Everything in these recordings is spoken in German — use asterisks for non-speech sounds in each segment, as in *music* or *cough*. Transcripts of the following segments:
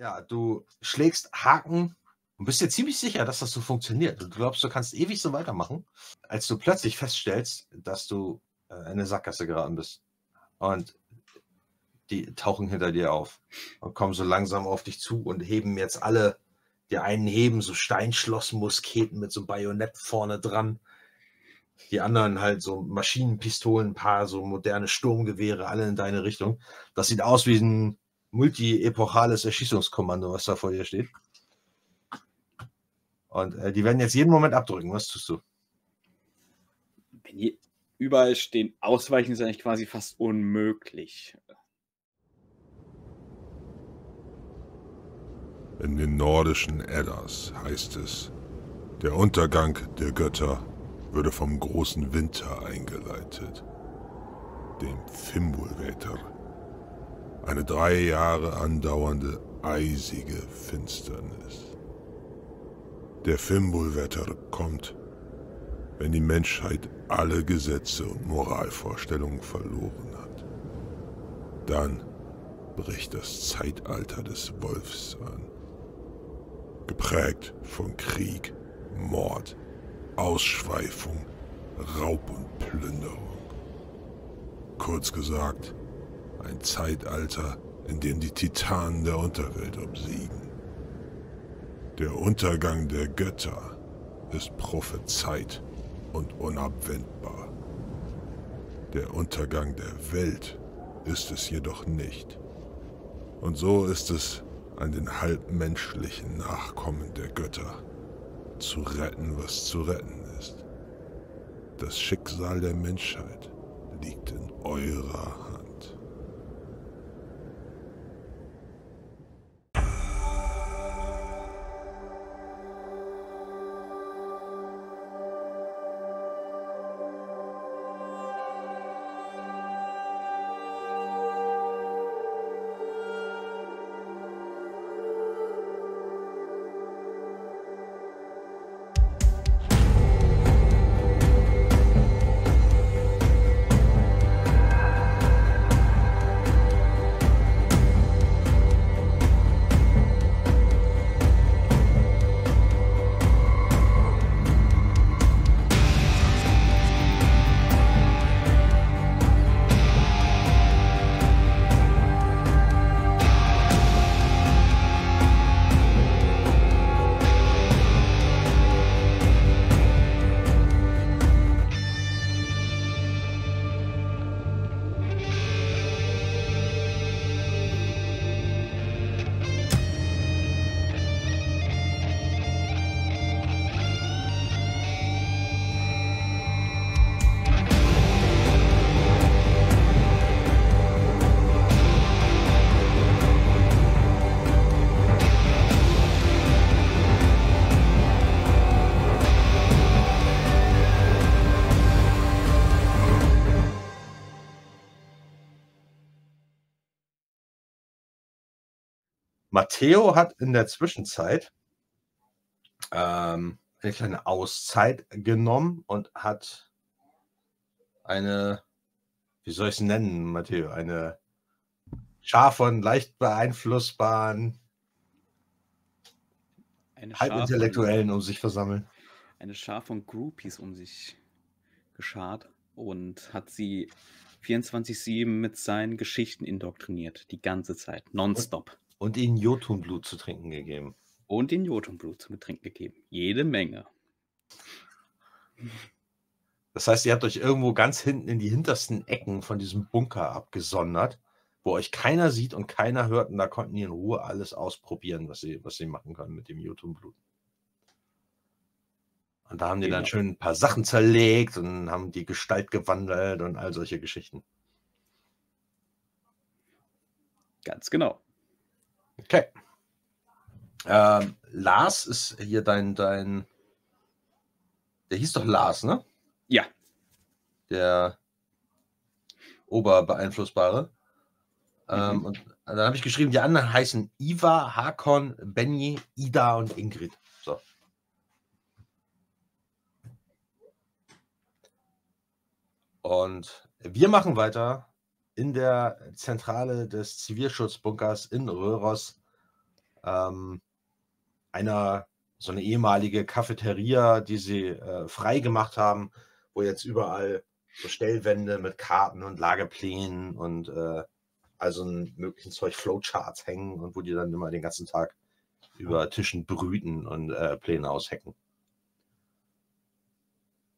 Ja, du schlägst Haken und bist dir ziemlich sicher, dass das so funktioniert. Du glaubst, du kannst ewig so weitermachen, als du plötzlich feststellst, dass du äh, in eine Sackgasse geraten bist. Und die tauchen hinter dir auf und kommen so langsam auf dich zu und heben jetzt alle, die einen heben so Steinschlossmusketen mit so Bajonett vorne dran. Die anderen halt so Maschinenpistolen, ein paar so moderne Sturmgewehre, alle in deine Richtung. Das sieht aus wie ein multi-epochales Erschießungskommando, was da vor dir steht. Und äh, die werden jetzt jeden Moment abdrücken. Was tust du? Wenn die überall stehen, ausweichen ist eigentlich quasi fast unmöglich. In den nordischen Eddas heißt es, der Untergang der Götter würde vom großen Winter eingeleitet, dem Fimbulwetter. Eine drei Jahre andauernde eisige Finsternis. Der Fimbulwetter kommt, wenn die Menschheit alle Gesetze und Moralvorstellungen verloren hat. Dann bricht das Zeitalter des Wolfs an geprägt von Krieg, Mord, Ausschweifung, Raub und Plünderung. Kurz gesagt, ein Zeitalter, in dem die Titanen der Unterwelt obsiegen. Der Untergang der Götter ist prophezeit und unabwendbar. Der Untergang der Welt ist es jedoch nicht. Und so ist es an den halbmenschlichen Nachkommen der Götter, zu retten, was zu retten ist. Das Schicksal der Menschheit liegt in eurer Matteo hat in der Zwischenzeit ähm, eine kleine Auszeit genommen und hat eine, wie soll ich es nennen, Matteo, eine Schar von leicht beeinflussbaren Halbintellektuellen um sich versammeln. Eine Schar von Groupies um sich geschart und hat sie 24-7 mit seinen Geschichten indoktriniert, die ganze Zeit, nonstop. Und ihnen Jotunblut zu trinken gegeben. Und ihnen Jotunblut zu trinken gegeben. Jede Menge. Das heißt, ihr habt euch irgendwo ganz hinten in die hintersten Ecken von diesem Bunker abgesondert, wo euch keiner sieht und keiner hört. Und da konnten die in Ruhe alles ausprobieren, was sie, was sie machen können mit dem Jotunblut. Und da haben die genau. dann schön ein paar Sachen zerlegt und haben die Gestalt gewandelt und all solche Geschichten. Ganz genau. Okay. Ähm, Lars ist hier dein, dein. Der hieß doch Lars, ne? Ja. Der Oberbeeinflussbare. Ähm, mhm. Und dann habe ich geschrieben, die anderen heißen Iva, Hakon, Benny, Ida und Ingrid. So. Und wir machen weiter in der Zentrale des Zivilschutzbunkers in Röhros ähm, einer, so eine ehemalige Cafeteria, die sie äh, frei gemacht haben, wo jetzt überall so Stellwände mit Karten und Lageplänen und äh, also möglichen Zeug Flowcharts hängen und wo die dann immer den ganzen Tag über Tischen brüten und äh, Pläne aushacken.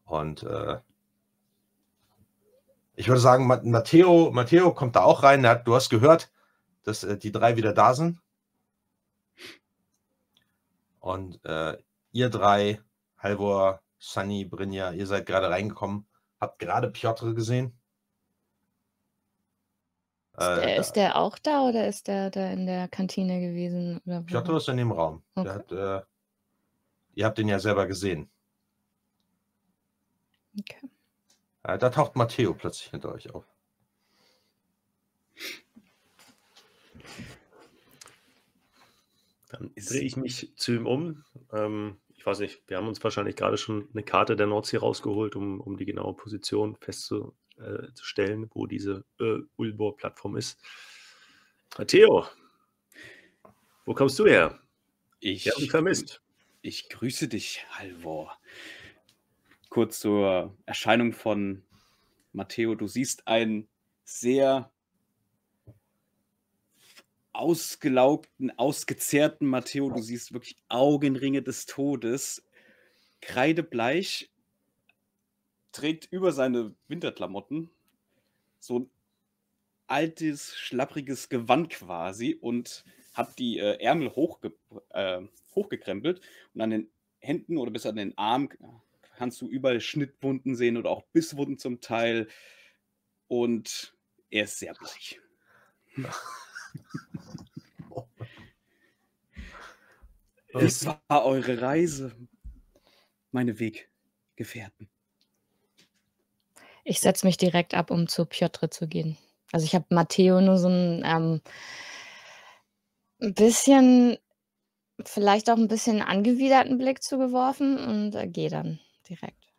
Und äh, ich würde sagen, Matteo, Matteo kommt da auch rein. Hat, du hast gehört, dass äh, die drei wieder da sind. Und äh, ihr drei, Halvor, Sunny, Brinja, ihr seid gerade reingekommen. Habt gerade Piotr gesehen. Ist der, äh, ist der, auch da oder ist der da in der Kantine gewesen? Oder Piotr ist in dem Raum. Okay. Hat, äh, ihr habt ihn ja selber gesehen. Okay. Äh, da taucht Matteo plötzlich hinter euch auf. Dann drehe ich mich zu ihm um. Ähm, ich weiß nicht, wir haben uns wahrscheinlich gerade schon eine Karte der Nordsee rausgeholt, um, um die genaue Position festzustellen, wo diese äh, Ulbor-Plattform ist. Matteo, wo kommst du her? Ich habe vermisst. Ich grüße dich, Halvor. Kurz zur Erscheinung von Matteo. Du siehst einen sehr ausgelaugten, ausgezehrten Matteo. Du siehst wirklich Augenringe des Todes. Kreidebleich, trägt über seine Winterklamotten so ein altes, schlappriges Gewand quasi und hat die äh, Ärmel hochge äh, hochgekrempelt und an den Händen oder bis an den Arm kannst du überall Schnittwunden sehen oder auch Bisswunden zum Teil. Und er ist sehr bleich. *laughs* *laughs* Es war eure Reise, meine Weggefährten. Ich setze mich direkt ab, um zu Piotr zu gehen. Also ich habe Matteo nur so ein ähm, bisschen, vielleicht auch ein bisschen angewiderten Blick zugeworfen und äh, gehe dann direkt.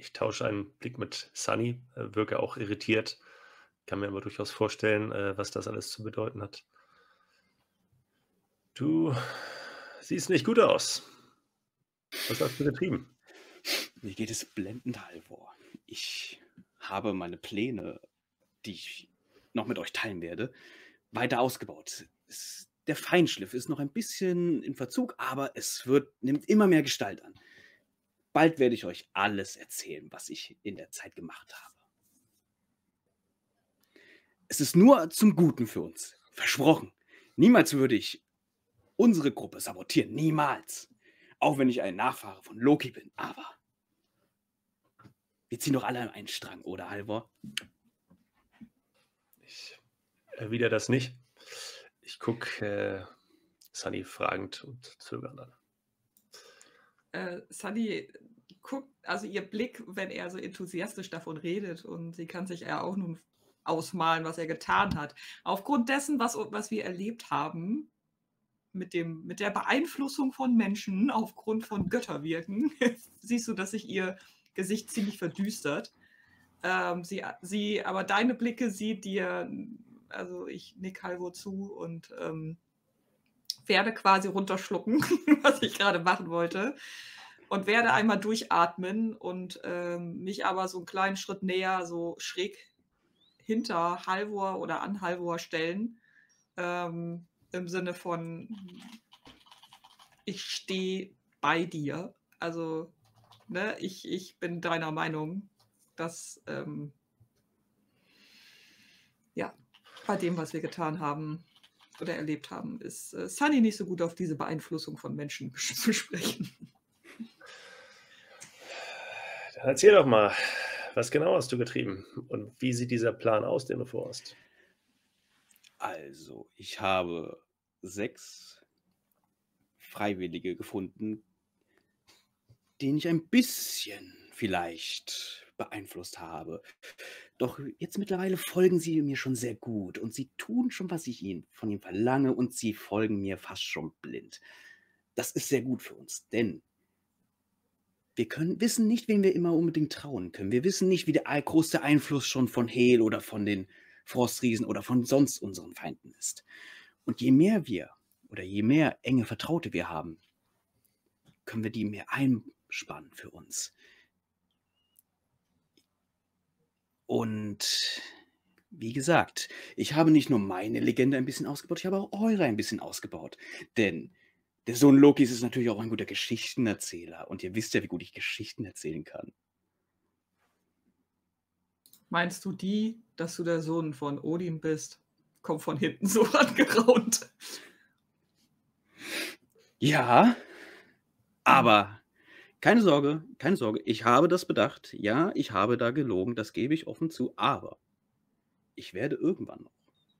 Ich tausche einen Blick mit Sunny, äh, wirke auch irritiert kann mir aber durchaus vorstellen, äh, was das alles zu bedeuten hat. Du siehst nicht gut aus. Was hast du getrieben? Mir geht es blendend, Halvor. Ich habe meine Pläne, die ich noch mit euch teilen werde, weiter ausgebaut. Der Feinschliff ist noch ein bisschen in Verzug, aber es wird, nimmt immer mehr Gestalt an. Bald werde ich euch alles erzählen, was ich in der Zeit gemacht habe. Es ist nur zum Guten für uns. Versprochen. Niemals würde ich unsere Gruppe sabotieren. Niemals. Auch wenn ich ein Nachfahre von Loki bin. Aber wir ziehen doch alle an einen Strang, oder Halvor? Ich erwidere das nicht. Ich gucke äh, Sunny fragend und zögernd an. Äh, Sunny guckt, also ihr Blick, wenn er so enthusiastisch davon redet und sie kann sich ja auch nun ausmalen, was er getan hat. Aufgrund dessen, was, was wir erlebt haben, mit, dem, mit der Beeinflussung von Menschen aufgrund von Götterwirken, *laughs* siehst du, dass sich ihr Gesicht ziemlich verdüstert. Ähm, sie, sie, aber deine Blicke sieht dir, also ich nick halbo zu und ähm, werde quasi runterschlucken, *laughs* was ich gerade machen wollte. Und werde einmal durchatmen und ähm, mich aber so einen kleinen Schritt näher, so schräg hinter Halvor oder an Halvor stellen. Ähm, Im Sinne von, ich stehe bei dir. Also, ne, ich, ich bin deiner Meinung, dass, ähm, ja, bei dem, was wir getan haben oder erlebt haben, ist äh, Sunny nicht so gut auf diese Beeinflussung von Menschen *laughs* zu sprechen. Dann erzähl doch mal, was genau hast du getrieben und wie sieht dieser Plan aus, den du vorhast? Also, ich habe sechs Freiwillige gefunden, den ich ein bisschen vielleicht beeinflusst habe. Doch jetzt mittlerweile folgen sie mir schon sehr gut und sie tun schon, was ich ihnen von ihnen verlange und sie folgen mir fast schon blind. Das ist sehr gut für uns, denn Wir können wissen nicht, wen wir immer unbedingt trauen können. Wir wissen nicht, wie der große Einfluss schon von Hel oder von den Frostriesen oder von sonst unseren Feinden ist. Und je mehr wir oder je mehr enge Vertraute wir haben, können wir die mehr einspannen für uns. Und wie gesagt, ich habe nicht nur meine Legende ein bisschen ausgebaut, ich habe auch eure ein bisschen ausgebaut. Denn der Sohn Lokis ist natürlich auch ein guter Geschichtenerzähler. Und ihr wisst ja, wie gut ich Geschichten erzählen kann. Meinst du die, dass du der Sohn von Odin bist? Kommt von hinten so *laughs* angeraunt. Ja, aber keine Sorge, keine Sorge. Ich habe das bedacht. Ja, ich habe da gelogen. Das gebe ich offen zu. Aber ich werde irgendwann noch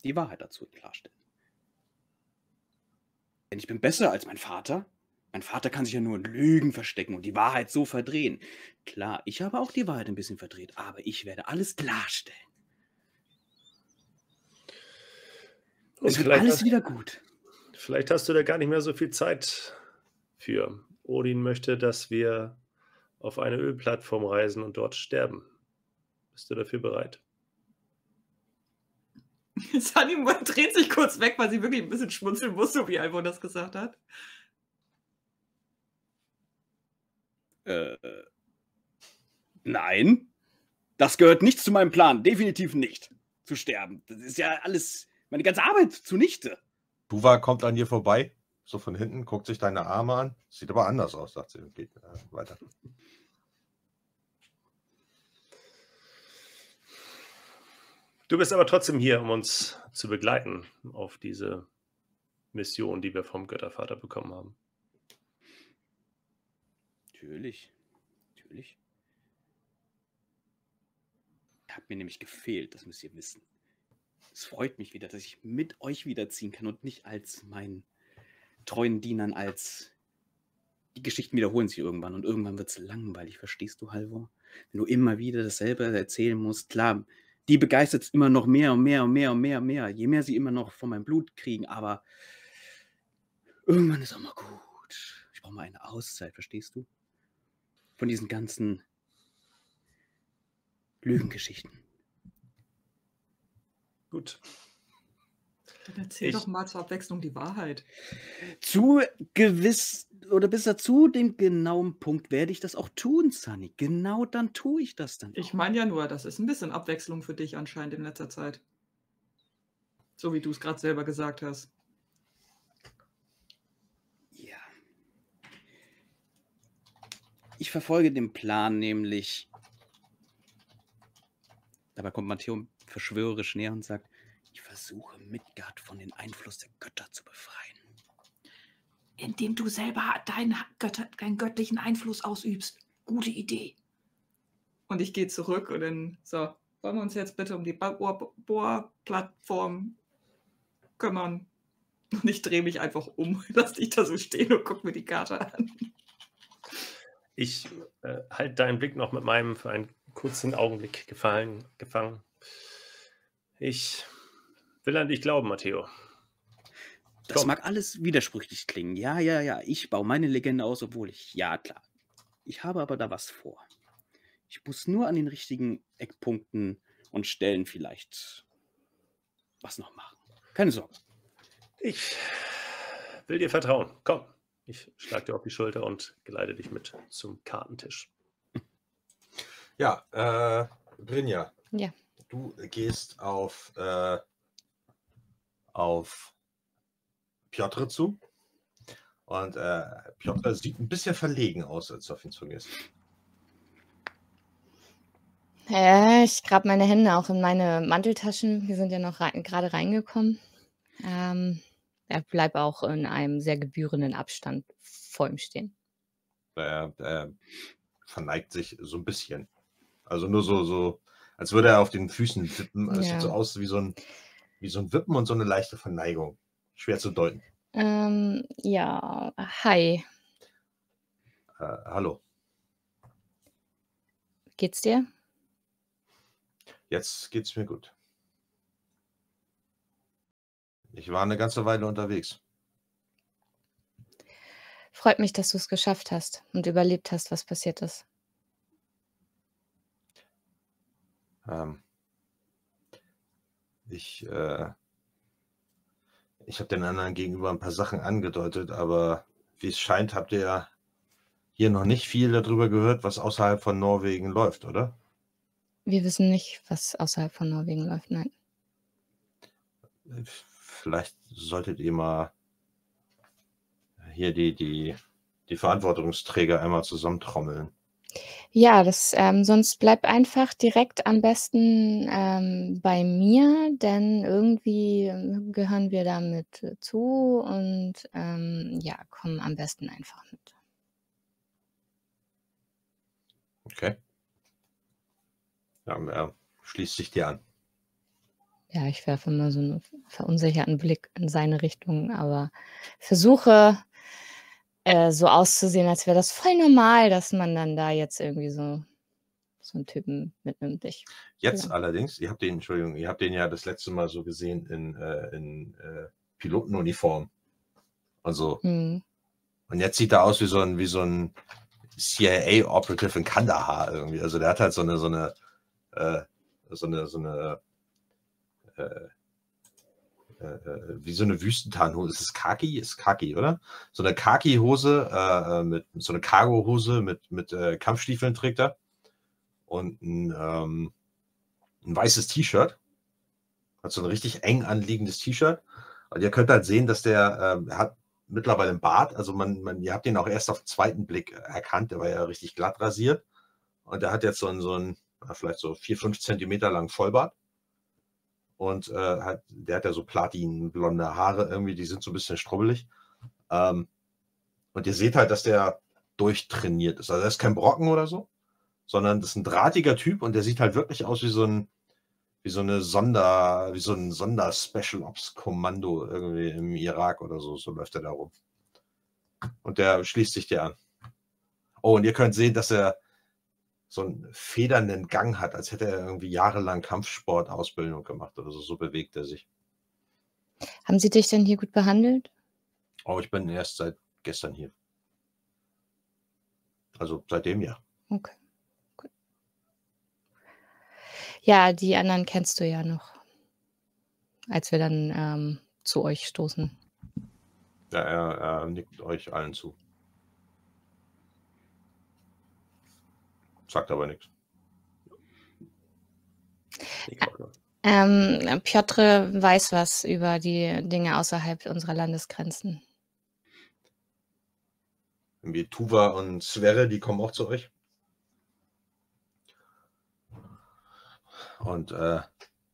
die Wahrheit dazu klarstellen. Denn ich bin besser als mein Vater. Mein Vater kann sich ja nur in Lügen verstecken und die Wahrheit so verdrehen. Klar, ich habe auch die Wahrheit ein bisschen verdreht, aber ich werde alles klarstellen. Und Es wird vielleicht alles hast, wieder gut. vielleicht hast du da gar nicht mehr so viel Zeit für. Odin möchte, dass wir auf eine Ölplattform reisen und dort sterben. Bist du dafür bereit? *laughs* Sunny dreht sich kurz weg, weil sie wirklich ein bisschen schmunzeln muss, so wie Alvon das gesagt hat. Äh, nein, das gehört nicht zu meinem Plan. Definitiv nicht. Zu sterben. Das ist ja alles, meine ganze Arbeit zunichte. Duva kommt an dir vorbei, so von hinten, guckt sich deine Arme an. Sieht aber anders aus, sagt sie und geht äh, weiter. Du bist aber trotzdem hier, um uns zu begleiten auf diese Mission, die wir vom Göttervater bekommen haben. Natürlich. Natürlich. Ihr habt mir nämlich gefehlt, das müsst ihr wissen. Es freut mich wieder, dass ich mit euch wiederziehen kann und nicht als meinen treuen Dienern als. Die Geschichten wiederholen sich irgendwann und irgendwann wird es langweilig, verstehst du, Halvor? Wenn du immer wieder dasselbe erzählen musst, klar, die begeistert es immer noch mehr und mehr und mehr und mehr und mehr, je mehr sie immer noch von meinem Blut kriegen, aber irgendwann ist auch mal gut. Ich brauche mal eine Auszeit, verstehst du? Von diesen ganzen Lügengeschichten. Gut. Dann erzähl Ich- doch mal zur Abwechslung die Wahrheit. Zu gewiss oder bis dazu dem genauen Punkt werde ich das auch tun, Sunny. Genau dann tue ich das dann. Ich meine ja nur, das ist ein bisschen Abwechslung für dich anscheinend in letzter Zeit. So wie du es gerade selber gesagt hast. Ja. Ich verfolge den Plan nämlich. Dabei kommt Matteo verschwörerisch näher und sagt, ich versuche Midgard von den Einfluss der Götter zu befreien. Indem du selber deinen, Götter, deinen göttlichen Einfluss ausübst. Gute Idee. Und ich gehe zurück und dann, so, wollen wir uns jetzt bitte um die Bohrplattform kümmern? Und ich drehe mich einfach um, *laughs* lass dich da so stehen und guck mir die Karte an. Ich äh, halte deinen Blick noch mit meinem für einen kurzen Augenblick gefallen, gefangen. Ich will an dich glauben, Matteo. Das Komm. mag alles widersprüchlich klingen. Ja, ja, ja. Ich baue meine Legende aus, obwohl ich. Ja, klar. Ich habe aber da was vor. Ich muss nur an den richtigen Eckpunkten und Stellen vielleicht was noch machen. Keine Sorge. Ich will dir vertrauen. Komm. Ich schlage dir auf die Schulter und geleite dich mit zum Kartentisch. Ja, äh, Brinja. Ja. Du gehst auf, äh, auf Piotr zu. Und äh, Piotr sieht ein bisschen verlegen aus, als du auf ihn zugehst. Äh, ich grab meine Hände auch in meine Manteltaschen. Wir sind ja noch rein, gerade reingekommen. Ähm, er bleibt auch in einem sehr gebührenden Abstand vor ihm stehen. Er, er verneigt sich so ein bisschen. Also nur so, so, als würde er auf den Füßen wippen. Also Es Ja. sieht so aus wie so, ein, wie so ein Wippen und so eine leichte Verneigung. Schwer zu deuten. Ähm, ja, hi, Äh, hallo. geht's dir? Jetzt geht's mir gut. Ich war eine ganze Weile unterwegs. Freut mich, dass du es geschafft hast und überlebt hast, was passiert ist. Ähm, ich äh, ich habe den anderen gegenüber ein paar Sachen angedeutet, aber wie es scheint, habt ihr ja hier noch nicht viel darüber gehört, was außerhalb von Norwegen läuft, oder? Wir wissen nicht, was außerhalb von Norwegen läuft, nein. Vielleicht solltet ihr mal hier die, die, die Verantwortungsträger einmal zusammentrommeln. Ja, das, ähm, sonst bleib einfach direkt am besten ähm, bei mir, denn irgendwie ähm, gehören wir damit äh, zu und ähm, ja, komm am besten einfach mit. Okay. Ja, er schließt sich dir an. Ja, ich werfe mal so einen verunsicherten Blick in seine Richtung, aber versuche äh, so auszusehen, als wäre das voll normal, dass man dann da jetzt irgendwie so so 'n Typen mitnimmt. Ich Jetzt ja. allerdings, ihr habt den Entschuldigung, ihr habt den ja das letzte Mal so gesehen in, äh, in äh, Pilotenuniform. Also Mhm. und jetzt sieht er aus wie so ein wie so 'n CIA-Operative in Kandahar irgendwie. Also, der hat halt so eine so eine äh, so eine so eine äh, wie so eine Wüstentarnhose. Ist es Khaki? Ist Khaki, oder? So eine Khaki-Hose äh, äh, mit so eine Cargo-Hose mit, mit äh, Kampfstiefeln trägt er. Und ein, ähm, ein weißes T-Shirt. Hat so ein richtig eng anliegendes T-Shirt. Und ihr könnt halt sehen, dass der äh, hat mittlerweile einen Bart. Also man, man, ihr habt ihn auch erst auf den zweiten Blick erkannt. Der war ja richtig glatt rasiert. Und der hat jetzt so einen, so einen vielleicht so vier, fünf Zentimeter lang Vollbart und äh, hat, der hat ja so platinblonde Haare irgendwie, die sind so ein bisschen strubbelig. Ähm, und ihr seht halt, dass der durchtrainiert ist. Also er ist kein Brocken oder so, sondern das ist ein drahtiger Typ und der sieht halt wirklich aus wie so ein, wie so eine Sonder, wie so ein Sonder-Special Ops Kommando irgendwie im Irak oder so. So läuft er da rum. Und der schließt sich dir an. Oh, und ihr könnt sehen, dass er so einen federnden Gang hat, als hätte er irgendwie jahrelang Kampfsportausbildung gemacht oder so. So bewegt er sich. Haben Sie dich denn hier gut behandelt? Oh, ich bin erst seit gestern hier. Also seitdem ja. Okay, gut. Ja, die anderen kennst du ja noch, als wir dann ähm, zu euch stoßen. Ja, er, er nickt euch allen zu. Sagt aber nichts. Ähm, Piotr weiß was über die Dinge außerhalb unserer Landesgrenzen. Irgendwie Tuva und Sverre, die kommen auch zu euch. Und äh,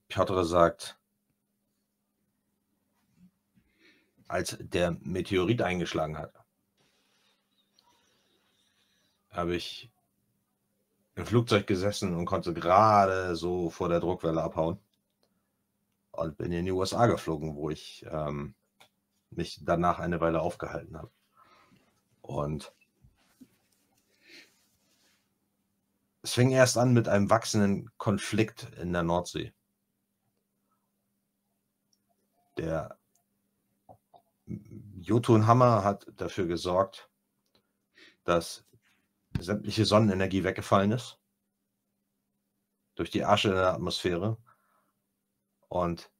Piotr sagt, als der Meteorit eingeschlagen hat, habe ich im Flugzeug gesessen und konnte gerade so vor der Druckwelle abhauen. Und bin in die USA geflogen, wo ich ähm, mich danach eine Weile aufgehalten habe. Und es fing erst an mit einem wachsenden Konflikt in der Nordsee. Der Jotunhammer hat dafür gesorgt, dass sämtliche Sonnenenergie weggefallen ist. Durch die Asche in der Atmosphäre. Und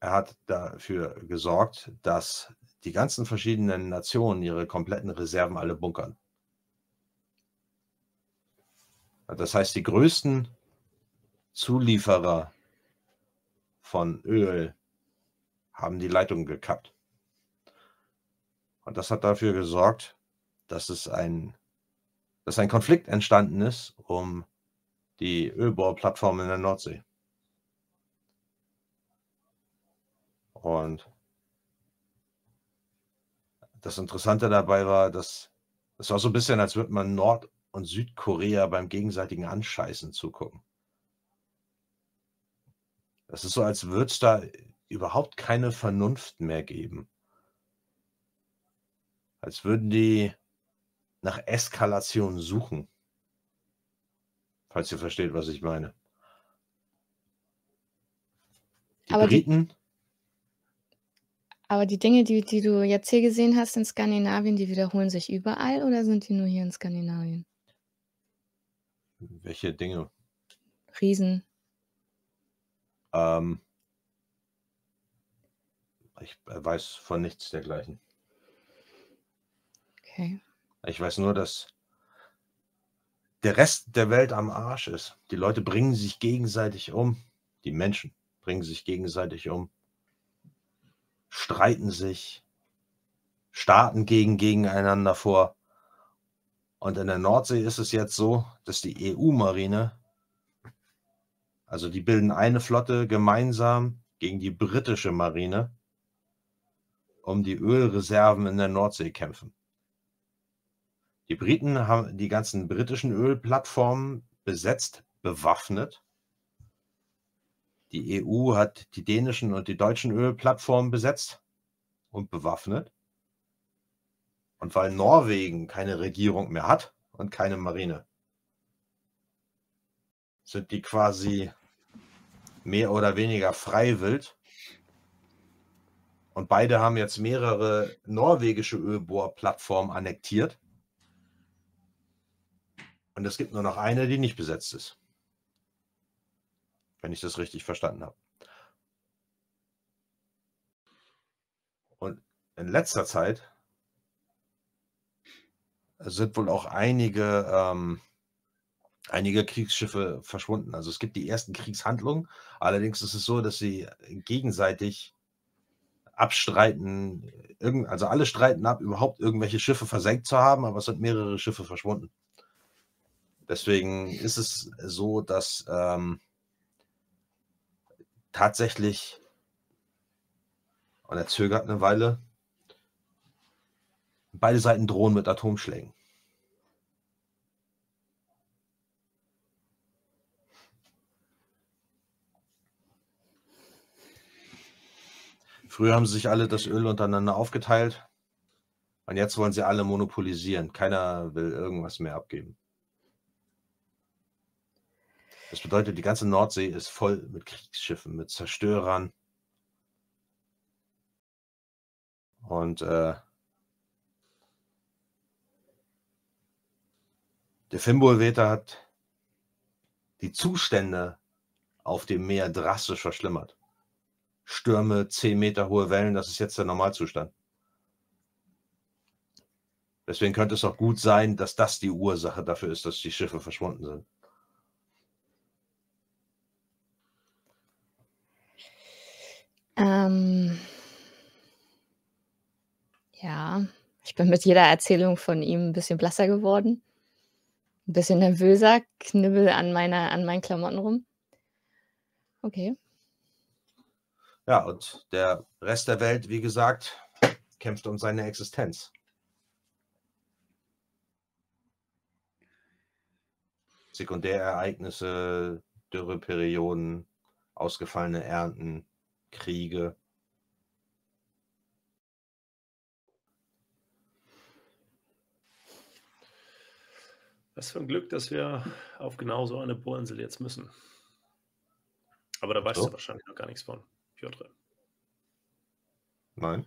er hat dafür gesorgt, dass die ganzen verschiedenen Nationen ihre kompletten Reserven alle bunkern. Das heißt, die größten Zulieferer von Öl haben die Leitungen gekappt. Und das hat dafür gesorgt, dass es ein, dass ein Konflikt entstanden ist um die Ölbohrplattform in der Nordsee. Und das Interessante dabei war, dass es war so ein bisschen, als würde man Nord- und Südkorea beim gegenseitigen Anscheißen zugucken. Das ist so, als würde es da überhaupt keine Vernunft mehr geben. Als würden die nach Eskalation suchen. Falls ihr versteht, was ich meine. Die Aber die- Briten, Aber die Dinge, die, die du jetzt hier gesehen hast in Skandinavien, die wiederholen sich überall oder sind die nur hier in Skandinavien? Welche Dinge? Riesen. Ähm, ich weiß von nichts dergleichen. Okay. Ich weiß nur, dass der Rest der Welt am Arsch ist. Die Leute bringen sich gegenseitig um. Die Menschen bringen sich gegenseitig um. Streiten sich. Staaten gegen gegeneinander vor. Und in der Nordsee ist es jetzt so, dass die EU-Marine, also die bilden eine Flotte gemeinsam gegen die britische Marine, um die Ölreserven in der Nordsee kämpfen. Die Briten haben die ganzen britischen Ölplattformen besetzt, bewaffnet. Die EU hat die dänischen und die deutschen Ölplattformen besetzt und bewaffnet. Und weil Norwegen keine Regierung mehr hat und keine Marine, sind die quasi mehr oder weniger freiwillig. Und beide haben jetzt mehrere norwegische Ölbohrplattformen annektiert. Und es gibt nur noch eine, die nicht besetzt ist. Wenn ich das richtig verstanden habe. Und in letzter Zeit sind wohl auch einige, ähm, einige Kriegsschiffe verschwunden. Also es gibt die ersten Kriegshandlungen. Allerdings ist es so, dass sie gegenseitig abstreiten, also alle streiten ab, überhaupt irgendwelche Schiffe versenkt zu haben, aber es sind mehrere Schiffe verschwunden. Deswegen ist es so, dass ähm, tatsächlich, und er zögert eine Weile, beide Seiten drohen mit Atomschlägen. Früher haben sie sich alle das Öl untereinander aufgeteilt und jetzt wollen sie alle monopolisieren. Keiner will irgendwas mehr abgeben. Das bedeutet, die ganze Nordsee ist voll mit Kriegsschiffen, mit Zerstörern. Und äh, der Fimbulwetter hat die Zustände auf dem Meer drastisch verschlimmert. Stürme, 10 Meter hohe Wellen, das ist jetzt der Normalzustand. Deswegen könnte es auch gut sein, dass das die Ursache dafür ist, dass die Schiffe verschwunden sind. Ähm, ja, ich bin mit jeder Erzählung von ihm ein bisschen blasser geworden. Ein bisschen nervöser, knibbel an meiner an meinen Klamotten rum. Okay. Ja, und der Rest der Welt, wie gesagt, kämpft um seine Existenz. Sekundärereignisse, Dürreperioden, ausgefallene Ernten, Kriege. Was für ein Glück, dass wir auf genau so eine Bohrinsel jetzt müssen. Aber da weißt so. du wahrscheinlich noch gar nichts von, Piotr. Nein.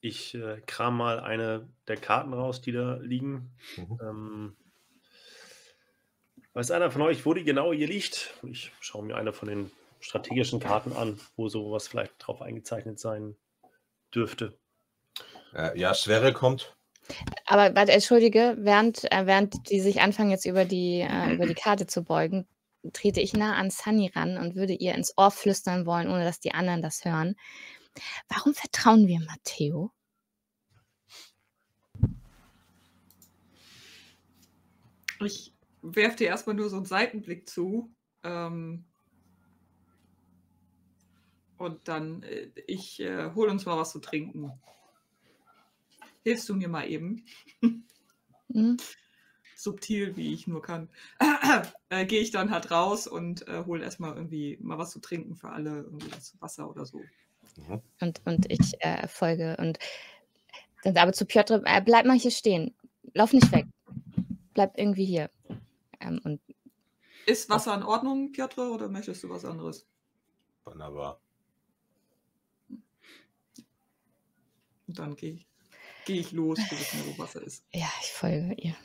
Ich äh, kram mal eine der Karten raus, die da liegen. Mhm. Ähm, weiß einer von euch, wo die genau hier liegt? Ich schaue mir eine von den strategischen Karten an, wo sowas vielleicht drauf eingezeichnet sein dürfte. Äh, ja, Sverre kommt. Aber warte, entschuldige, während, äh, während die sich anfangen, jetzt über die, äh, über die Karte zu beugen, trete ich nah an Sunny ran und würde ihr ins Ohr flüstern wollen, ohne dass die anderen das hören. Warum vertrauen wir Matteo? Ich werfe dir erstmal nur so einen Seitenblick zu. Ähm, und dann, äh, ich äh, hole uns mal was zu trinken. Hilfst du mir mal eben? *laughs* Mhm. Subtil, wie ich nur kann. *clears throat* äh, Gehe ich dann halt raus und äh, hole erstmal irgendwie mal was zu trinken für alle, irgendwie das Wasser oder so. Mhm. Und, und ich äh, folge. Und dann aber zu Piotr, äh, bleib mal hier stehen. Lauf nicht weg. Bleib irgendwie hier. Ähm, und Ist Wasser in Ordnung, Piotr, oder möchtest du was anderes? Wunderbar. Und dann gehe ich, geh ich los, wir wissen ja, wo Wasser ist. Ja, ich folge ihr.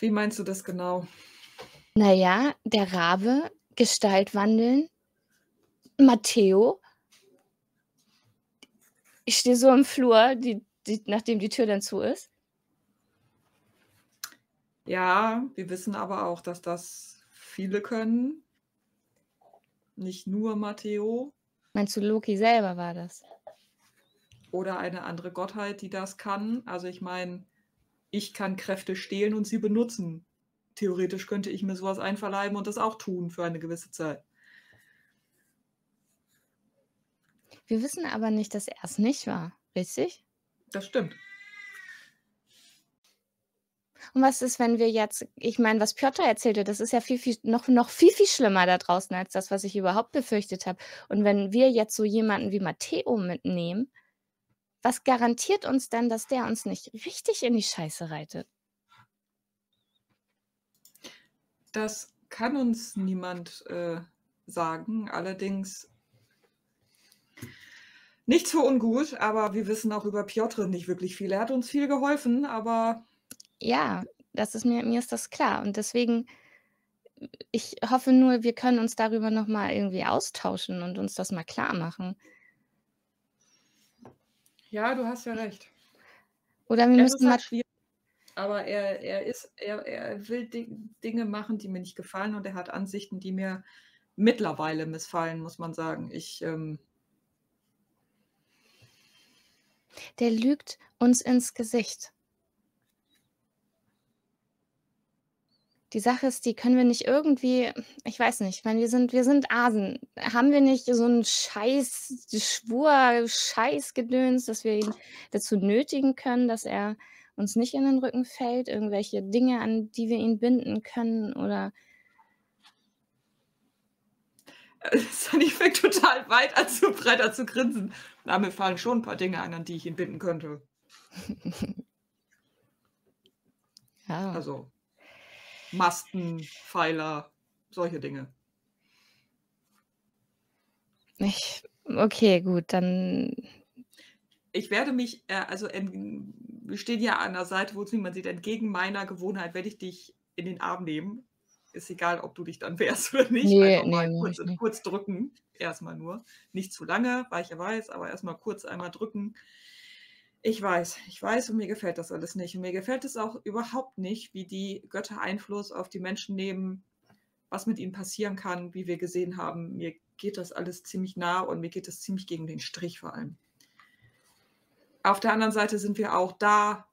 Wie meinst du das genau? Naja, der Rabe, Gestalt wandeln, Matteo. Ich stehe so im Flur, die, die, nachdem die Tür dann zu ist. Ja, wir wissen aber auch, dass das viele können. Nicht nur Matteo Meinst du, Loki selber war das? oder eine andere Gottheit, die das kann. Also ich meine, ich kann Kräfte stehlen und sie benutzen. Theoretisch könnte ich mir sowas einverleiben und das auch tun für eine gewisse Zeit. Wir wissen aber nicht, dass er es nicht war, richtig? Das stimmt. Und was ist, wenn wir jetzt, ich meine, was Piotr erzählte, das ist ja viel, viel, noch, noch viel, viel schlimmer da draußen als das, was ich überhaupt befürchtet habe. Und wenn wir jetzt so jemanden wie Matteo mitnehmen, was garantiert uns denn, dass der uns nicht richtig in die Scheiße reitet? Das kann uns niemand äh, sagen. Allerdings nicht so ungut, aber wir wissen auch über Piotr nicht wirklich viel. Er hat uns viel geholfen, aber Ja, das ist mir, mir ist das klar. Und deswegen, ich hoffe nur, wir können uns darüber nochmal irgendwie austauschen und uns das mal klar machen. ja, du hast ja recht. Oder wir Es müssen mal, halt schwierig, aber er, er, ist, er, er will Di- Dinge machen, die mir nicht gefallen und er hat Ansichten, die mir mittlerweile missfallen, muss man sagen. Ich, ähm, der lügt uns ins Gesicht. Die Sache ist, die können wir nicht irgendwie, ich weiß nicht, ich meine, wir sind, wir sind Asen. Haben wir nicht so einen Scheiß, Schwur, Scheißgedöns, dass wir ihn dazu nötigen können, dass er uns nicht in den Rücken fällt? Irgendwelche Dinge, an die wir ihn binden können? Oder Sunny fängt total weit an zu breiter zu grinsen. Na, mir fallen schon ein paar Dinge ein, an die ich ihn binden könnte. *laughs* ja. Also Masten, Pfeiler, solche Dinge. Ich, okay, gut, dann Ich werde mich, äh, also en, wir stehen ja an der Seite, wo es niemand sieht, entgegen meiner Gewohnheit werde ich dich in den Arm nehmen. Ist egal, ob du dich dann wehrst oder nicht. Nee, Einfach mal nee, mach kurz, kurz drücken. Erstmal nur. Nicht zu lange, weil ich ja weiß, aber erstmal kurz einmal drücken. Ich weiß, ich weiß und mir gefällt das alles nicht. Und mir gefällt es auch überhaupt nicht, wie die Götter Einfluss auf die Menschen nehmen, was mit ihnen passieren kann, wie wir gesehen haben. Mir geht das alles ziemlich nah und mir geht das ziemlich gegen den Strich vor allem. Auf der anderen Seite sind wir auch da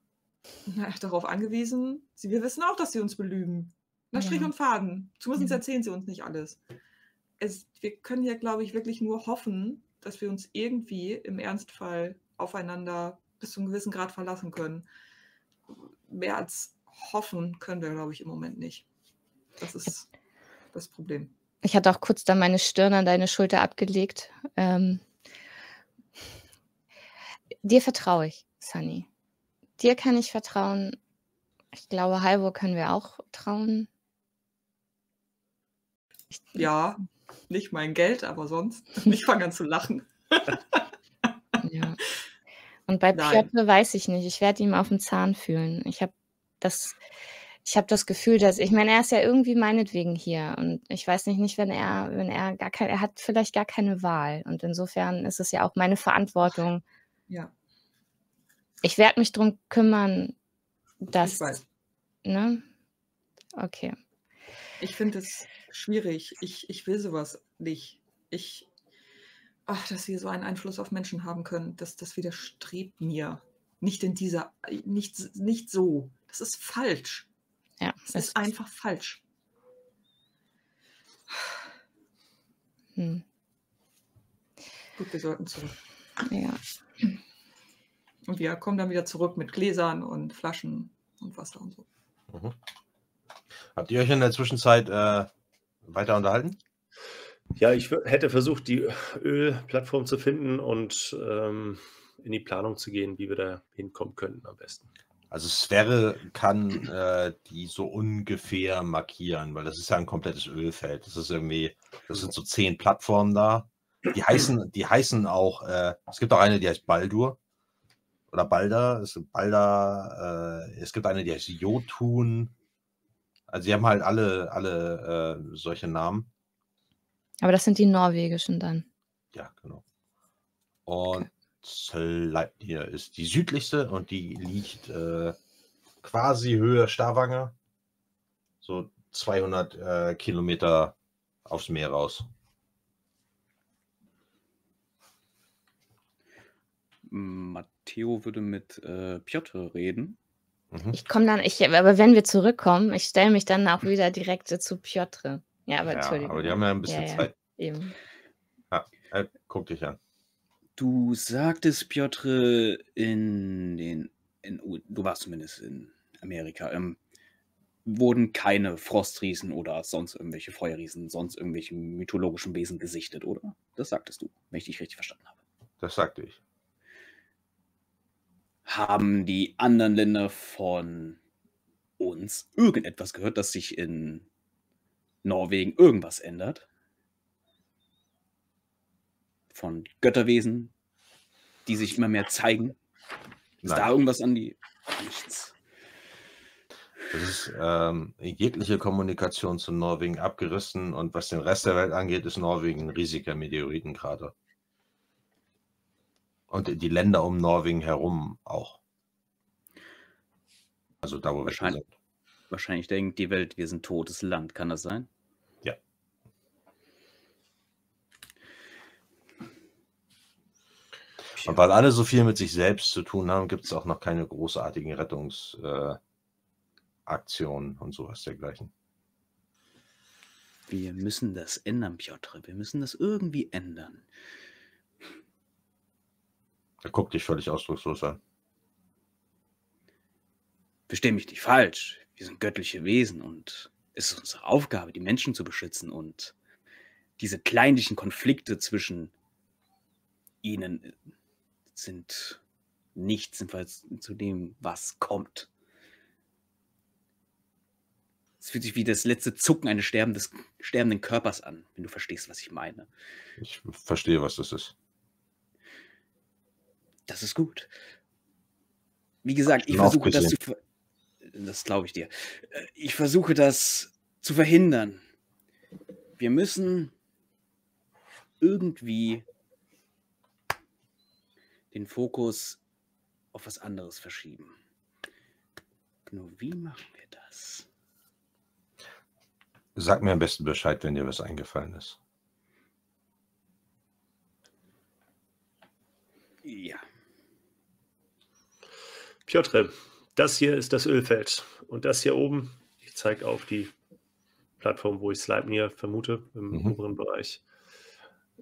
na, darauf angewiesen. Sie, wir wissen auch, dass sie uns belügen. Nach Strich Ja. und Faden. Zumindest Ja. erzählen sie uns nicht alles. Es, wir können ja, glaube ich, wirklich nur hoffen, dass wir uns irgendwie im Ernstfall aufeinander bis zu einem gewissen Grad verlassen können. Mehr als hoffen können wir, glaube ich, im Moment nicht. Das ist das Problem. Ich hatte auch kurz da meine Stirn an deine Schulter abgelegt. Ähm, dir vertraue ich, Sunny. Dir kann ich vertrauen. Ich glaube, Halvor können wir auch trauen. Ich, Ja, nicht mein Geld, aber sonst. Ich fange an zu lachen. *laughs* Und bei Nein. Piotr weiß ich nicht. Ich werde ihm auf den Zahn fühlen. Ich habe das, ich habe das Gefühl, dass ich meine, er ist ja irgendwie meinetwegen hier und ich weiß nicht, nicht, wenn er, wenn er gar kein, er hat vielleicht gar keine Wahl und insofern ist es ja auch meine Verantwortung. Ja, Ich werde mich drum kümmern, ich dass, weiß. ne? Okay. Ich finde es schwierig. Ich, ich will sowas nicht. Ich, ach, dass wir so einen Einfluss auf Menschen haben können, das, das widerstrebt mir. Nicht in dieser, nicht, nicht so. Das ist falsch. Ja, Es das ist einfach falsch. Hm, Gut, wir sollten zurück. ja. Und wir kommen dann wieder zurück mit Gläsern und Flaschen und Wasser und so. Mhm. Habt ihr euch in der Zwischenzeit äh, weiter unterhalten? Ja, ich hätte versucht, die Ölplattform zu finden und ähm, in die Planung zu gehen, wie wir da hinkommen könnten am besten. Also Sphäre kann äh, die so ungefähr markieren, weil das ist ja ein komplettes Ölfeld. Das ist irgendwie, das sind so zehn Plattformen da. Die heißen, die heißen auch, äh, es gibt auch eine, die heißt Baldur oder Balda. Es gibt Balda, äh, es gibt eine, die heißt Jotun. Also sie haben halt alle, alle äh, solche Namen. Aber das sind die norwegischen dann. Ja, genau. Und Sleipnir ist die südlichste und die liegt äh, quasi Höhe Stavanger. So 200 äh, Kilometer aufs Meer raus. Matteo würde mit äh, Piotr reden. Mhm. Ich komme dann, ich, aber wenn wir zurückkommen, ich stelle mich dann auch wieder direkt zu Piotr. Ja, aber Ja, Entschuldigung. aber die haben ja ein bisschen Ja, ja. Zeit. Eben. Äh, guck dich an. Du sagtest, Piotr, in den, in, du warst zumindest in Amerika, ähm, wurden keine Frostriesen oder sonst irgendwelche Feuerriesen, sonst irgendwelche mythologischen Wesen gesichtet, oder? Das sagtest du, wenn ich dich richtig verstanden habe. Das sagte ich. Haben die anderen Länder von uns irgendetwas gehört, dass sich in Norwegen irgendwas ändert? Von Götterwesen, die sich immer mehr zeigen? Ist da Nein. irgendwas an die. Nichts. Es ist ähm, jegliche Kommunikation zu Norwegen abgerissen und was den Rest der Welt angeht, ist Norwegen ein riesiger Meteoritenkrater. Und die Länder um Norwegen herum auch. Also da, wo wir Wahrscheinlich. sind. Wahrscheinlich denkt die Welt, wir sind totes Land. Kann das sein? Ja. Und weil alle so viel mit sich selbst zu tun haben, gibt es auch noch keine großartigen Rettungsaktionen äh, und sowas dergleichen. Wir müssen das ändern, Piotr. Wir müssen das irgendwie ändern. Er guckt dich völlig ausdruckslos an. Versteh mich nicht falsch. Wir sind göttliche Wesen und es ist unsere Aufgabe, die Menschen zu beschützen und diese kleinlichen Konflikte zwischen ihnen sind nichts im Fall zu dem, was kommt. Es fühlt sich wie das letzte Zucken eines sterbendes, sterbenden Körpers an, wenn du verstehst, was ich meine. Ich verstehe, was das ist. Das ist gut. Wie gesagt, ich versuche das zu. Ver das glaube ich dir. Ich versuche das zu verhindern. Wir müssen irgendwie den Fokus auf was anderes verschieben. Nur wie machen wir das? Sag mir am besten Bescheid, wenn dir was eingefallen ist. Ja. Piotr, das hier ist das Ölfeld. Und das hier oben, ich zeige auf die Plattform, wo ich Sleipnir vermute, im Mhm. oberen Bereich,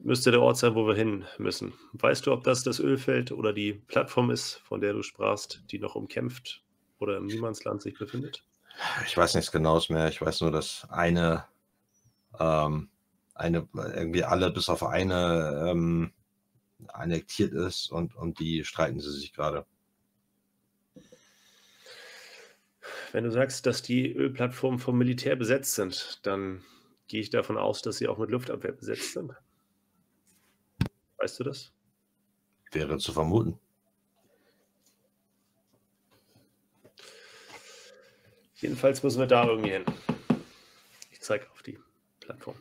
müsste der Ort sein, wo wir hin müssen. Weißt du, ob das das Ölfeld oder die Plattform ist, von der du sprachst, die noch umkämpft oder im Niemandsland sich befindet? Ich weiß nichts Genaues mehr. Ich weiß nur, dass eine, ähm, eine irgendwie alle bis auf eine ähm, annektiert ist und um die streiten sie sich gerade. Wenn du sagst, dass die Ölplattformen vom Militär besetzt sind, dann gehe ich davon aus, dass sie auch mit Luftabwehr besetzt sind. Weißt du das? Wäre zu vermuten. Jedenfalls müssen wir da irgendwie hin. Ich zeige auf die Plattform.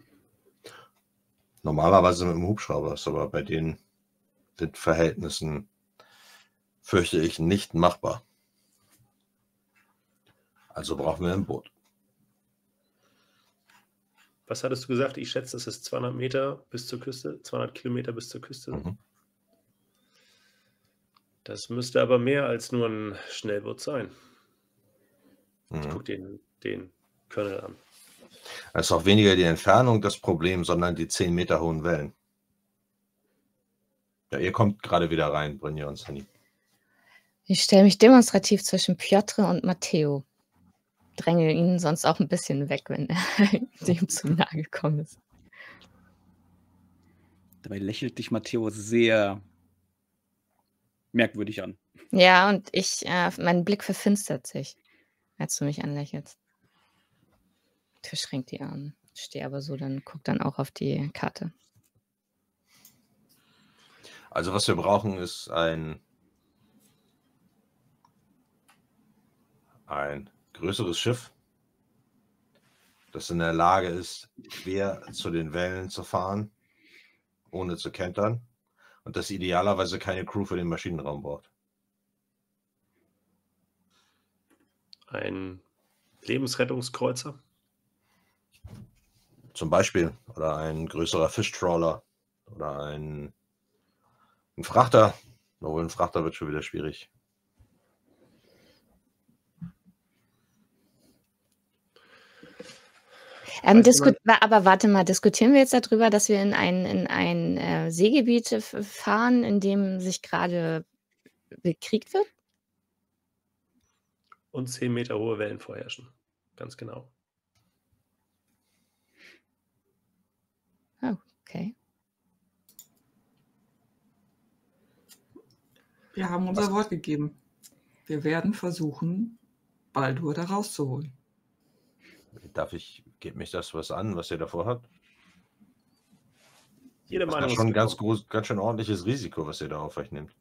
Normalerweise mit dem Hubschrauber ist aber bei den Windverhältnissen fürchte ich nicht machbar. Also brauchen wir ein Boot. Was hattest du gesagt? Ich schätze, es ist 200 Meter bis zur Küste, 200 Kilometer bis zur Küste. Mhm. Das müsste aber mehr als nur ein Schnellboot sein. Mhm. Guck den, den Colonel an. Es ist auch weniger die Entfernung das Problem, sondern die 10 Meter hohen Wellen. Ja, ihr kommt gerade wieder rein, Brynja und Sunny. Ich stelle mich demonstrativ zwischen Piotr und Matteo. Dränge ihn sonst auch ein bisschen weg, wenn er *laughs* dem zu nahe gekommen ist. Dabei lächelt dich Matteo sehr merkwürdig an. Ja, und ich, äh, mein Blick verfinstert sich, als du mich anlächelst. Verschränkt die Arme. Stehe aber so, dann guck dann auch auf die Karte. Also was wir brauchen, ist ein, ein größeres Schiff, das in der Lage ist, quer zu den Wellen zu fahren, ohne zu kentern. Und das idealerweise keine Crew für den Maschinenraum braucht. Ein Lebensrettungskreuzer. Zum Beispiel. Oder ein größerer Fischtrawler. Oder ein, ein Frachter. Obwohl ein Frachter wird schon wieder schwierig. Ähm, aber warte mal, diskutieren wir jetzt darüber, dass wir in ein, in ein äh, Seegebiet fahren, in dem sich gerade bekriegt wird? Und 10 Meter hohe Wellen vorherrschen. Ganz genau. Okay. Wir haben unser Wort gegeben. Wir werden versuchen, Baldur da rauszuholen. Darf ich, geht mich das was an, was ihr davor habt? Jede Das ist Meinung ja ist schon ein ganz, groß, ganz schön ordentliches Risiko, was ihr da auf euch nehmt.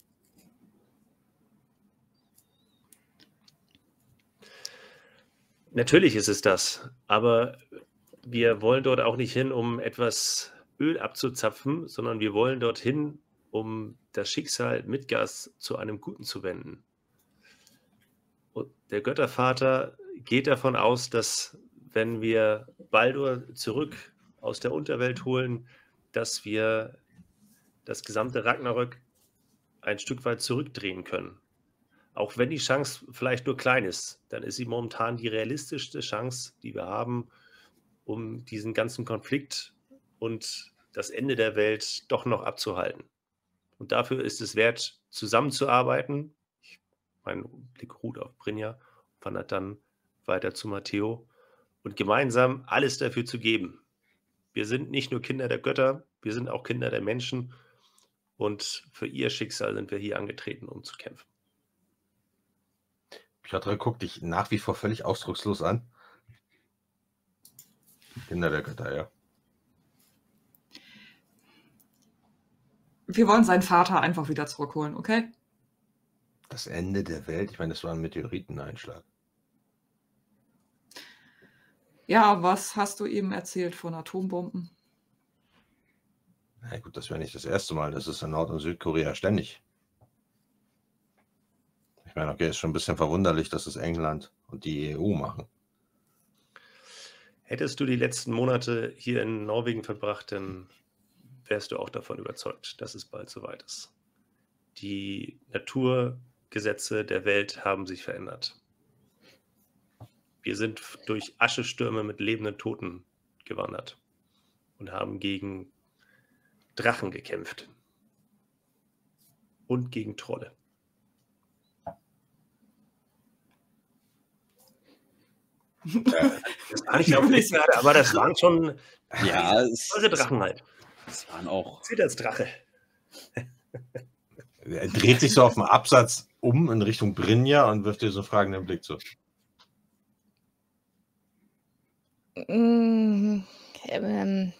Natürlich ist es das, aber wir wollen dort auch nicht hin, um etwas Öl abzuzapfen, sondern wir wollen dorthin, um das Schicksal Midgars zu einem Guten zu wenden. Und der Göttervater geht davon aus, dass wenn wir Baldur zurück aus der Unterwelt holen, dass wir das gesamte Ragnarök ein Stück weit zurückdrehen können. Auch wenn die Chance vielleicht nur klein ist, dann ist sie momentan die realistischste Chance, die wir haben, um diesen ganzen Konflikt und das Ende der Welt doch noch abzuhalten. Und dafür ist es wert, zusammenzuarbeiten. Ich, mein Blick ruht auf Brinja, wandert dann weiter zu Matteo und gemeinsam alles dafür zu geben. Wir sind nicht nur Kinder der Götter, wir sind auch Kinder der Menschen und für ihr Schicksal sind wir hier angetreten, um zu kämpfen. Piotr guckt dich nach wie vor völlig ausdruckslos an. Kinder der Götter, ja. Wir wollen seinen Vater einfach wieder zurückholen, okay? Das Ende der Welt, ich meine, das war ein Meteoriteneinschlag. Ja, was hast du eben erzählt von Atombomben? Na gut, das wäre nicht das erste Mal. Das ist in Nord- und Südkorea ständig. Ich meine, okay, ist schon ein bisschen verwunderlich, dass es England und die EU machen. Hättest du die letzten Monate hier in Norwegen verbracht, dann wärst du auch davon überzeugt, dass es bald soweit ist. Die Naturgesetze der Welt haben sich verändert. Wir sind durch Aschestürme mit lebenden Toten gewandert und haben gegen Drachen gekämpft und gegen Trolle. *laughs* Das war nicht auf mich gerade, aber das waren schon Ja, stolze Drachen halt. es waren auch. Zählt als Drache. Er dreht sich so auf dem Absatz um in Richtung Brinja und wirft dir so einen fragenden Blick zu. Mm, ähm,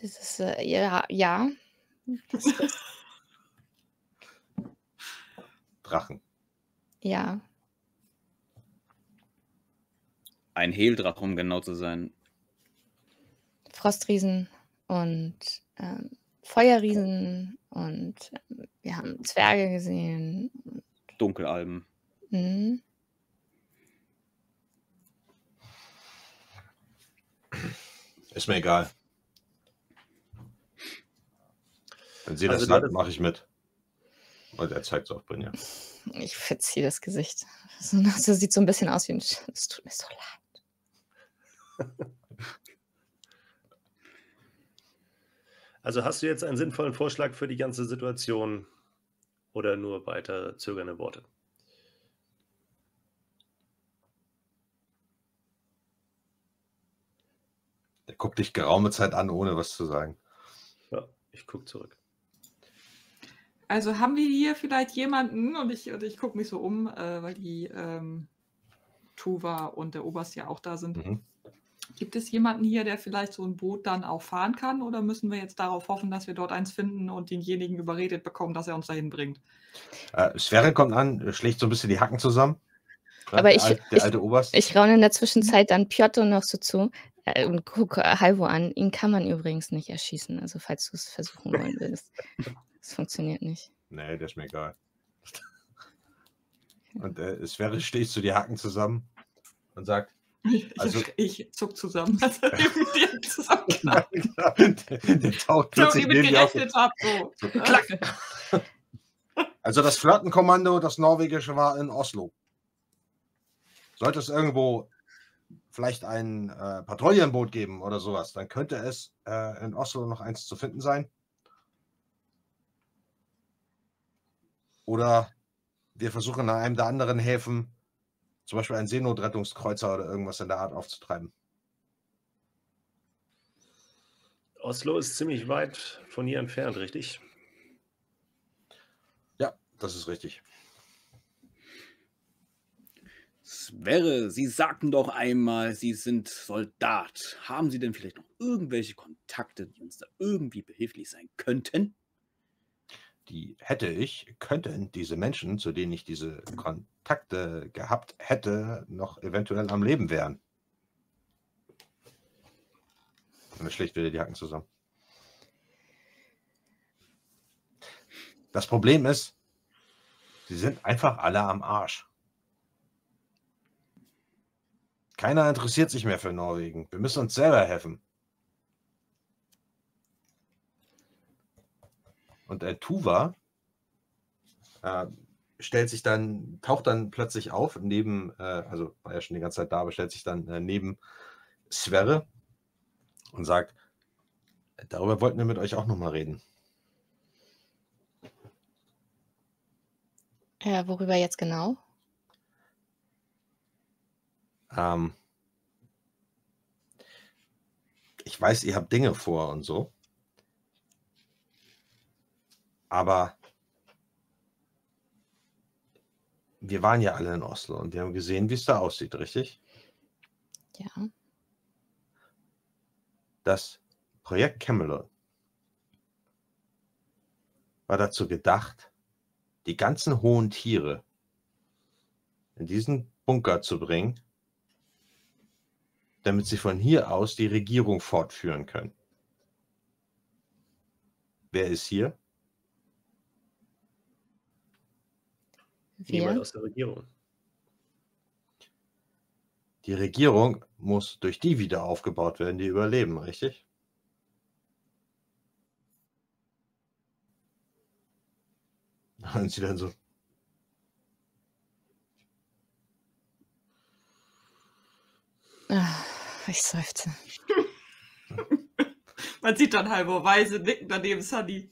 das ist, äh, ja, ja. Das ist, Drachen. ja. Ein Hehldrache, um genau zu sein. Frostriesen und ähm, Feuerriesen und ähm, wir haben Zwerge gesehen. Dunkelalben. Mhm. Ist mir egal. Wenn sie Also das hattest- mache ich mit. Und er zeigt es auf Brinja. Ich verziehe das Gesicht. Das das sieht so ein bisschen aus wie ein. Sch- Es tut mir so leid. Also hast du jetzt einen sinnvollen Vorschlag für die ganze Situation oder nur weiter zögernde Worte? Guckt dich geraume Zeit an, ohne was zu sagen. Ja, ich gucke zurück. Also haben wir hier vielleicht jemanden, und ich, und ich gucke mich so um, äh, weil die ähm, Tuva und der Oberst ja auch da sind. Mhm. Gibt es jemanden hier, der vielleicht so ein Boot dann auch fahren kann? Oder müssen wir jetzt darauf hoffen, dass wir dort eins finden und denjenigen überredet bekommen, dass er uns dahin bringt? Äh, Sverre kommt an, schlägt so ein bisschen die Hacken zusammen. Aber der, ich- al- der ich- alte Oberst. Ich raune in der Zwischenzeit dann Piotr noch so zu äh, und gucke Halvo an. Ihn kann man übrigens nicht erschießen, also falls du es versuchen wollen willst. *laughs* Das funktioniert nicht. Nee, der ist mir egal. Und äh, Sverre schlägt so die Hacken zusammen und sagt, Ich, Also- ich zuck zusammen. *laughs* Also, mit dir zusammen. *laughs* der, der taucht So, plötzlich wie mit neben dir auf. gerechnet habe. So. So, klack. Also das Flottenkommando, das norwegische, war in Oslo. Sollte es irgendwo vielleicht ein äh, Patrouillenboot geben oder sowas, dann könnte es äh, in Oslo noch eins zu finden sein. Oder wir versuchen an einem der anderen Häfen zum Beispiel einen Seenotrettungskreuzer oder irgendwas in der Art aufzutreiben. Oslo ist ziemlich weit von hier entfernt, richtig? Ja, das ist richtig. Sverre, Sie sagten doch einmal, Sie sind Soldat. Haben Sie denn vielleicht noch irgendwelche Kontakte, die uns da irgendwie behilflich sein könnten? die hätte ich, könnten diese Menschen, zu denen ich diese Kontakte gehabt hätte, noch eventuell am Leben wären. Und er schlägt wieder die Hacken zusammen. Das Problem ist, sie sind einfach alle am Arsch. Keiner interessiert sich mehr für Norwegen. Wir müssen uns selber helfen. Und der Tuva äh, stellt sich dann, taucht dann plötzlich auf, neben, äh, also war ja schon die ganze Zeit da, aber stellt sich dann äh, neben Sverre und sagt, darüber wollten wir mit euch auch nochmal reden. Ja, worüber jetzt genau? Ähm, ich weiß, ihr habt Dinge vor und so. Aber wir waren ja alle in Oslo und wir haben gesehen, wie es da aussieht, richtig? Ja. Das Projekt Camelot war dazu gedacht, die ganzen hohen Tiere in diesen Bunker zu bringen, damit sie von hier aus die Regierung fortführen können. Wer ist hier? Niemand Wir? aus der Regierung. Die Regierung muss durch die wieder aufgebaut werden, die überleben, richtig? *laughs* Und sie dann so, Ah, ich seufze. *laughs* Man sieht dann halber Weise nicken daneben Sunny.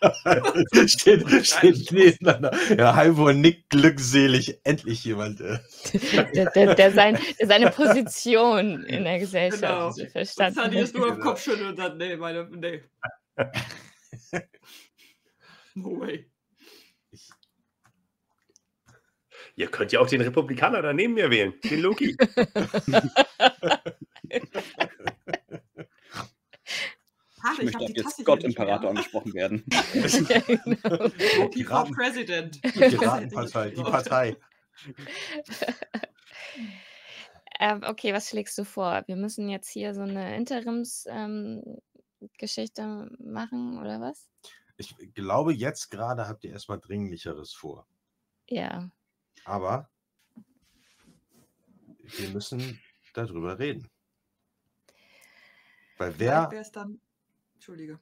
*laughs* steht, *laughs* steht nebeneinander. Ja, Halvor nickt glückselig. Endlich jemand. Äh. Der, der, der, sein, der seine Position in der Gesellschaft Genau. Und verstanden Sunny hat. ist nur im Genau. Kopf schütteln und dann, nee, meine, nee. No way. Ihr könnt ja auch den Republikaner daneben mir wählen, den Loki. *laughs* Ich ich möchte die jetzt Gott-Imperator angesprochen werden. *laughs* ja, genau. *laughs* Loki for Piraten- President. Die Piratenpartei, die Partei. Ähm, okay, was schlägst du vor? Wir müssen jetzt hier so eine Interims-Geschichte ähm, machen, oder was? Ich glaube, jetzt gerade habt ihr erstmal Dringlicheres vor. Ja. Aber wir müssen darüber reden. Weil wer, dann. Entschuldige.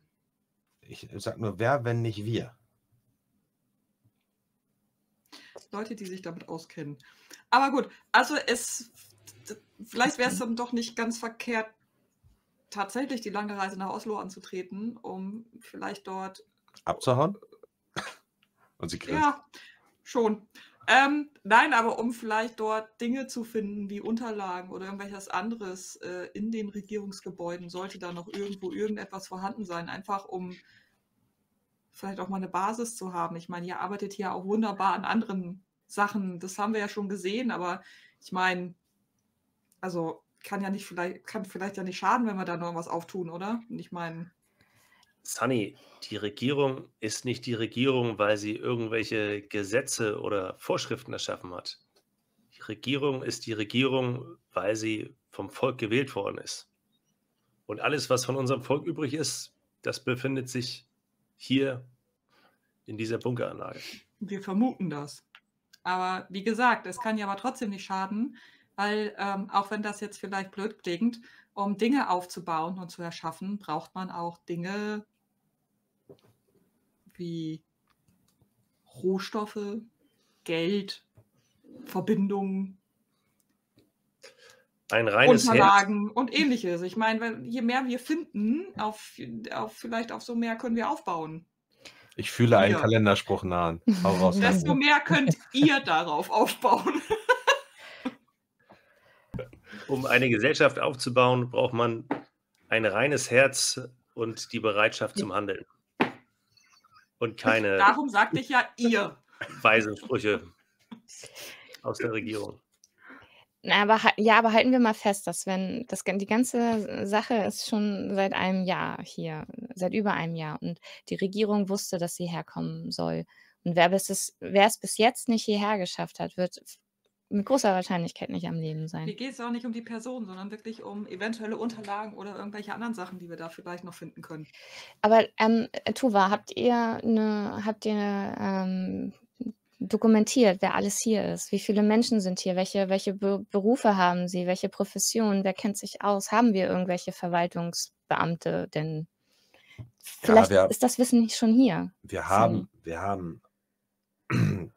ich sag nur, wer, wenn nicht wir? Leute, die sich damit auskennen. Aber gut, also es. Vielleicht wäre es dann doch nicht ganz verkehrt, tatsächlich die lange Reise nach Oslo anzutreten, um vielleicht dort Abzuhauen? *laughs* Und sie grinst. Ja, schon. Ähm, nein, aber um vielleicht dort Dinge zu finden, wie Unterlagen oder irgendwelches anderes äh, in den Regierungsgebäuden, sollte da noch irgendwo irgendetwas vorhanden sein, einfach um vielleicht auch mal eine Basis zu haben. Ich meine, ihr arbeitet hier auch wunderbar an anderen Sachen. Das haben wir ja schon gesehen, aber ich meine, also kann ja nicht vielleicht, kann vielleicht ja nicht schaden, wenn wir da noch was auftun, oder? Und ich meine. Sunny, die Regierung ist nicht die Regierung, weil sie irgendwelche Gesetze oder Vorschriften erschaffen hat. Die Regierung ist die Regierung, weil sie vom Volk gewählt worden ist. Und alles, was von unserem Volk übrig ist, das befindet sich hier in dieser Bunkeranlage. Wir vermuten das. Aber wie gesagt, es kann ja aber trotzdem nicht schaden, weil ähm, auch wenn das jetzt vielleicht blöd klingt, um Dinge aufzubauen und zu erschaffen, braucht man auch Dinge wie Rohstoffe, Geld, Verbindungen, ein reines Unterlagen Herz. und ähnliches. Ich meine, je mehr wir finden, auf, auf, vielleicht auf so mehr können wir aufbauen. Ich fühle einen Kalenderspruch nahen. *laughs* Raus. Desto mehr könnt ihr darauf aufbauen. *laughs* um eine Gesellschaft aufzubauen, braucht man ein reines Herz und die Bereitschaft zum Handeln. Und keine. Darum sagte ich ja ihr. Weisen Sprüche *laughs* aus der Regierung. Na, aber ja, aber halten wir mal fest, dass wenn das die ganze Sache ist schon seit einem Jahr hier, seit über einem Jahr und die Regierung wusste, dass sie herkommen soll. Und wer es, wer es bis jetzt nicht hierher geschafft hat, wird mit großer Wahrscheinlichkeit nicht am Leben sein. Hier geht es auch nicht um die Person, sondern wirklich um eventuelle Unterlagen oder irgendwelche anderen Sachen, die wir da vielleicht noch finden können. Aber ähm, Tuva, habt ihr eine, habt ihr ähm, dokumentiert, wer alles hier ist. Wie viele Menschen sind hier? Welche, welche Be Berufe haben sie? Welche Professionen? Wer kennt sich aus? Haben wir irgendwelche Verwaltungsbeamte? Denn vielleicht ja, wir, ist das Wissen nicht schon hier. Wir haben, wir haben *clears throat*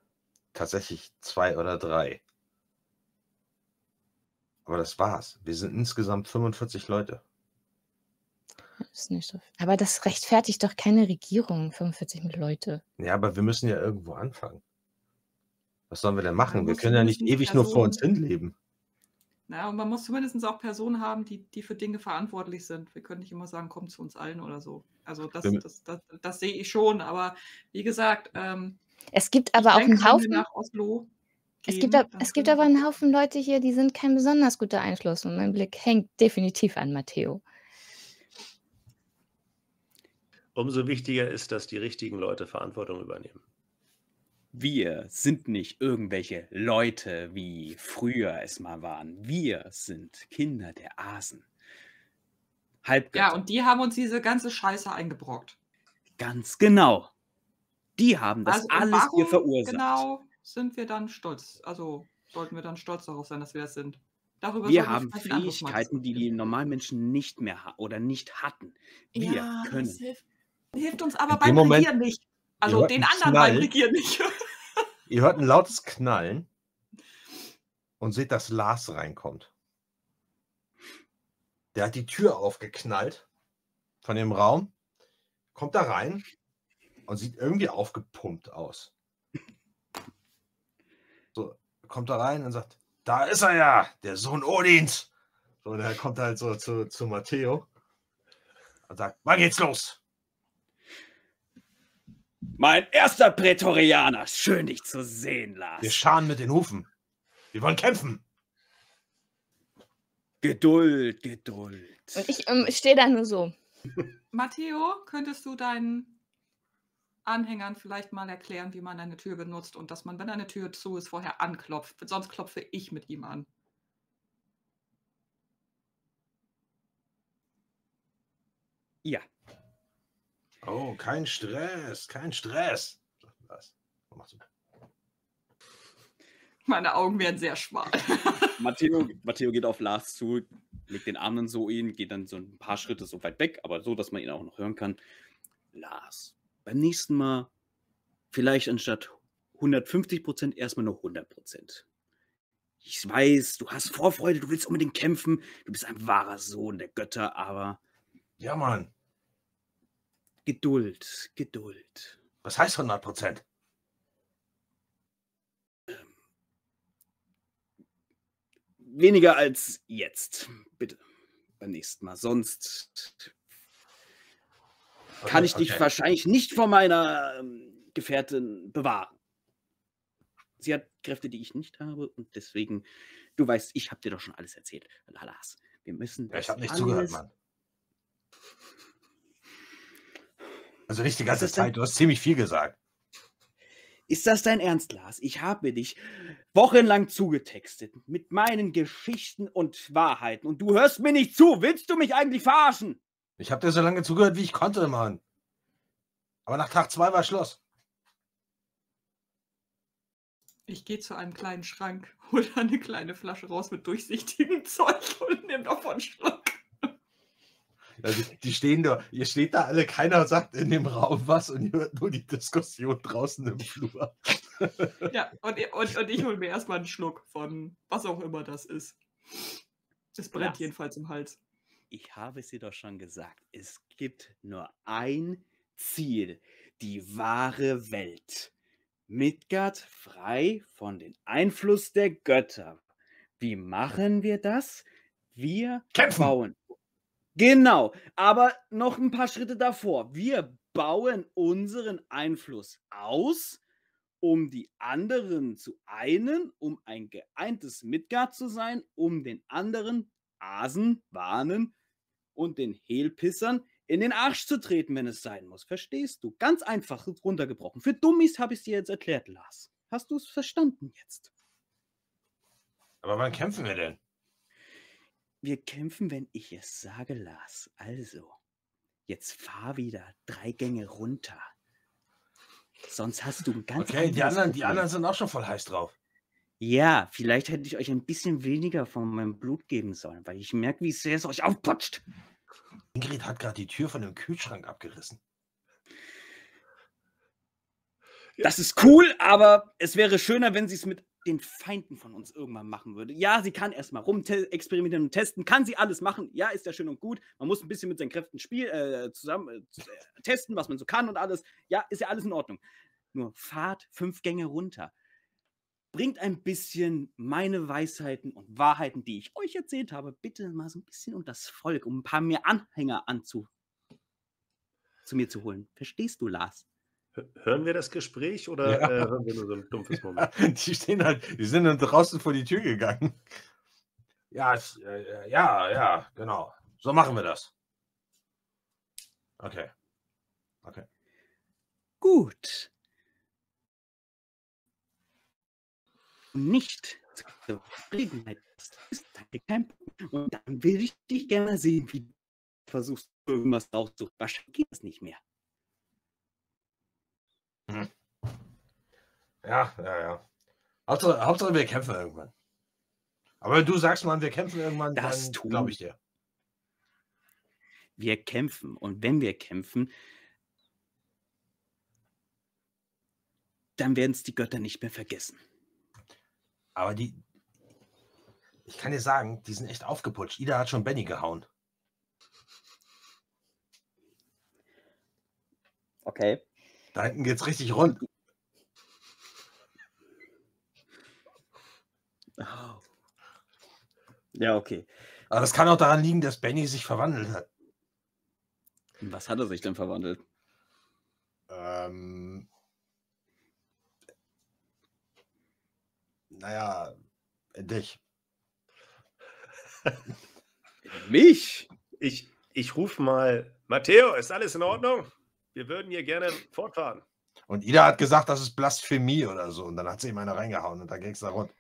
tatsächlich zwei oder drei. Aber das war's. Wir sind insgesamt 45 Leute. Das ist nicht so Aber das rechtfertigt doch keine Regierung, 45 Leute. Ja, aber wir müssen ja irgendwo anfangen. Was sollen wir denn machen? Wir können ja nicht ewig Personen, nur vor uns hinleben. Na, und man muss zumindest auch Personen haben, die, die für Dinge verantwortlich sind. Wir können nicht immer sagen, kommt zu uns allen oder so. Also das, das, das, das, das sehe ich schon, aber wie gesagt, ähm, es gibt aber auch einen Haufen. Nach Oslo es gibt, es gibt aber einen Haufen Leute hier, die sind kein besonders guter Einfluss und mein Blick hängt definitiv an Matteo. Umso wichtiger ist, dass die richtigen Leute Verantwortung übernehmen. Wir sind nicht irgendwelche Leute, wie früher es mal waren. Wir sind Kinder der Asen. Halbgötter. Ja, und die haben uns diese ganze Scheiße eingebrockt. Ganz genau. Die haben das also, alles hier verursacht. Genau, sind wir dann stolz. Also sollten wir dann stolz darauf sein, dass wir das sind. Darüber wir haben Fähigkeiten, die die normalen Menschen nicht mehr oder nicht hatten. Wir ja, können. Das hilft, hilft uns aber beim Moment, Regieren nicht. Also den anderen beim Regieren nicht. *laughs* Ihr hört ein lautes Knallen und seht, dass Lars reinkommt. Der hat die Tür aufgeknallt von dem Raum, kommt da rein und sieht irgendwie aufgepumpt aus. So, kommt da rein und sagt, da ist er ja, der Sohn Odins. So, und er kommt halt so zu, zu Matteo und sagt, wann geht's los? Mein erster Prätorianer. Schön, dich zu sehen, Lars. Wir scharen mit den Hufen. Wir wollen kämpfen. Geduld, Geduld. Und ich ähm, stehe da nur so. Matteo, könntest du deinen Anhängern vielleicht mal erklären, wie man eine Tür benutzt und dass man, wenn eine Tür zu ist, vorher anklopft? Sonst klopfe ich mit ihm an. Ja, Oh, kein Stress, kein Stress. Was? machst du? Meine Augen werden sehr schmal. *laughs* Matteo, Matteo geht auf Lars zu, legt den Arm dann so ihn, geht dann so ein paar Schritte so weit weg, aber so, dass man ihn auch noch hören kann. Lars, beim nächsten Mal vielleicht anstatt 150 Prozent erstmal nur 100 Prozent. Ich weiß, du hast Vorfreude, du willst unbedingt kämpfen, du bist ein wahrer Sohn der Götter, aber. Ja, Mann. Geduld, Geduld. Was heißt 100 Prozent? Ähm, weniger als jetzt, bitte. Beim nächsten Mal. Sonst kann Okay, ich dich okay. wahrscheinlich nicht vor meiner ähm, Gefährtin bewahren. Sie hat Kräfte, die ich nicht habe und deswegen, du weißt, ich habe dir doch schon alles erzählt. Lalas, wir müssen Ja, ich habe nicht zugehört, alles- Mann. Also nicht die ganze Zeit, du hast ziemlich viel gesagt. Ist das dein Ernst, Lars? Ich habe dich wochenlang zugetextet mit meinen Geschichten und Wahrheiten und du hörst mir nicht zu. Willst du mich eigentlich verarschen? Ich habe dir so lange zugehört, wie ich konnte, Mann. Aber nach Tag zwei war Schluss. Ich gehe zu einem kleinen Schrank, *laughs* hole da eine kleine Flasche raus mit durchsichtigem *laughs* Zeug und nehme davon einen Schluck. Ja, *laughs* die, die stehen da, ihr steht da alle, keiner sagt in dem Raum was und ihr hört nur die Diskussion draußen im Flur. Ja, und, und, und ich hole mir erstmal einen Schluck von was auch immer das ist. Es brennt Lass. jedenfalls im Hals. Ich habe es dir doch schon gesagt. Es gibt nur ein Ziel. Die wahre Welt. Midgard frei von den Einfluss der Götter. Wie machen wir das? Wir Kämpfen! bauen. Genau, aber noch ein paar Schritte davor. Wir bauen unseren Einfluss aus, um die anderen zu einen, um ein geeintes Midgard zu sein, um den anderen Asen, Warnen und den Hehlpissern in den Arsch zu treten, wenn es sein muss. Verstehst du? Ganz einfach runtergebrochen. Für Dummies habe ich es dir jetzt erklärt, Lars. Hast du es verstanden jetzt? Aber wann kämpfen wir denn? Wir kämpfen, wenn ich es sage, Lars. Also, jetzt fahr wieder drei Gänge runter. Sonst hast du ein ganz Okay, die anderen, die anderen sind auch schon voll heiß drauf. Ja, vielleicht hätte ich euch ein bisschen weniger von meinem Blut geben sollen, weil ich merke, wie sehr es euch aufputscht. Ingrid hat gerade die Tür von dem Kühlschrank abgerissen. Das ist cool, aber es wäre schöner, wenn sie es mit den Feinden von uns irgendwann machen würde. Ja, sie kann erstmal rumexperimentieren und testen, kann sie alles machen. Ja, ist ja schön und gut. Man muss ein bisschen mit seinen Kräften spiel, äh, zusammen äh, äh, testen, was man so kann und alles. Ja, ist ja alles in Ordnung. Nur fahrt fünf Gänge runter. Bringt ein bisschen meine Weisheiten und Wahrheiten, die ich euch erzählt habe, bitte mal so ein bisschen unter das Volk, um ein paar mehr Anhänger anzu zu mir zu holen. Verstehst du, Lars? Hö- Hören wir das Gespräch oder Ja. äh, hören wir nur so ein dumpfes Moment? *laughs* Die stehen halt, die sind dann draußen vor die Tür gegangen. Ja, es, äh, ja, ja, genau. So machen wir das. Okay. Gut. Und nicht zur Zufriedenheit ist, ist danke kein Problem. Und dann will ich dich gerne sehen, wie du versuchst, irgendwas rauszuholen. Wahrscheinlich geht das nicht mehr. Ja, ja, ja. Hauptsache, Hauptsache wir kämpfen irgendwann. Aber wenn du sagst, man, wir kämpfen irgendwann, Das dann tun glaube ich dir. Wir kämpfen. Und wenn wir kämpfen, dann werden es die Götter nicht mehr vergessen. Aber die, ich kann dir sagen, die sind echt aufgeputscht. Ida hat schon Benny gehauen. Okay. Da hinten geht's richtig rund. Oh. Ja, okay. Aber das kann auch daran liegen, dass Benny sich verwandelt hat. Was hat er sich denn verwandelt? Ähm, naja, in dich. Mich? Ich, ich rufe mal, Matteo, ist alles in Ordnung? Wir würden hier gerne fortfahren. Und Ida hat gesagt, das ist Blasphemie oder so. Und dann hat sie ihm eine reingehauen und dann ging es da rund.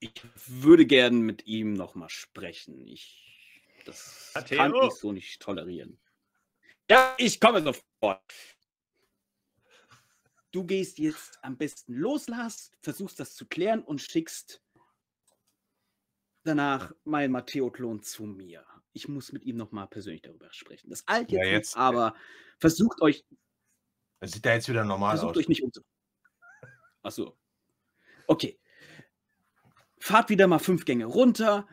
Ich würde gern mit ihm nochmal sprechen. Ich, das kann Matteo? ich so nicht tolerieren. Ja, ich komme sofort. Du gehst jetzt am besten los, Lars, versuchst das zu klären und schickst danach meinen Matteo-Klon zu mir. Ich muss mit ihm nochmal persönlich darüber sprechen. Das alt Ja, jetzt, jetzt- nicht, aber versucht euch, Das sieht ja jetzt wieder normal versucht aus. euch nicht umzu. Achso. Okay. Fahrt wieder mal fünf Gänge runter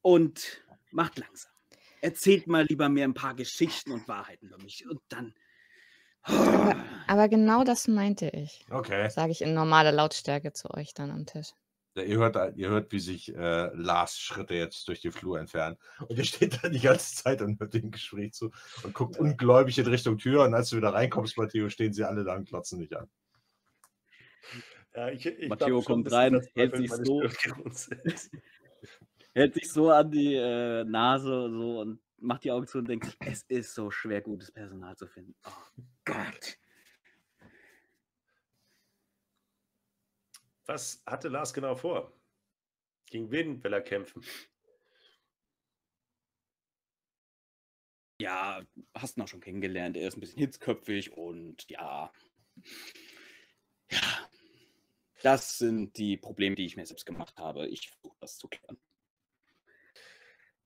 und macht langsam. Erzählt mal lieber mir ein paar Geschichten und Wahrheiten über mich und dann. Aber genau das meinte ich. Okay. Sage ich in normaler Lautstärke zu euch dann am Tisch. Ja, ihr, hört, ihr hört, wie sich äh, Lars Schritte jetzt durch die Flur entfernen. Und ihr steht da die ganze Zeit und hört dem Gespräch zu und guckt ungläubig in Richtung Tür. Und als du wieder reinkommst, Matteo, stehen sie alle da und klotzen dich an. Ja, ich, ich Matteo kommt rein, das hält sich so-. *laughs* Hält sich so an die äh, Nase so und macht die Augen zu und denkt, sich, es ist so schwer, gutes Personal zu finden. Oh Gott. Was hatte Lars genau vor? Gegen wen will er kämpfen? Ja, hast ihn auch schon kennengelernt. Er ist ein bisschen hitzköpfig und ja. Ja. Das sind die Probleme, die ich mir selbst gemacht habe. Ich versuche das zu klären.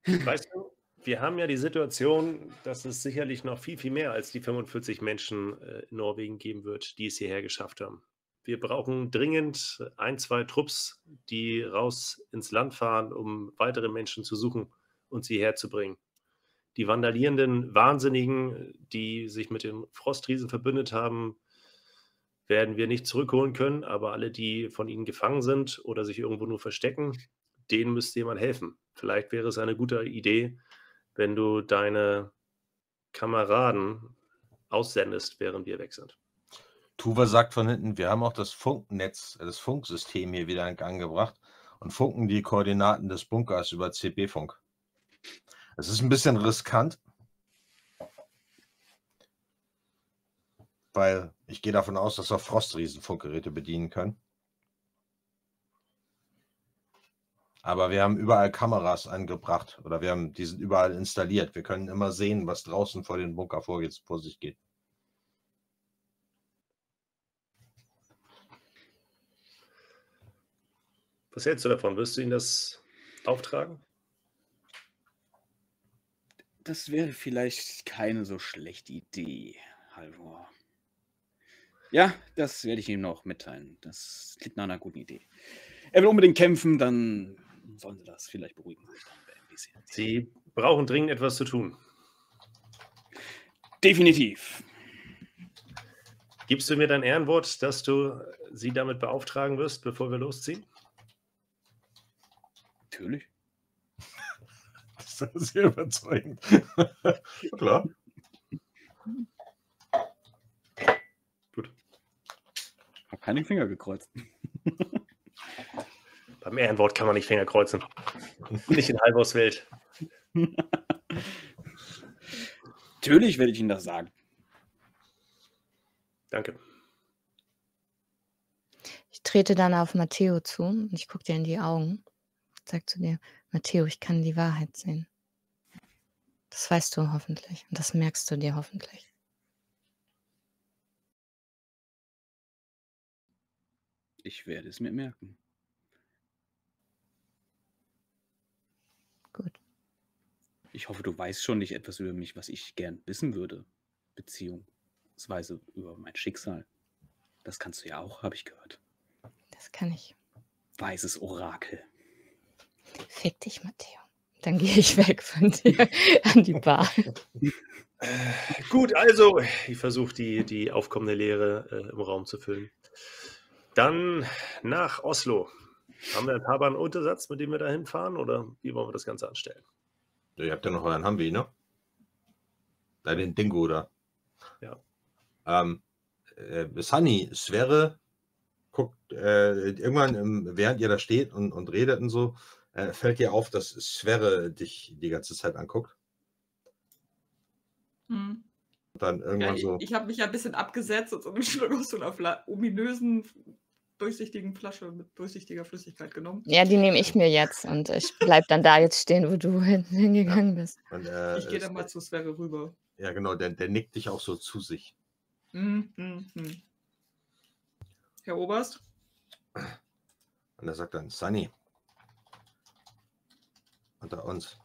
Weißt du, wir haben ja die Situation, dass es sicherlich noch viel, viel mehr als die 45 Menschen äh, in Norwegen geben wird, die es hierher geschafft haben. Wir brauchen dringend ein, zwei Trupps, die raus ins Land fahren, um weitere Menschen zu suchen und sie herzubringen. Die vandalierenden Wahnsinnigen, die sich mit den Frostriesen verbündet haben, werden wir nicht zurückholen können, aber alle, die von ihnen gefangen sind oder sich irgendwo nur verstecken, denen müsste jemand helfen. Vielleicht wäre es eine gute Idee, wenn du deine Kameraden aussendest, während wir weg sind. Tuva sagt von hinten, wir haben auch das Funknetz, äh, das Funksystem hier wieder in Gang gebracht und funken die Koordinaten des Bunkers über CB-Funk. Es ist ein bisschen riskant, weil ich gehe davon aus, dass auch Frostriesen Funkgeräte bedienen können. Aber wir haben überall Kameras angebracht oder wir haben, die sind überall installiert. Wir können immer sehen, was draußen vor dem Bunker vorgeht, vor sich geht. Was hältst du davon? Wirst du ihnen das auftragen? Das wäre vielleicht keine so schlechte Idee, Halvor. Ja, das werde ich ihm noch mitteilen. Das klingt nach einer guten Idee. Er will unbedingt kämpfen, dann sollen sie das vielleicht beruhigen. sich dann ein bisschen. Sie brauchen dringend etwas zu tun. Definitiv. Gibst du mir dein Ehrenwort, dass du sie damit beauftragen wirst, bevor wir losziehen? Natürlich. *laughs* Das ist sehr überzeugend. *laughs* Klar. Hab keinen Finger gekreuzt. *laughs* Beim Ehrenwort kann man nicht Finger kreuzen. nicht in Halvors Welt. *laughs* Natürlich werde ich Ihnen das sagen. Danke. Ich trete dann auf Matteo zu und ich gucke dir in die Augen. Sag zu dir, Matteo, ich kann die Wahrheit sehen. Das weißt du hoffentlich und das merkst du dir hoffentlich. Ich werde es mir merken. Gut. Ich hoffe, du weißt schon nicht etwas über mich, was ich gern wissen würde. Beziehungsweise über mein Schicksal. Das kannst du ja auch, habe ich gehört. Das kann ich. Weißes Orakel. Fick dich, Matteo. Dann gehe ich weg von dir *laughs* an die Bar. Gut, also, ich versuche die, die aufkommende Leere äh, im Raum zu füllen. Dann nach Oslo. Haben wir einen Fahrbahn-Untersatz, mit dem wir da hinfahren oder wie wollen wir das Ganze anstellen? Ja, Ihr habt ja noch euren Humvee, ne? Da den Dingo, oder? Ja. Ähm, äh, Sunny, Sverre, guckt, äh, irgendwann, im, während ihr da steht und, und redet und so, äh, fällt dir auf, dass Sverre dich die ganze Zeit anguckt. Hm. Und dann Ja, irgendwann ich so, ich habe mich ja ein bisschen abgesetzt und so einen Schluck aus so einer ominösen, durchsichtigen Flasche mit durchsichtiger Flüssigkeit genommen. Ja, die nehme ich mir jetzt und ich bleib dann da jetzt stehen, wo du *laughs* hinten hingegangen bist. und, äh, Ich gehe dann mal zu Sverre rüber. Ja, genau, der, der nickt dich auch so zu sich. Hm, hm. Herr Oberst? Und er sagt dann, Sunny, unter uns,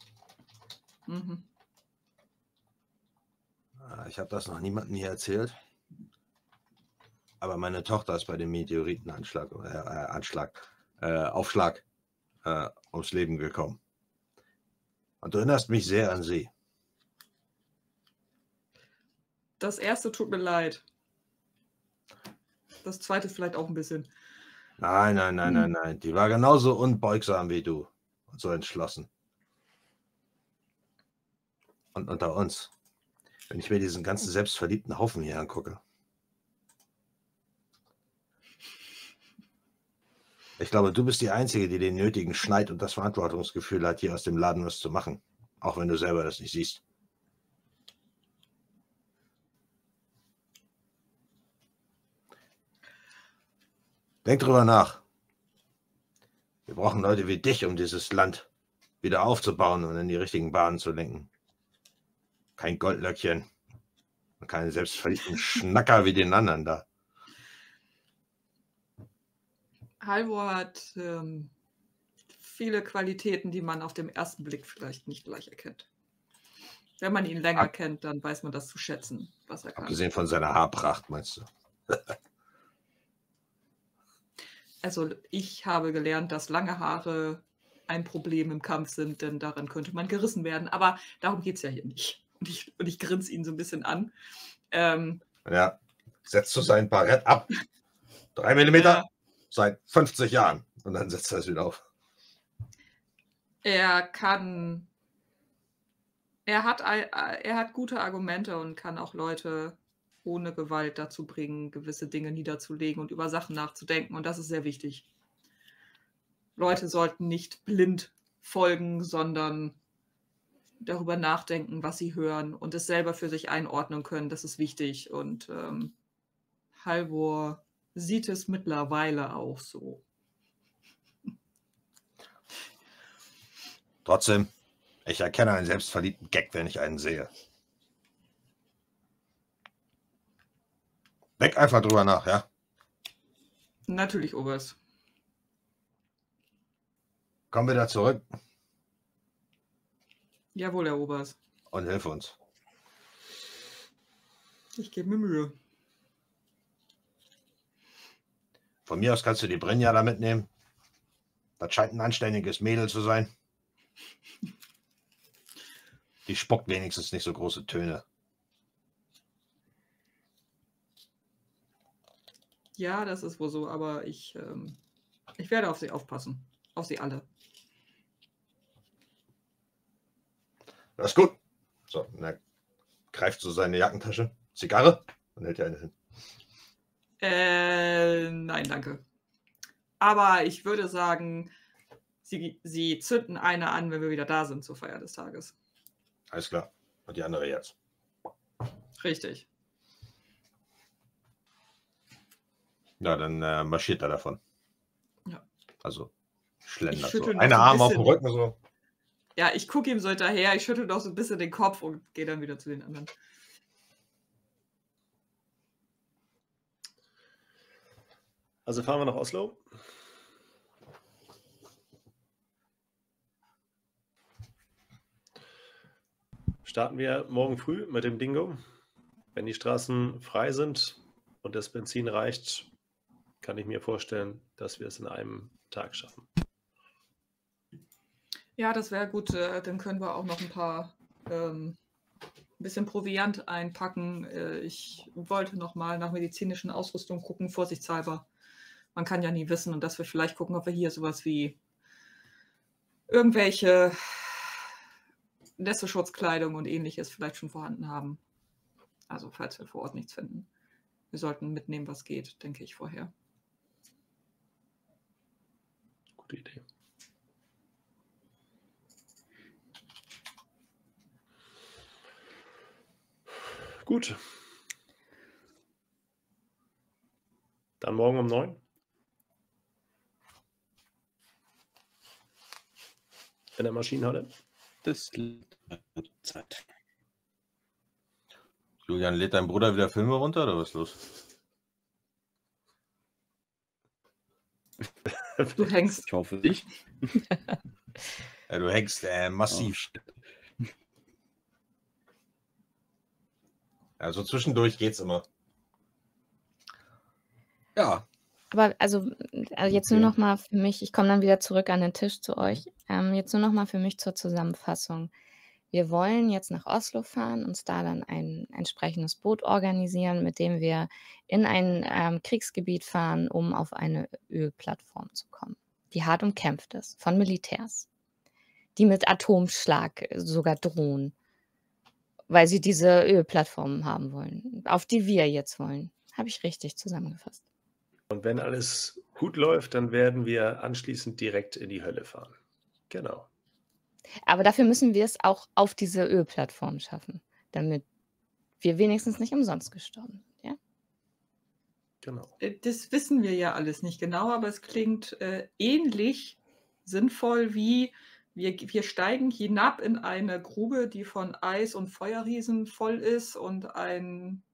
Mhm. äh, ich habe das noch niemandem hier erzählt, aber meine Tochter ist bei dem Meteoritenanschlag, äh, äh, Anschlag, äh, Aufschlag äh, ums Leben gekommen. Und du erinnerst mich sehr an sie. Das erste tut mir leid. Das zweite vielleicht auch ein bisschen. Nein, nein, nein, Hm. nein, nein. Die war genauso unbeugsam wie du und so entschlossen. Und unter uns, wenn ich mir diesen ganzen selbstverliebten Haufen hier angucke. Ich glaube, du bist die Einzige, die den nötigen Schneid und das Verantwortungsgefühl hat, hier aus dem Laden was zu machen. Auch wenn du selber das nicht siehst. Denk drüber nach. Wir brauchen Leute wie dich, um dieses Land wieder aufzubauen und in die richtigen Bahnen zu lenken. Kein Goldlöckchen und keinen selbstverliebten *laughs* Schnacker wie den anderen da. Halvor hat ähm, viele Qualitäten, die man auf dem ersten Blick vielleicht nicht gleich erkennt. Wenn man ihn länger Ab- kennt, dann weiß man das zu schätzen, was er kann. Abgesehen von seiner Haarpracht, meinst du? *laughs* Also ich habe gelernt, dass lange Haare ein Problem im Kampf sind, denn daran könnte man gerissen werden. Aber darum geht es ja hier nicht. Und ich, und ich grinse ihn so ein bisschen an. Ähm, Ja, setzt du sein Barett ab. Drei Millimeter Ja. Seit 50 Jahren. Und dann setzt er es wieder auf. er kann. Er hat, er hat gute Argumente und kann auch Leute ohne Gewalt dazu bringen, gewisse Dinge niederzulegen und über Sachen nachzudenken. Und das ist sehr wichtig. Leute sollten nicht blind folgen, sondern darüber nachdenken, was sie hören und es selber für sich einordnen können. Das ist wichtig. Und ähm, Halvor sieht es mittlerweile auch so. Trotzdem, ich erkenne einen selbstverliebten Gag, wenn ich einen sehe. Denk einfach drüber nach, ja? Natürlich, Oberst. Komm wieder zurück Jawohl, Herr Oberst. und hilf uns. Ich gebe mir Mühe. Von mir aus kannst du die Brinja da mitnehmen. Das scheint ein anständiges Mädel zu sein. Die spuckt wenigstens nicht so große Töne. Ja, das ist wohl so, aber ich, ähm, ich werde auf sie aufpassen. Auf sie alle. Das ist gut. So, und er greift so seine Jackentasche. Zigarre und hält dir eine hin. Äh, nein, danke. Aber ich würde sagen, sie, sie zünden eine an, wenn wir wieder da sind zur Feier des Tages. Alles klar. Und die andere jetzt. Richtig. Ja, dann äh, marschiert er davon. Ja. Also schlendert so. Eine ein Arm auf dem. Rücken so. Ja, ich gucke ihm so hinterher, ich schüttel noch so ein bisschen den Kopf und gehe dann wieder zu den anderen. Also fahren wir nach Oslo. Starten wir morgen früh mit dem Dingo. Wenn die Straßen frei sind und das Benzin reicht, kann ich mir vorstellen, dass wir es in einem Tag schaffen. Ja, das wäre gut. Äh, dann können wir auch noch ein paar ähm, bisschen Proviant einpacken. Äh, ich wollte noch mal nach medizinischen Ausrüstung gucken, vorsichtshalber. Man kann ja nie wissen und dass wir vielleicht gucken, ob wir hier sowas wie irgendwelche Nässeschutzkleidung und ähnliches vielleicht schon vorhanden haben. Also falls wir vor Ort nichts finden. Wir sollten mitnehmen, was geht, denke ich vorher. Gute Idee. Gut. Dann morgen um neun. In der Maschinenhalle. Das Zeit. Julian, lädt dein Bruder wieder Filme runter oder was ist los? Du hängst. Ich hoffe nicht. *laughs* Ja, du hängst äh, massiv. Also zwischendurch geht's immer. Ja, Aber also, also jetzt nur Okay. noch mal für mich, ich komme dann wieder zurück an den Tisch zu euch. Ähm, jetzt nur noch mal für mich zur Zusammenfassung. wir wollen jetzt nach Oslo fahren, uns da dann ein entsprechendes Boot organisieren, mit dem wir in ein ähm, Kriegsgebiet fahren, um auf eine Ölplattform zu kommen, die hart umkämpft ist von Militärs, die mit Atomschlag sogar drohen, weil sie diese Ölplattformen haben wollen, auf die wir jetzt wollen. Habe ich richtig zusammengefasst. Und wenn alles gut läuft, dann werden wir anschließend direkt in die Hölle fahren. Genau. Aber dafür müssen wir es auch auf diese Ölplattform schaffen, damit wir wenigstens nicht umsonst gestorben sind. Ja? Genau. Äh, Das wissen wir ja alles nicht genau, aber es klingt äh, ähnlich sinnvoll wie wir, wir steigen hinab in eine Grube, die von Eis und Feuerriesen voll ist und ein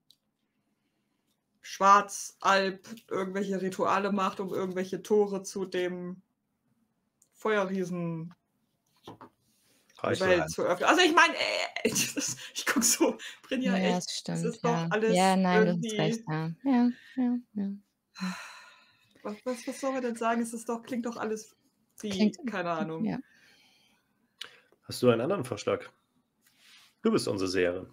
Schwarzalb irgendwelche Rituale macht, um irgendwelche Tore zu dem Feuerriesen Welt zu öffnen. Also ich meine, äh, *laughs* ich gucke so, Brinja, Ja, echt, das stimmt. es ist doch ja. alles ja, nein, du hast irgendwie... recht. Ja, ja, ja. ja. Was, was, was soll man denn sagen? Es ist doch, klingt doch alles wie, Klingt, keine Ahnung. ja. Hast du einen anderen Vorschlag? Du bist unsere Seherin.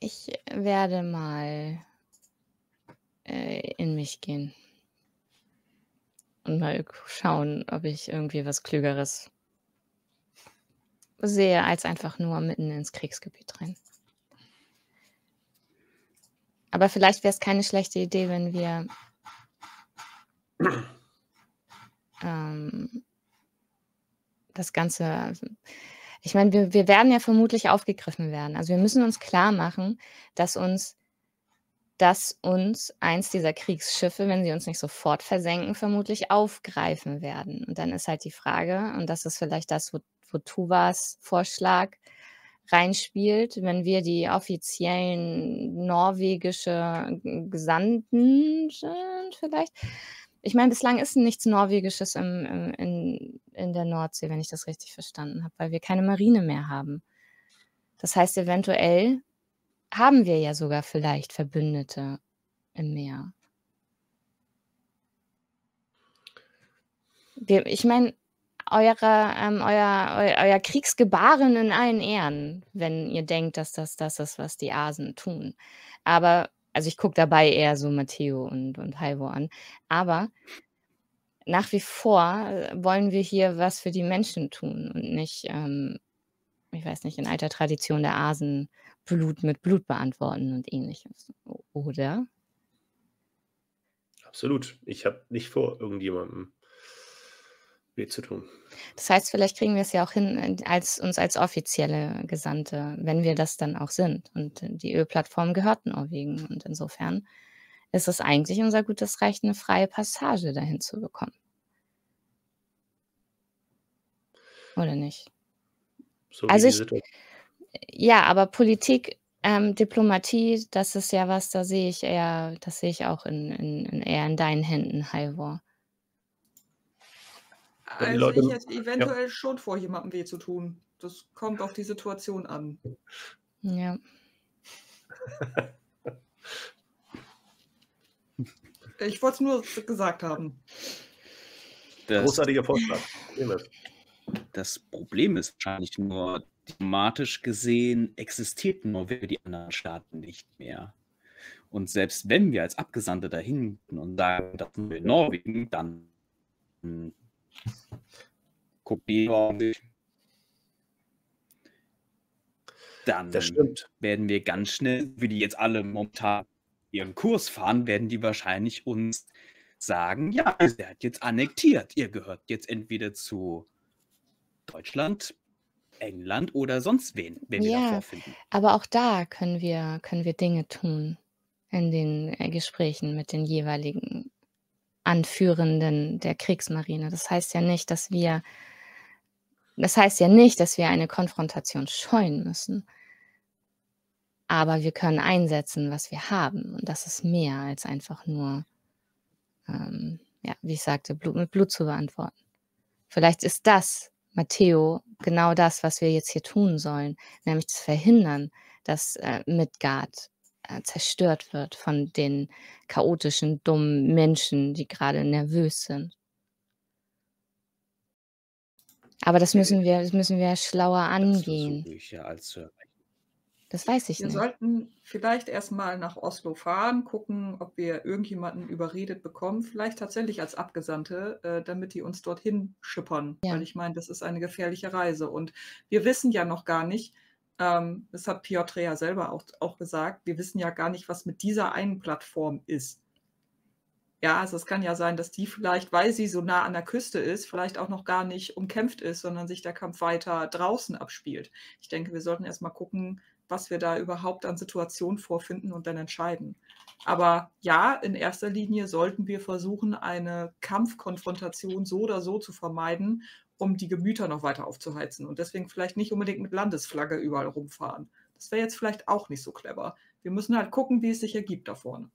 Ich werde mal äh, in mich gehen und mal schauen, ob ich irgendwie was Klügeres sehe, als einfach nur mitten ins Kriegsgebiet rein. Aber vielleicht wäre es keine schlechte Idee, wenn wir *clears throat* ähm, das Ganze. Ich meine, wir, wir werden ja vermutlich aufgegriffen werden. Also wir müssen uns klar machen, dass uns, dass uns eins dieser Kriegsschiffe, wenn sie uns nicht sofort versenken, vermutlich aufgreifen werden. Und dann ist halt die Frage, und das ist vielleicht das, wo, wo Tuvas Vorschlag reinspielt, wenn wir die offiziellen norwegische Gesandten sind, vielleicht. Ich meine, bislang ist nichts Norwegisches im, im, in, in der Nordsee, wenn ich das richtig verstanden habe, weil wir keine Marine mehr haben. Das heißt, eventuell haben wir ja sogar vielleicht Verbündete im Meer. Wir, ich meine, eure, ähm, euer, eu, euer Kriegsgebaren in allen Ehren, wenn ihr denkt, dass das das ist, was die Asen tun. Aber, also ich gucke dabei eher so Matteo und, und Halvor an. Aber nach wie vor äh, wollen wir hier was für die Menschen tun und nicht, ähm, ich weiß nicht, in alter Tradition der Asen Blut mit Blut beantworten und ähnliches. Oder? Absolut. Ich habe nicht vor, irgendjemandem weh zu tun. Das heißt, vielleicht kriegen wir es ja auch hin, äh, als, uns als offizielle Gesandte, wenn wir das dann auch sind. Und die Ölplattform gehört Norwegen. Und insofern ist es eigentlich unser gutes Recht, eine freie Passage dahin zu bekommen. Oder nicht? So Also ich, ja, aber Politik, ähm, Diplomatie, das ist ja was, da sehe ich eher, das sehe ich auch in, in, in eher in deinen Händen, Halvor. Also Leute. ich hätte Ja. eventuell schon vor, jemandem weh zu tun. Das kommt auf die Situation an. Ja. Ich wollte es nur gesagt haben. Das, Großartiger Vorschlag. Wir das Problem ist wahrscheinlich nur, diplomatisch gesehen existierten Norwegen die anderen Staaten nicht mehr. Und selbst wenn wir als Abgesandte dahin und sagen, das sind wir in Norwegen, dann Norwegen. Dann Das stimmt. werden wir ganz schnell, wie die jetzt alle momentan ihren Kurs fahren, werden die wahrscheinlich uns sagen, ja, ihr seid jetzt annektiert. Ihr gehört jetzt entweder zu Deutschland, England oder sonst wen, wenn wir Ja, vorfinden. aber auch da können wir, können wir Dinge tun in den Gesprächen mit den jeweiligen Anführenden der Kriegsmarine. Das heißt ja nicht, dass wir, das heißt ja nicht, dass wir eine Konfrontation scheuen müssen. Aber wir können einsetzen, was wir haben. Und das ist mehr als einfach nur, ähm, ja, wie ich sagte, Blut mit Blut zu beantworten. Vielleicht ist das, Matteo, genau das, was wir jetzt hier tun sollen, nämlich zu verhindern, dass äh, Midgard äh, zerstört wird von den chaotischen, dummen Menschen, die gerade nervös sind. Aber das müssen wir, das müssen wir schlauer Das angehen. ja erreichen. Das weiß ich Wir nicht. sollten vielleicht erstmal nach Oslo fahren, gucken, ob wir irgendjemanden überredet bekommen, vielleicht tatsächlich als Abgesandte, äh, damit die uns dorthin schippern. Ja. Weil ich meine, das ist eine gefährliche Reise. Und wir wissen ja noch gar nicht, ähm, das hat Piotr ja selber auch, auch gesagt, wir wissen ja gar nicht, was mit dieser einen Plattform ist. Ja, also es kann ja sein, dass die vielleicht, weil sie so nah an der Küste ist, vielleicht auch noch gar nicht umkämpft ist, sondern sich der Kampf weiter draußen abspielt. Ich denke, wir sollten erstmal gucken, was wir da überhaupt an Situationen vorfinden und dann entscheiden. Aber ja, in erster Linie sollten wir versuchen, eine Kampfkonfrontation so oder so zu vermeiden, um die Gemüter noch weiter aufzuheizen und deswegen vielleicht nicht unbedingt mit Landesflagge überall rumfahren. Das wäre jetzt vielleicht auch nicht so clever. Wir müssen halt gucken, wie es sich ergibt da vorne.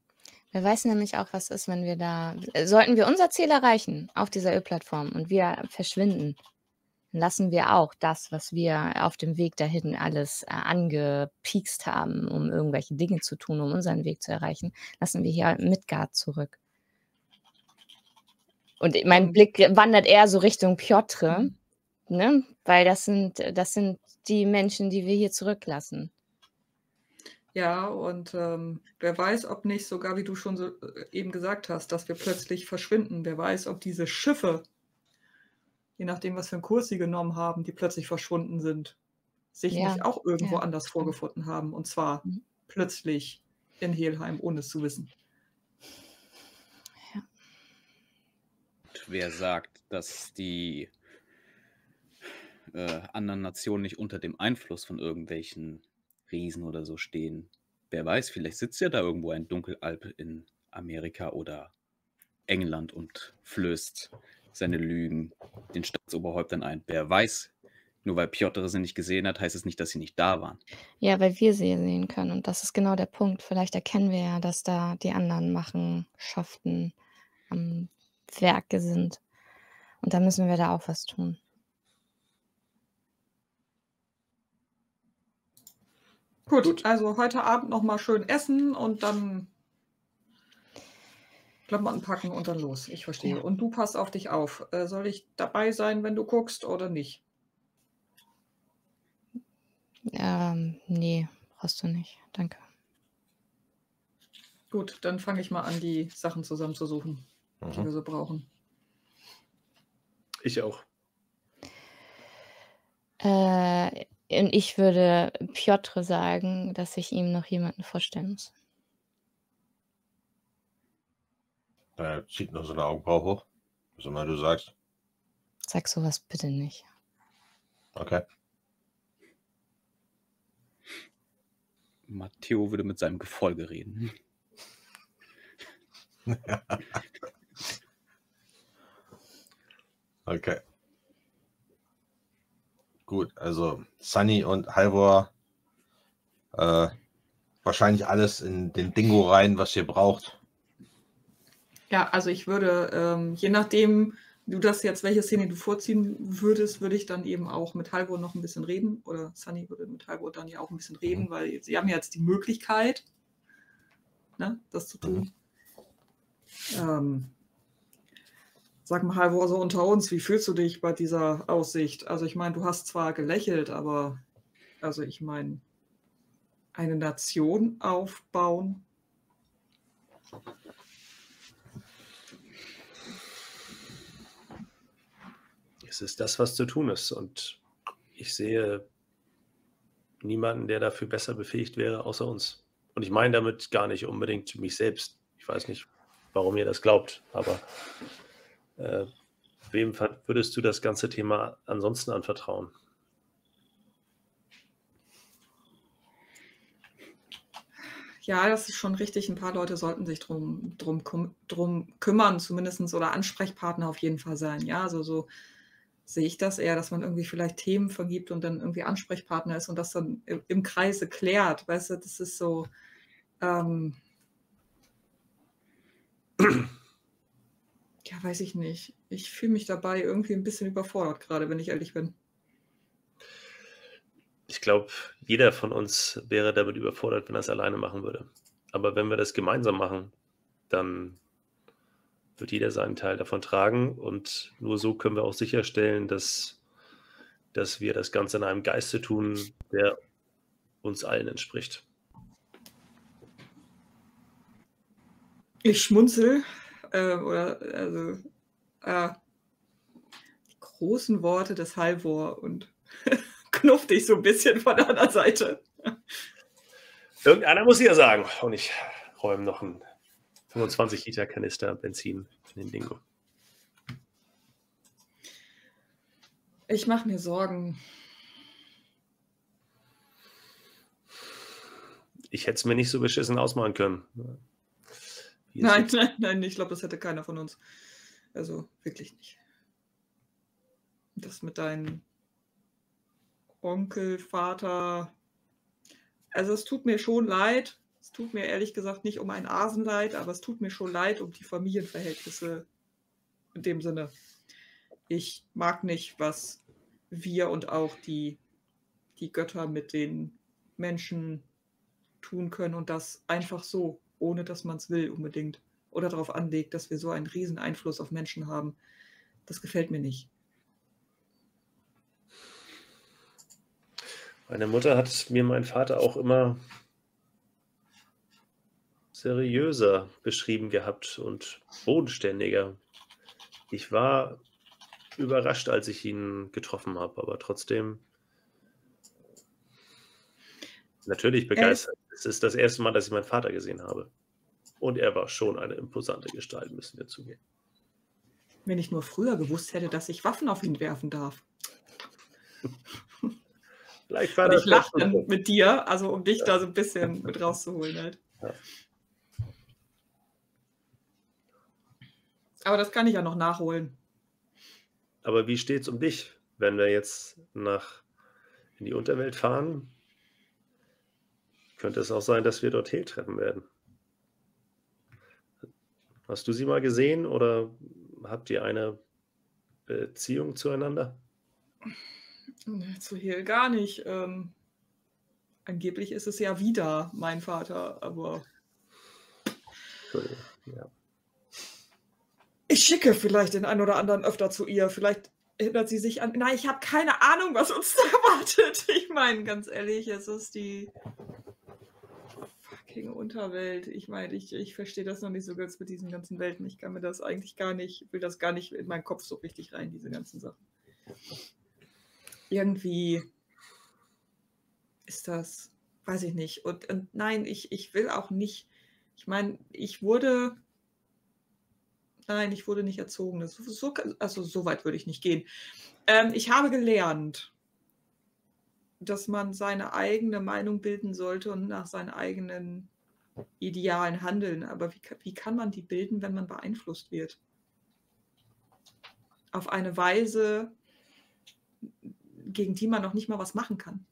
Wer weiß nämlich auch, was ist, wenn wir da, sollten wir unser Ziel erreichen auf dieser Ölplattform und wir verschwinden, dann lassen wir auch das, was wir auf dem Weg dahin alles äh, angepiekst haben, um irgendwelche Dinge zu tun, um unseren Weg zu erreichen, lassen wir hier Midgard zurück. Und mein Und- Blick wandert eher so Richtung Piotr, Mhm. ne? weil das sind, das sind die Menschen, die wir hier zurücklassen. Ja, und ähm, wer weiß, ob nicht sogar, wie du schon so äh, eben gesagt hast, dass wir plötzlich verschwinden. Wer weiß, ob diese Schiffe, je nachdem, was für einen Kurs sie genommen haben, die plötzlich verschwunden sind, sich Ja, nicht auch irgendwo ja, anders vorgefunden haben. Und zwar Mhm. plötzlich in Helheim, ohne es zu wissen. Wer sagt, dass die äh, anderen Nationen nicht unter dem Einfluss von irgendwelchen Riesen oder so stehen? Wer weiß, vielleicht sitzt ja da irgendwo ein Dunkelalp in Amerika oder England und flößt seine Lügen den Staatsoberhäuptern ein. Wer weiß, nur weil Piotr sie nicht gesehen hat, heißt es nicht, dass sie nicht da waren. Ja, weil wir sie sehen können. Und das ist genau der Punkt. Vielleicht erkennen wir ja, dass da die anderen Machenschaften am Werke sind. Und da müssen wir da auch was tun. Gut, also heute Abend nochmal schön essen und dann Klamotten packen und dann los. Ich verstehe. Ja. Und du passt auf dich auf. Äh, soll ich dabei sein, wenn du guckst oder nicht? Ähm, nee, brauchst du nicht. Danke. Gut, dann fange ich mal an, die Sachen zusammenzusuchen, die Mhm. wir so brauchen. Ich auch. Äh, und ich würde Piotr sagen, dass ich ihm noch jemanden vorstellen muss. Er zieht nur so eine Augenbraue hoch. Was immer du sagst. Sag sowas bitte nicht. Okay. Matteo würde mit seinem Gefolge reden. *laughs* Okay. Gut, also Sunny und Halvor äh, wahrscheinlich alles in den Dingo rein, was ihr braucht. Ja, also ich würde, ähm, je nachdem, du das jetzt, welche Szene du vorziehen würdest, würde ich dann eben auch mit Halvor noch ein bisschen reden. Oder Sunny würde mit Halvor dann ja auch ein bisschen reden, weil sie haben ja jetzt die Möglichkeit, ne, das zu tun. Ähm, sag mal, Halvor, so unter uns, wie fühlst du dich bei dieser Aussicht? Also ich meine, du hast zwar gelächelt, aber also ich meine, eine Nation aufbauen, Es ist das, was zu tun ist. Und ich sehe niemanden, der dafür besser befähigt wäre, außer uns. Und ich meine damit gar nicht unbedingt mich selbst. Ich weiß nicht, warum ihr das glaubt, aber äh, wem würdest du das ganze Thema ansonsten anvertrauen? Ja, das ist schon richtig. Ein paar Leute sollten sich drum, drum, drum kümmern, zumindest oder Ansprechpartner auf jeden Fall sein. Ja, also so sehe ich das eher, dass man irgendwie vielleicht Themen vergibt und dann irgendwie Ansprechpartner ist und das dann im, im Kreise klärt. Weißt du, das ist so. Ähm, *clears throat* ja, weiß ich nicht. Ich fühle mich dabei irgendwie ein bisschen überfordert, gerade wenn ich ehrlich bin. Ich glaube, jeder von uns wäre damit überfordert, wenn er es alleine machen würde. Aber wenn wir das gemeinsam machen, dann wird jeder seinen Teil davon tragen und nur so können wir auch sicherstellen, dass dass wir das Ganze in einem Geiste tun, der uns allen entspricht. Ich schmunzel. Äh, oder, also, äh, die großen Worte des Halvor und *laughs* knuff dich so ein bisschen von der anderen Seite. Irgendeiner muss hier sagen. Und ich räume noch einen 25 Liter Kanister Benzin in den Dingo. Ich mache mir Sorgen. Ich hätte es mir nicht so beschissen ausmalen können. Nein, nein, nein, ich glaube, das hätte keiner von uns. Also wirklich nicht. Das mit deinem Onkel, Vater. Also es tut mir schon leid. Es tut mir ehrlich gesagt nicht um ein Asen leid, aber es tut mir schon leid um die Familienverhältnisse in dem Sinne. Ich mag nicht, was wir und auch die, die Götter mit den Menschen tun können und das einfach so, ohne dass man es will unbedingt oder darauf anlegt, dass wir so einen riesen Einfluss auf Menschen haben. Das gefällt mir nicht. Meine Mutter hat mir mein Vater auch immer seriöser beschrieben gehabt und bodenständiger. Ich war überrascht, als ich ihn getroffen habe, aber trotzdem natürlich begeistert. Es ist das erste Mal, dass ich meinen Vater gesehen habe. Und er war schon eine imposante Gestalt, müssen wir zugeben. Wenn ich nur früher gewusst hätte, dass ich Waffen auf ihn werfen darf. *laughs* Vielleicht war Und das ich lache dann mit dir, also um dich da so ein bisschen mit rauszuholen halt. Ja. Aber das kann ich ja noch nachholen. Aber wie steht's um dich, wenn wir jetzt nach in die Unterwelt fahren? Könnte es auch sein, dass wir dort Hel treffen werden? Hast du sie mal gesehen oder habt ihr eine Beziehung zueinander? Zu Hehl gar nicht. Ähm, angeblich ist es ja wieder mein Vater, aber Entschuldigung. Ja. ich schicke vielleicht den einen oder anderen öfter zu ihr. Vielleicht erinnert sie sich an. Nein, ich habe keine Ahnung, was uns da *laughs* erwartet. Ich meine, ganz ehrlich, es ist die fucking Unterwelt. Ich meine, ich, ich verstehe das noch nicht so ganz mit diesen ganzen Welten. Ich kann mir das eigentlich gar nicht, will das gar nicht in meinen Kopf so richtig rein, diese ganzen Sachen. Irgendwie ist das, weiß ich nicht. Und, und nein, ich, ich will auch nicht. Ich meine, ich wurde Nein, ich wurde nicht erzogen. Das, so, also so weit würde ich nicht gehen. Ähm, ich habe gelernt, dass man seine eigene Meinung bilden sollte und nach seinen eigenen Idealen handeln. Aber wie, wie kann man die bilden, wenn man beeinflusst wird? Auf eine Weise, gegen die man noch nicht mal was machen kann.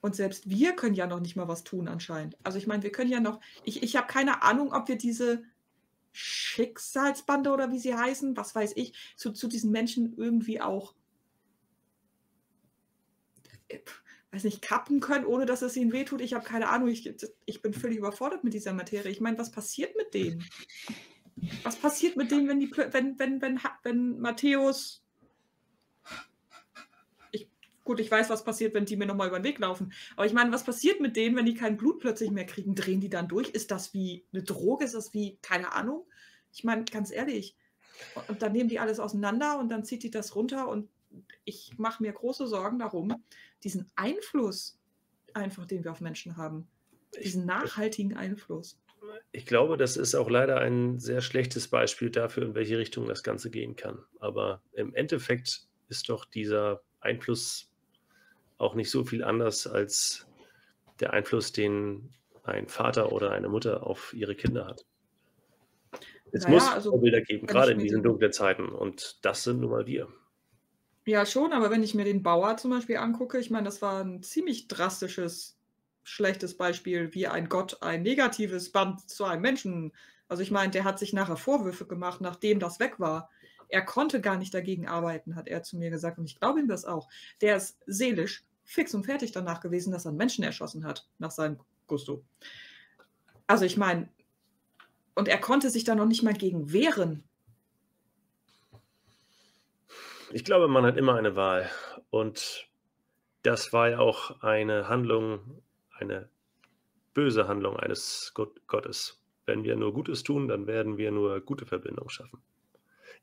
Und selbst wir können ja noch nicht mal was tun anscheinend. Also ich meine, wir können ja noch, ich, ich habe keine Ahnung, ob wir diese Schicksalsbande oder wie sie heißen, was weiß ich, zu, zu diesen Menschen irgendwie auch, weiß nicht, kappen können, ohne dass es ihnen wehtut. Ich habe keine Ahnung, ich, ich bin völlig überfordert mit dieser Materie. Ich meine, was passiert mit denen? Was passiert mit denen, wenn die, wenn, wenn, wenn, wenn Matthäus ich, gut, ich weiß, was passiert, wenn die mir nochmal über den Weg laufen. Aber ich meine, was passiert mit denen, wenn die kein Blut plötzlich mehr kriegen? Drehen die dann durch? Ist das wie eine Droge? Ist das wie, keine Ahnung? Ich meine, ganz ehrlich. Und dann nehmen die alles auseinander und dann zieht die das runter und ich mache mir große Sorgen darum, diesen Einfluss einfach, den wir auf Menschen haben. Diesen nachhaltigen Einfluss. Ich glaube, das ist auch leider ein sehr schlechtes Beispiel dafür, in welche Richtung das Ganze gehen kann. Aber im Endeffekt ist doch dieser Einfluss auch nicht so viel anders als der Einfluss, den ein Vater oder eine Mutter auf ihre Kinder hat. Es Naja, muss also, Vorbilder geben, gerade in diesen die- dunklen Zeiten. Und das sind nun mal wir. Ja, schon, aber wenn ich mir den Bauer zum Beispiel angucke, ich meine, das war ein ziemlich drastisches, schlechtes Beispiel, wie ein Gott ein negatives Band zu einem Menschen. Also ich meine, der hat sich nachher Vorwürfe gemacht, nachdem das weg war. Er konnte gar nicht dagegen arbeiten, hat er zu mir gesagt. Und ich glaube ihm das auch. Der ist seelisch fix und fertig danach gewesen, dass er einen Menschen erschossen hat, nach seinem Gusto. Also ich meine, und er konnte sich da noch nicht mal gegen wehren. Ich glaube, man hat immer eine Wahl. Und das war ja auch eine Handlung, eine böse Handlung eines Gott Gottes. Wenn wir nur Gutes tun, dann werden wir nur gute Verbindungen schaffen.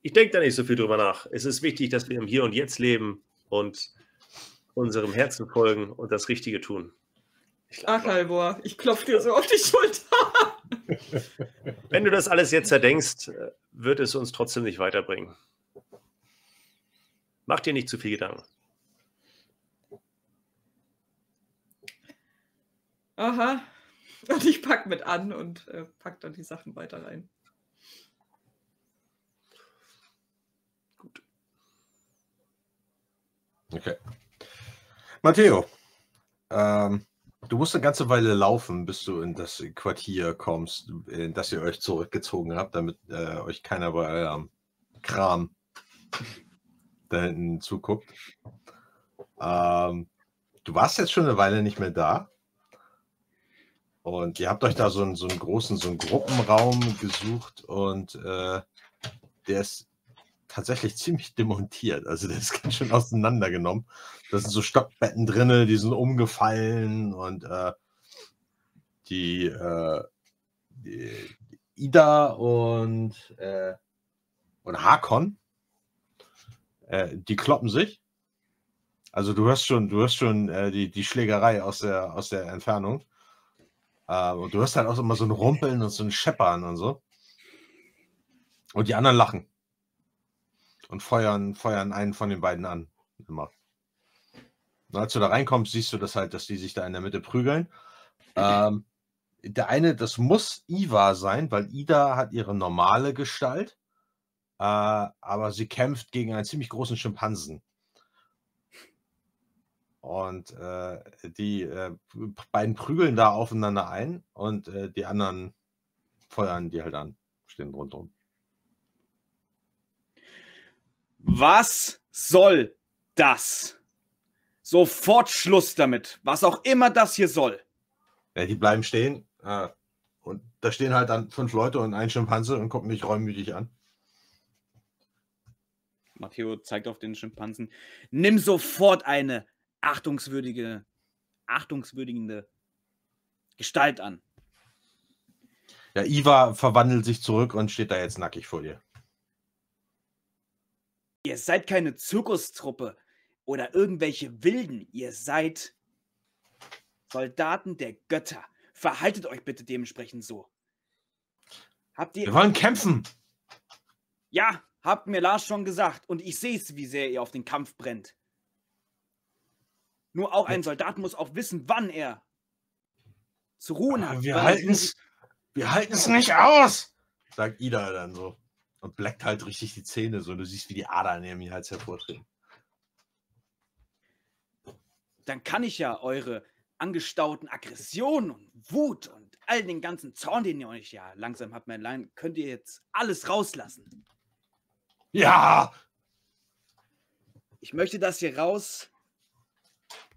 Ich denke da nicht so viel drüber nach. Es ist wichtig, dass wir im Hier und Jetzt leben und unserem Herzen folgen und das Richtige tun. Ach, Halvor, ich klopfe dir so auf die Schulter. Wenn du das alles jetzt erdenkst, wird es uns trotzdem nicht weiterbringen. Mach dir nicht zu viel Gedanken. Aha. *laughs* Und ich pack mit an und äh, pack dann die Sachen weiter rein. Gut. Okay. Matteo, ähm, du musst eine ganze Weile laufen, bis du in das Quartier kommst, in das ihr euch zurückgezogen habt, damit äh, euch keiner bei eurem Kram da hinten zuguckt. Ähm, du warst jetzt schon eine Weile nicht mehr da. Und ihr habt euch da so einen, so einen großen, so einen Gruppenraum gesucht und äh, der ist tatsächlich ziemlich demontiert. Also der ist *laughs* ganz schön auseinandergenommen. Da sind so Stockbetten drin, die sind umgefallen und äh, die, äh, die, Ida und, äh, und Hakon, äh, die kloppen sich. Also du hörst schon, du hörst schon äh, die, die Schlägerei aus der, aus der Entfernung. Äh, und du hörst halt auch immer so ein Rumpeln und so ein Scheppern und so. Und die anderen lachen. Und feuern, feuern einen von den beiden an. Immer. Und als du da reinkommst, siehst du das halt, dass die sich da in der Mitte prügeln. Ähm, der eine, das muss Iva sein, weil Ida hat ihre normale Gestalt. Äh, aber sie kämpft gegen einen ziemlich großen Schimpansen. Und äh, die äh, beiden prügeln da aufeinander ein und äh, die anderen feuern die halt an, stehen rundherum. Was soll das? Sofort Schluss damit. Was auch immer das hier soll. Ja, die bleiben stehen äh, und da stehen halt dann fünf Leute und ein Schimpanse und gucken mich reumütig an. Matteo zeigt auf den Schimpansen. Nimm sofort eine achtungswürdige, achtungswürdigende Gestalt an. Ja, Iva verwandelt sich zurück und steht da jetzt nackig vor dir. Ihr seid keine Zirkustruppe oder irgendwelche Wilden. Ihr seid Soldaten der Götter. Verhaltet euch bitte dementsprechend so. Habt ihr. Wir wollen kämpfen. Ja, habt mir Lars schon gesagt. Und ich sehe es, wie sehr ihr auf den Kampf brennt. Nur auch ein Soldat muss auch wissen, wann er zu ruhen hat. Wir halten es wir halten's nicht aus, sagt Ida dann so. Und bleckt halt richtig die Zähne so. Du siehst, wie die Adern in ihrem Hals hervortreten. Dann kann ich ja eure angestauten Aggressionen und Wut und all den ganzen Zorn, den ihr euch ja langsam habt, mein Lein, könnt ihr jetzt alles rauslassen. Ja! Ich möchte, dass ihr raus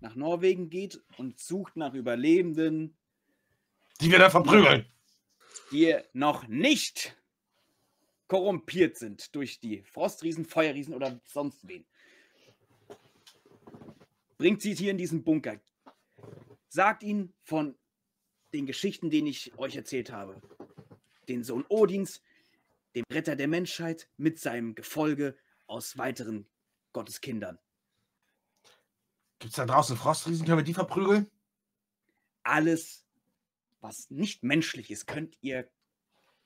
nach Norwegen geht und sucht nach Überlebenden, Die wir dann verprügeln. die noch nicht korrumpiert sind durch die Frostriesen, Feuerriesen oder sonst wen. Bringt sie hier in diesen Bunker. Sagt ihnen von den Geschichten, denen ich euch erzählt habe. Den Sohn Odins, dem Retter der Menschheit mit seinem Gefolge aus weiteren Gotteskindern. Gibt's da draußen Frostriesen? Können wir die verprügeln? alles, was nicht menschlich ist, könnt ihr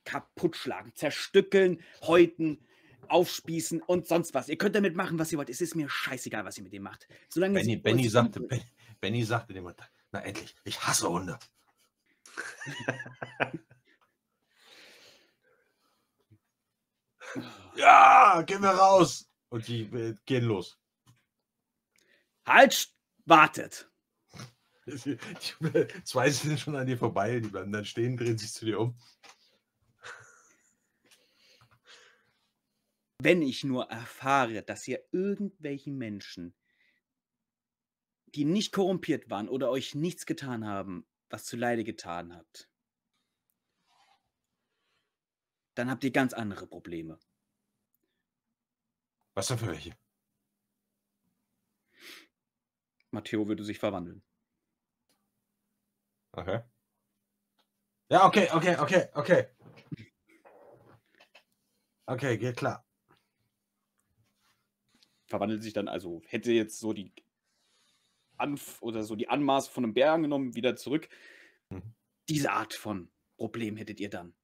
kaputt schlagen, zerstückeln, häuten, aufspießen und sonst was. Ihr könnt damit machen, was ihr wollt. Es ist mir scheißegal, was ihr mit dem macht. Solange Benny, Benny, sagte, umbringt. Ben- Benny sagte dem na endlich, ich hasse Hunde. *laughs* ja, gehen wir raus. Und die äh, gehen los. Halt, wartet. *laughs* Zwei sind schon an dir vorbei, die bleiben dann stehen, drehen sich zu dir um. Wenn ich nur erfahre, dass ihr irgendwelchen Menschen, die nicht korrumpiert waren oder euch nichts getan haben, was zu Leide getan habt, dann habt ihr ganz andere Probleme. Was denn für welche? Matteo würde sich verwandeln. Okay. Ja, okay, okay, okay, okay. Okay, geht klar. Verwandelt sich dann, also hätte jetzt so die Anf oder so die Anmaße von einem Bär angenommen, wieder zurück. Mhm. Diese Art von Problem hättet ihr dann.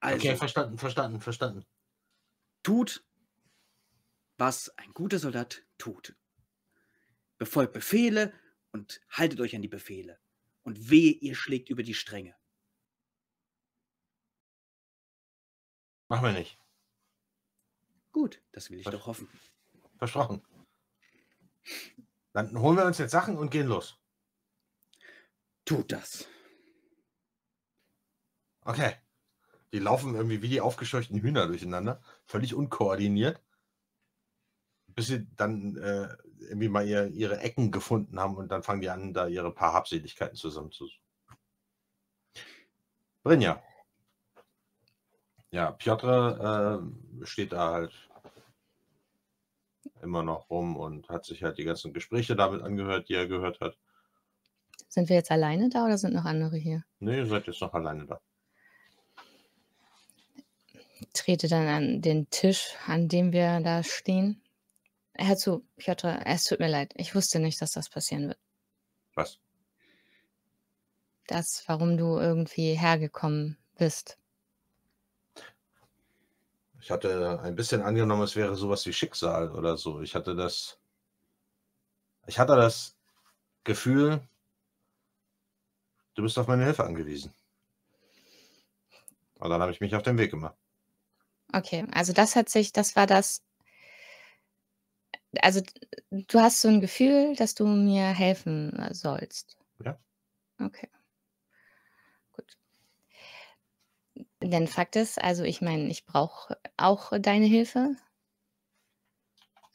Also Okay, verstanden, verstanden, verstanden. tut, was ein guter Soldat tut. Befolgt Befehle und haltet euch an die Befehle. Und wehe, ihr schlägt über die Stränge. Machen wir nicht. Gut, das will ich Was? doch hoffen. Versprochen. Dann holen wir uns jetzt Sachen und gehen los. Tut das. Okay. Die laufen irgendwie wie die aufgescheuchten Hühner durcheinander, völlig unkoordiniert, bis sie dann äh, irgendwie mal ihr, ihre Ecken gefunden haben und dann fangen die an, da ihre paar Habseligkeiten zusammenzusuchen. Brinja. Ja, Piotr äh, steht da halt immer noch rum und hat sich halt die ganzen Gespräche damit angehört, die er gehört hat. Sind wir jetzt alleine da oder sind noch andere hier? Nee, ihr seid jetzt noch alleine da. Trete dann an den Tisch, an dem wir da stehen. Hör zu, Piotr, es tut mir leid. Ich wusste nicht, dass das passieren wird. Was? Das, warum du irgendwie hergekommen bist. Ich hatte ein bisschen angenommen, es wäre sowas wie Schicksal oder so. Ich hatte das. Ich hatte das Gefühl, du bist auf meine Hilfe angewiesen. Und dann habe ich mich auf den Weg gemacht. Okay, also das hat sich, das war das. Also du hast so ein Gefühl, dass du mir helfen äh, sollst. Ja. Okay. Gut. Denn Fakt ist, also ich meine, ich brauche auch deine Hilfe.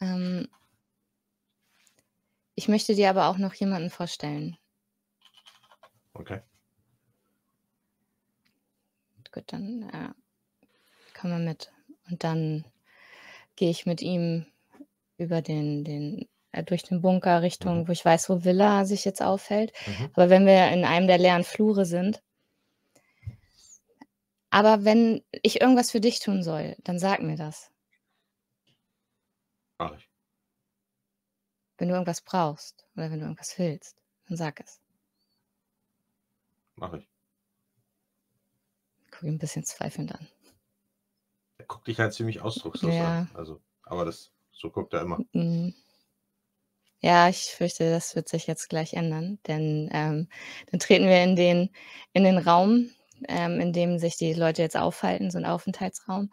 Ähm, ich möchte dir aber auch noch jemanden vorstellen. Okay. Gut, dann äh, komm mal mit. Und dann gehe ich mit ihm über den, den, äh, durch den Bunker Richtung, Mhm. wo ich weiß, wo Villa sich jetzt aufhält. Mhm. Aber wenn wir in einem der leeren Flure sind, aber wenn ich irgendwas für dich tun soll, dann sag mir das. Mach ich. Wenn du irgendwas brauchst oder wenn du irgendwas willst, dann sag es. Mach ich. Ich gucke ihn ein bisschen zweifelnd an. Er guckt dich halt ziemlich ausdruckslos Ja. an. Also, aber das, so guckt er immer. Mm. Ja, ich fürchte, das wird sich jetzt gleich ändern, denn ähm, dann treten wir in den, in den Raum, ähm, in dem sich die Leute jetzt aufhalten, so ein Aufenthaltsraum.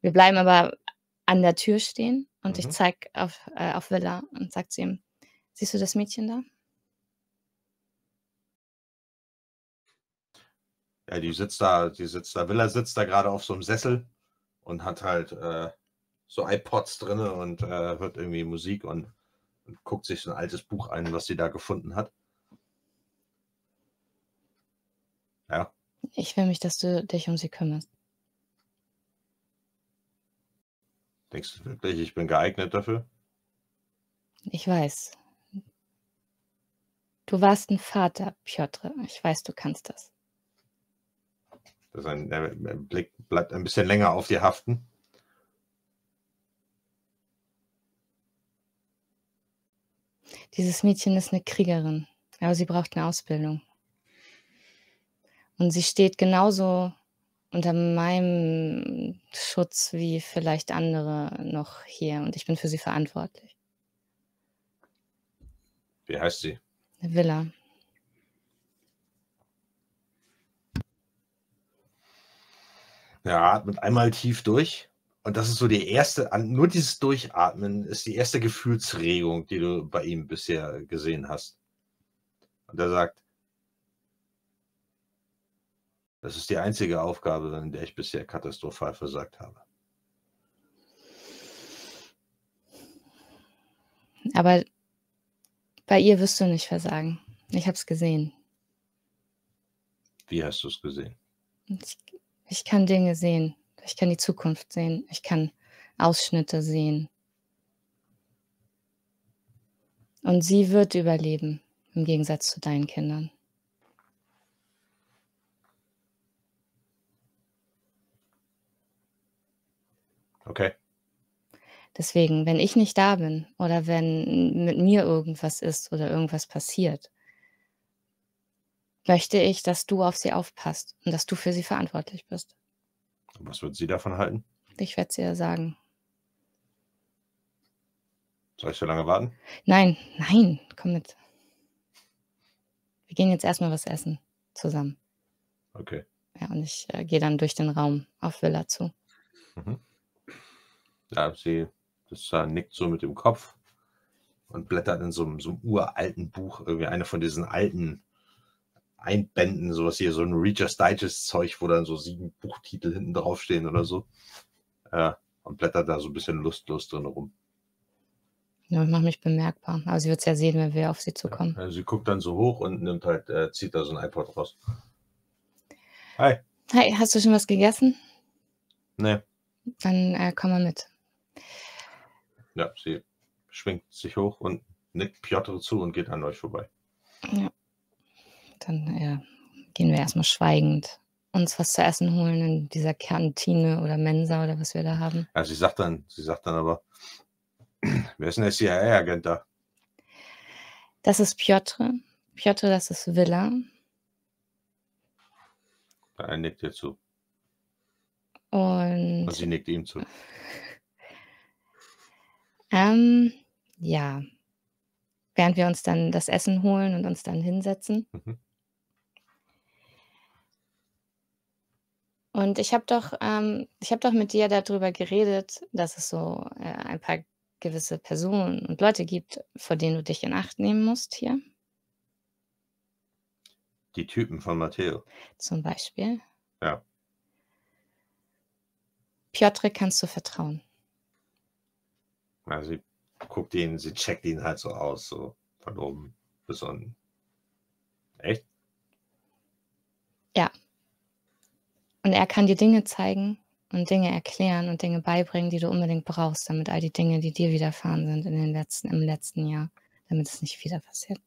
Wir bleiben aber an der Tür stehen und ich Mhm. zeige auf, äh, auf Villa und sage zu ihm, siehst du das Mädchen da? Ja, die sitzt da, die sitzt da, Villa sitzt da gerade auf so einem Sessel und hat halt äh, so iPods drinne und äh, hört irgendwie Musik und, und guckt sich so ein altes Buch ein, was sie da gefunden hat. Ja, Ich will mich, dass du dich um sie kümmerst. denkst du wirklich, ich bin geeignet dafür? Ich weiß. Du warst ein Vater, Piotr. Ich weiß, du kannst das. Der Blick bleibt ein bisschen länger auf dir haften. Dieses Mädchen ist eine Kriegerin, aber sie braucht eine Ausbildung. Und sie steht genauso unter meinem Schutz wie vielleicht andere noch hier. Und ich bin für sie verantwortlich. Wie heißt sie? Villa. Ja, atmet einmal tief durch. Und das ist so die erste, nur dieses Durchatmen ist die erste Gefühlsregung, die du bei ihm bisher gesehen hast. Und er sagt, das ist die einzige Aufgabe, in der ich bisher katastrophal versagt habe. Aber bei ihr wirst du nicht versagen. Ich habe es gesehen. Wie hast du es gesehen? Ich, ich kann Dinge sehen. Ich kann die Zukunft sehen. Ich kann Ausschnitte sehen. Und sie wird überleben, im Gegensatz zu deinen Kindern. Okay. Deswegen, wenn ich nicht da bin oder wenn mit mir irgendwas ist oder irgendwas passiert, möchte ich, dass du auf sie aufpasst und dass du für sie verantwortlich bist. Was wird sie davon halten? Ich werde es ihr sagen. Soll ich so lange warten? Nein, nein, komm mit. Wir gehen jetzt erstmal was essen zusammen. Okay. Ja, und ich äh, gehe dann durch den Raum auf Villa zu. Mhm. Ja, sie das, äh, nickt so mit dem Kopf und blättert in so, einem- so einem uralten Buch, irgendwie eine von diesen alten Einbänden, sowas hier, so ein Reader's Digest-Zeug, wo dann so sieben Buchtitel hinten draufstehen oder so. Äh, und blättert da so ein bisschen lustlos drin rum. Ja, ich mache mich bemerkbar. Aber sie wird es ja sehen, wenn wir auf sie zukommen. Also sie guckt dann so hoch und nimmt halt, äh, zieht da so ein iPod raus. Hi. Hey, hast du schon was gegessen? Ne, Dann äh, komm mal mit. ja, sie schwingt sich hoch und nickt Piotr zu und geht an euch vorbei. Dann äh, gehen wir erstmal schweigend uns was zu essen holen in dieser Kantine oder Mensa oder was wir da haben. Ja, sie sagt dann, sie sagt dann aber, *clears throat* wer ist denn der CIA-Agent da? Das ist Piotr. Piotr, das ist Villa. Er nickt ihr zu. Und Und sie nickt ihm zu. *laughs* ähm, ja, während wir uns dann das Essen holen und uns dann hinsetzen. Mhm. Und ich habe doch, ähm, ich habe doch mit dir darüber geredet, dass es so äh, ein paar gewisse Personen und Leute gibt, vor denen du dich in Acht nehmen musst hier. Die Typen von Matteo. Zum Beispiel. Ja. Piotr kannst du vertrauen. Ja, sie guckt ihn, sie checkt ihn halt so aus, so von oben bis unten. Echt? Und er kann dir Dinge zeigen und Dinge erklären und Dinge beibringen, die du unbedingt brauchst, damit all die Dinge, die dir widerfahren sind in den letzten, im letzten Jahr, damit es nicht wieder passiert.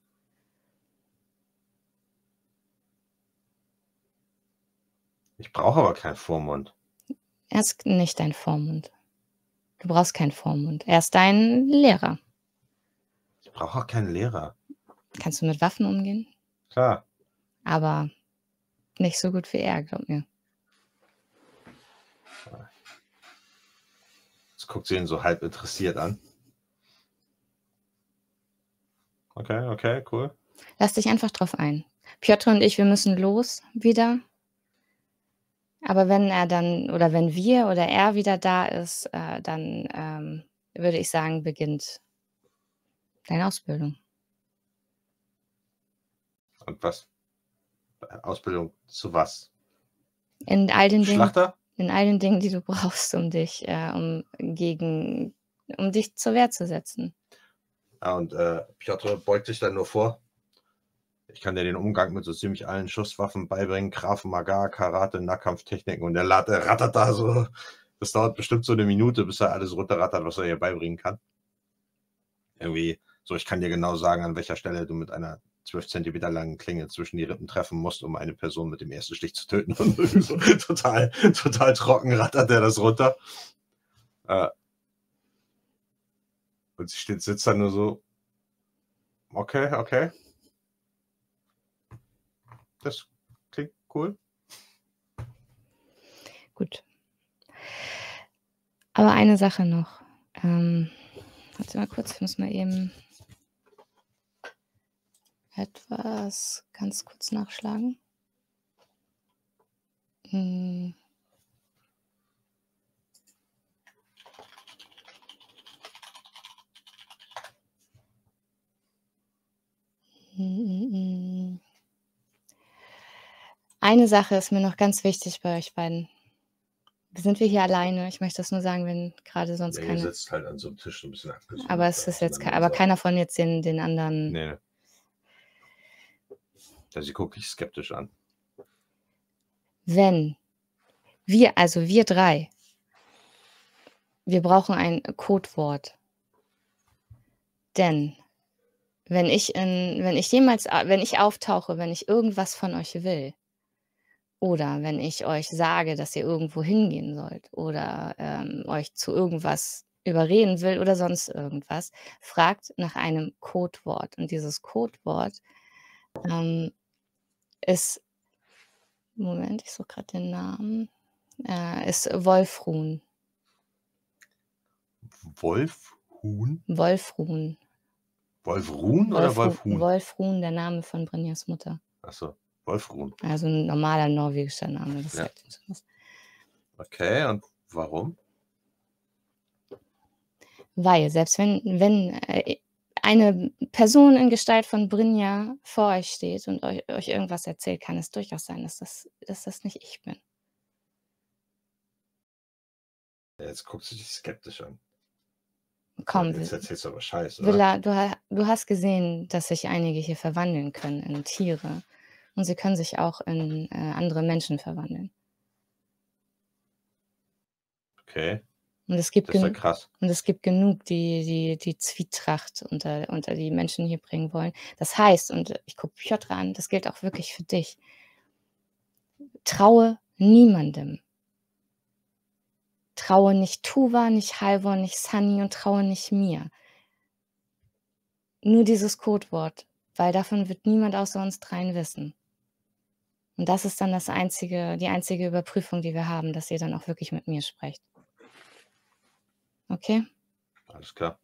Ich brauche aber keinen Vormund. Er ist nicht dein Vormund. Du brauchst keinen Vormund. Er ist dein Lehrer. Ich brauche auch keinen Lehrer. Kannst du mit Waffen umgehen? Klar. Aber nicht so gut wie er, glaub mir. Guckt sie ihn so halb interessiert an. Okay, okay, cool. Lass dich einfach drauf ein. Piotr und ich, wir müssen los wieder. Aber wenn er dann oder wenn wir oder er wieder da ist, äh, dann ähm, würde ich sagen, beginnt deine Ausbildung. Und was? Ausbildung zu was? In all den Dingen, Schlachter? In all den Dingen, die du *laughs* brauchst, um dich, äh, um gegen, um dich zur Wehr zu setzen. Ja, und äh, Piotr beugt sich dann nur vor. Ich kann dir den Umgang mit so ziemlich allen Schusswaffen beibringen. Krav Maga, Karate, Nahkampftechniken. Und der lat- der rattert da so. Das dauert bestimmt so eine Minute, bis er alles runterrattert, was er dir beibringen kann. Irgendwie, so ich kann dir genau sagen, an welcher Stelle du mit einer 12 Zentimeter langen Klinge zwischen die Rippen treffen musst, um eine Person mit dem ersten Stich zu töten. *laughs* Und so total, total trocken rattert er das runter. Äh, und sie steht, sitzt dann nur so. Okay, okay. Das klingt cool. Gut. Aber eine Sache noch. Ähm, warte mal kurz, ich muss mal eben etwas ganz kurz nachschlagen. Hm. Eine Sache ist mir noch ganz wichtig bei euch beiden. Sind wir hier alleine? Ich möchte das nur sagen, wenn gerade sonst Ja, ihr keine. sitzt halt an so einem Tisch so ein bisschen abgesondert. Aber es ist jetzt aber keiner von jetzt den, den anderen. Nee. Ja, sie guckt dich skeptisch an. Wenn wir, also wir drei, wir brauchen ein Codewort. Denn wenn ich in, wenn ich jemals, wenn ich auftauche, wenn ich irgendwas von euch will, oder wenn ich euch sage, dass ihr irgendwo hingehen sollt, oder ähm, euch zu irgendwas überreden will oder sonst irgendwas, fragt nach einem Codewort. Und dieses Codewort ähm, ist, Moment, ich suche gerade den Namen, äh, ist Wolfruhn. Wolfhuhn? Wolfruhn. Wolfruhn oder Wolfhuhn? Wolfruhn, der Name von Brynjas Mutter. Achso, Wolfruhn. Also ein normaler norwegischer Name. Das Ja. Okay, und warum? Weil, selbst wenn, wenn äh, eine Person in Gestalt von Brynja vor euch steht und euch, euch irgendwas erzählt, kann es durchaus sein, dass das, dass das nicht ich bin. Jetzt guckst du dich skeptisch an. Komm, Jetzt erzählst du aber Scheiße. Villa, du, du hast gesehen, dass sich einige hier verwandeln können in Tiere. Und sie können sich auch in äh, andere Menschen verwandeln. Okay, Und es gibt, ja krass. und es gibt genug, die, die die Zwietracht unter, unter die Menschen hier bringen wollen. Das heißt, und ich gucke Piotr an, das gilt auch wirklich für dich. Traue niemandem. Traue nicht Tuva, nicht Halvor, nicht Sunny und traue nicht mir. Nur dieses Codewort, weil davon wird niemand außer uns dreien wissen. Und das ist dann das einzige, die einzige Überprüfung, die wir haben, dass ihr dann auch wirklich mit mir sprecht. Okay? Alles klar.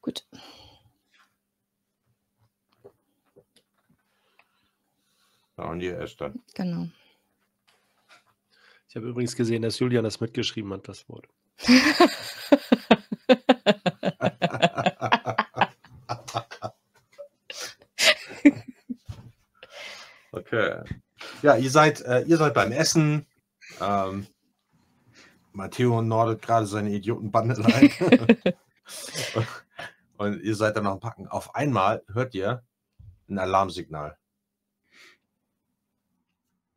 Gut. Ja, und ihr erst dann. Genau. Ich habe übrigens gesehen, dass Julian das mitgeschrieben hat, das Wort. *laughs* Okay. Ja, ihr seid, äh, ihr seid beim Essen. Ähm, Matteo nordet gerade seine Idiotenbande rein. *laughs* Und ihr seid dann noch am Packen. Auf einmal hört ihr ein Alarmsignal.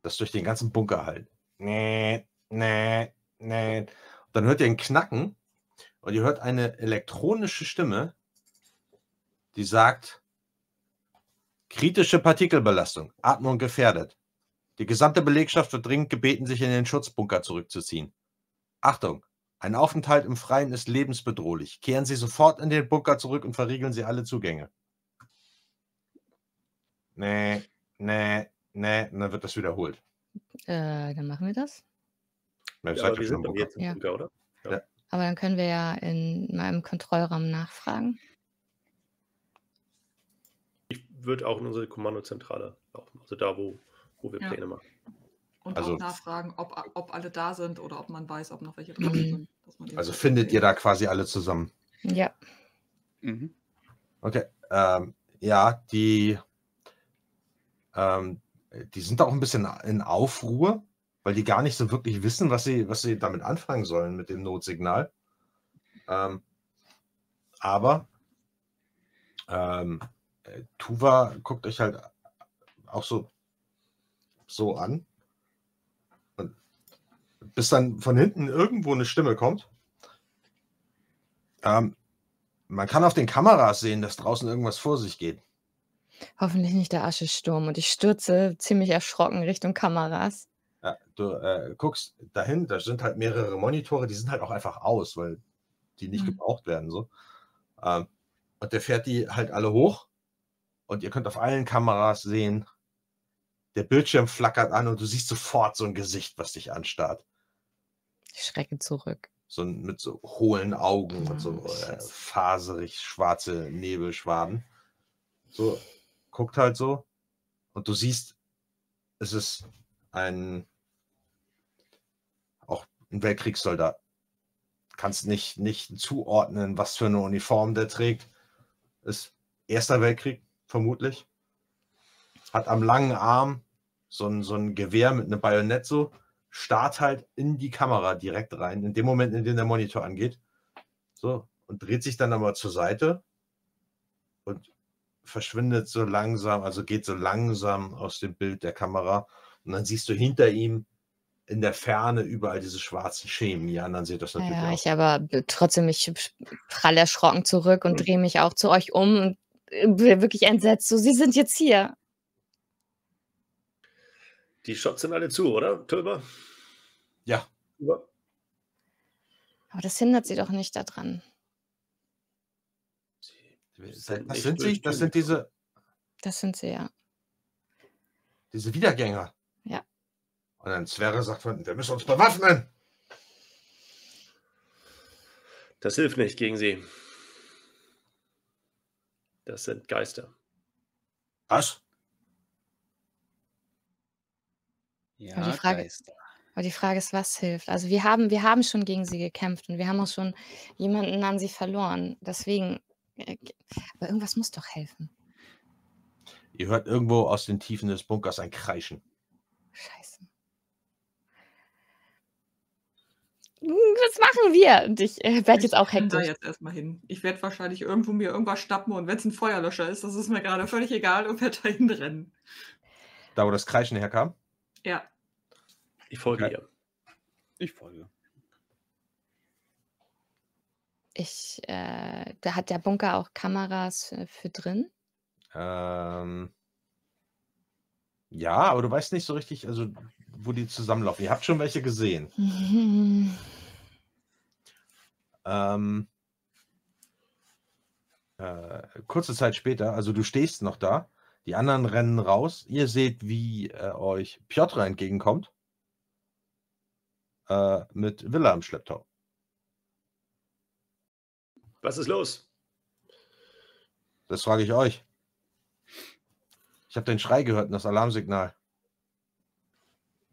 Das durch den ganzen Bunker halt. Nee, nee, nee. Dann hört ihr ein Knacken und ihr hört eine elektronische Stimme, die sagt, kritische Partikelbelastung, Atmung gefährdet. Die gesamte Belegschaft wird dringend gebeten, sich in den Schutzbunker zurückzuziehen. Achtung, ein Aufenthalt im Freien ist lebensbedrohlich. Kehren Sie sofort in den Bunker zurück und verriegeln Sie alle Zugänge. Nee, nee, nee, und dann wird das wiederholt. Äh, dann machen wir das. Ja, ihr wir sind im dann Bunker. jetzt im Ja. Bunker, oder? Aber dann können wir ja in meinem Kontrollraum nachfragen. Ich würde auch in unsere Kommandozentrale laufen. Also da, wo, wo wir Ja. Pläne machen. Und Also- auch nachfragen, ob, ob alle da sind oder ob man weiß, ob noch welche drin Mhm. sind. dass man die Also findet ihr da quasi alle zusammen. Ja. Mhm. Okay. Ähm, ja, die, ähm, die sind auch ein bisschen in Aufruhr, weil die gar nicht so wirklich wissen, was sie, was sie damit anfangen sollen mit dem Notsignal. Ähm, aber ähm, äh, Tuva guckt euch halt auch so, so an. Bis dann von hinten irgendwo eine Stimme kommt. Ähm, man kann auf den Kameras sehen, dass draußen irgendwas vor sich geht. Hoffentlich nicht der Aschesturm. Und ich stürze ziemlich erschrocken Richtung Kameras. Ja, du äh, guckst dahin, da sind halt mehrere Monitore, die sind halt auch einfach aus, weil die nicht Mhm. gebraucht werden. So. Ähm, und der fährt die halt alle hoch und ihr könnt auf allen Kameras sehen, der Bildschirm flackert an und du siehst sofort so ein Gesicht, was dich anstarrt. Ich schrecke zurück. So mit so hohlen Augen und so äh, faserig schwarze Nebelschwaden. So, guckt halt so und du siehst, es ist ein auch ein Weltkriegssoldat. Kannst nicht, nicht zuordnen, was für eine Uniform der trägt. Ist Erster Weltkrieg, vermutlich. Hat am langen Arm so ein, so ein Gewehr mit einem Bajonett so, starrt halt in die Kamera direkt rein, in dem Moment, in dem der Monitor angeht. So, und dreht sich dann aber zur Seite und verschwindet so langsam, also geht so langsam aus dem Bild der Kamera. Und dann siehst du hinter ihm in der Ferne überall diese schwarzen Schemen. Die anderen seht das natürlich Ja, auch. ich aber trotzdem, ich prall erschrocken zurück und drehe mich auch zu euch um und äh, bin wirklich entsetzt. So, Sie sind jetzt hier. Die Shots sind alle zu, oder, Tölber? Ja, Ja. Aber das hindert sie doch nicht daran. das sind nicht sind sie, das sind diese, Das sind sie ja. diese Wiedergänger. Ja. Und dann Zwerre sagt von, wir müssen uns bewaffnen. Das hilft nicht gegen sie. Das sind Geister. Was? Ja, die Frage- Geister. Aber die Frage ist, was hilft? Also wir haben, wir haben schon gegen sie gekämpft und wir haben auch schon jemanden an sie verloren. Deswegen, äh, aber irgendwas muss doch helfen. Ihr hört irgendwo aus den Tiefen des Bunkers ein Kreischen. Scheiße. Hm, Was machen wir? Und ich äh, werde jetzt auch renn da hektisch. jetzt erstmal hin. Ich werde wahrscheinlich irgendwo mir irgendwas schnappen und wenn es ein Feuerlöscher ist, das ist mir gerade völlig egal und werde *laughs* dahin rennen. Da, wo das Kreischen herkam. Ja. Ich folge Okay. ihr. Ich folge. Ich, äh, da hat der Bunker auch Kameras für, für drin. Ähm, ja, aber du weißt nicht so richtig, also wo die zusammenlaufen. Ihr habt schon welche gesehen. Mhm. *laughs* Ähm, äh, kurze Zeit später, also du stehst noch da, die anderen rennen raus. Ihr seht, wie äh, euch Piotr entgegenkommt. Äh, mit Villa im Schlepptau. Was ist los? Das frage ich euch. Ich habe den Schrei gehört und das Alarmsignal.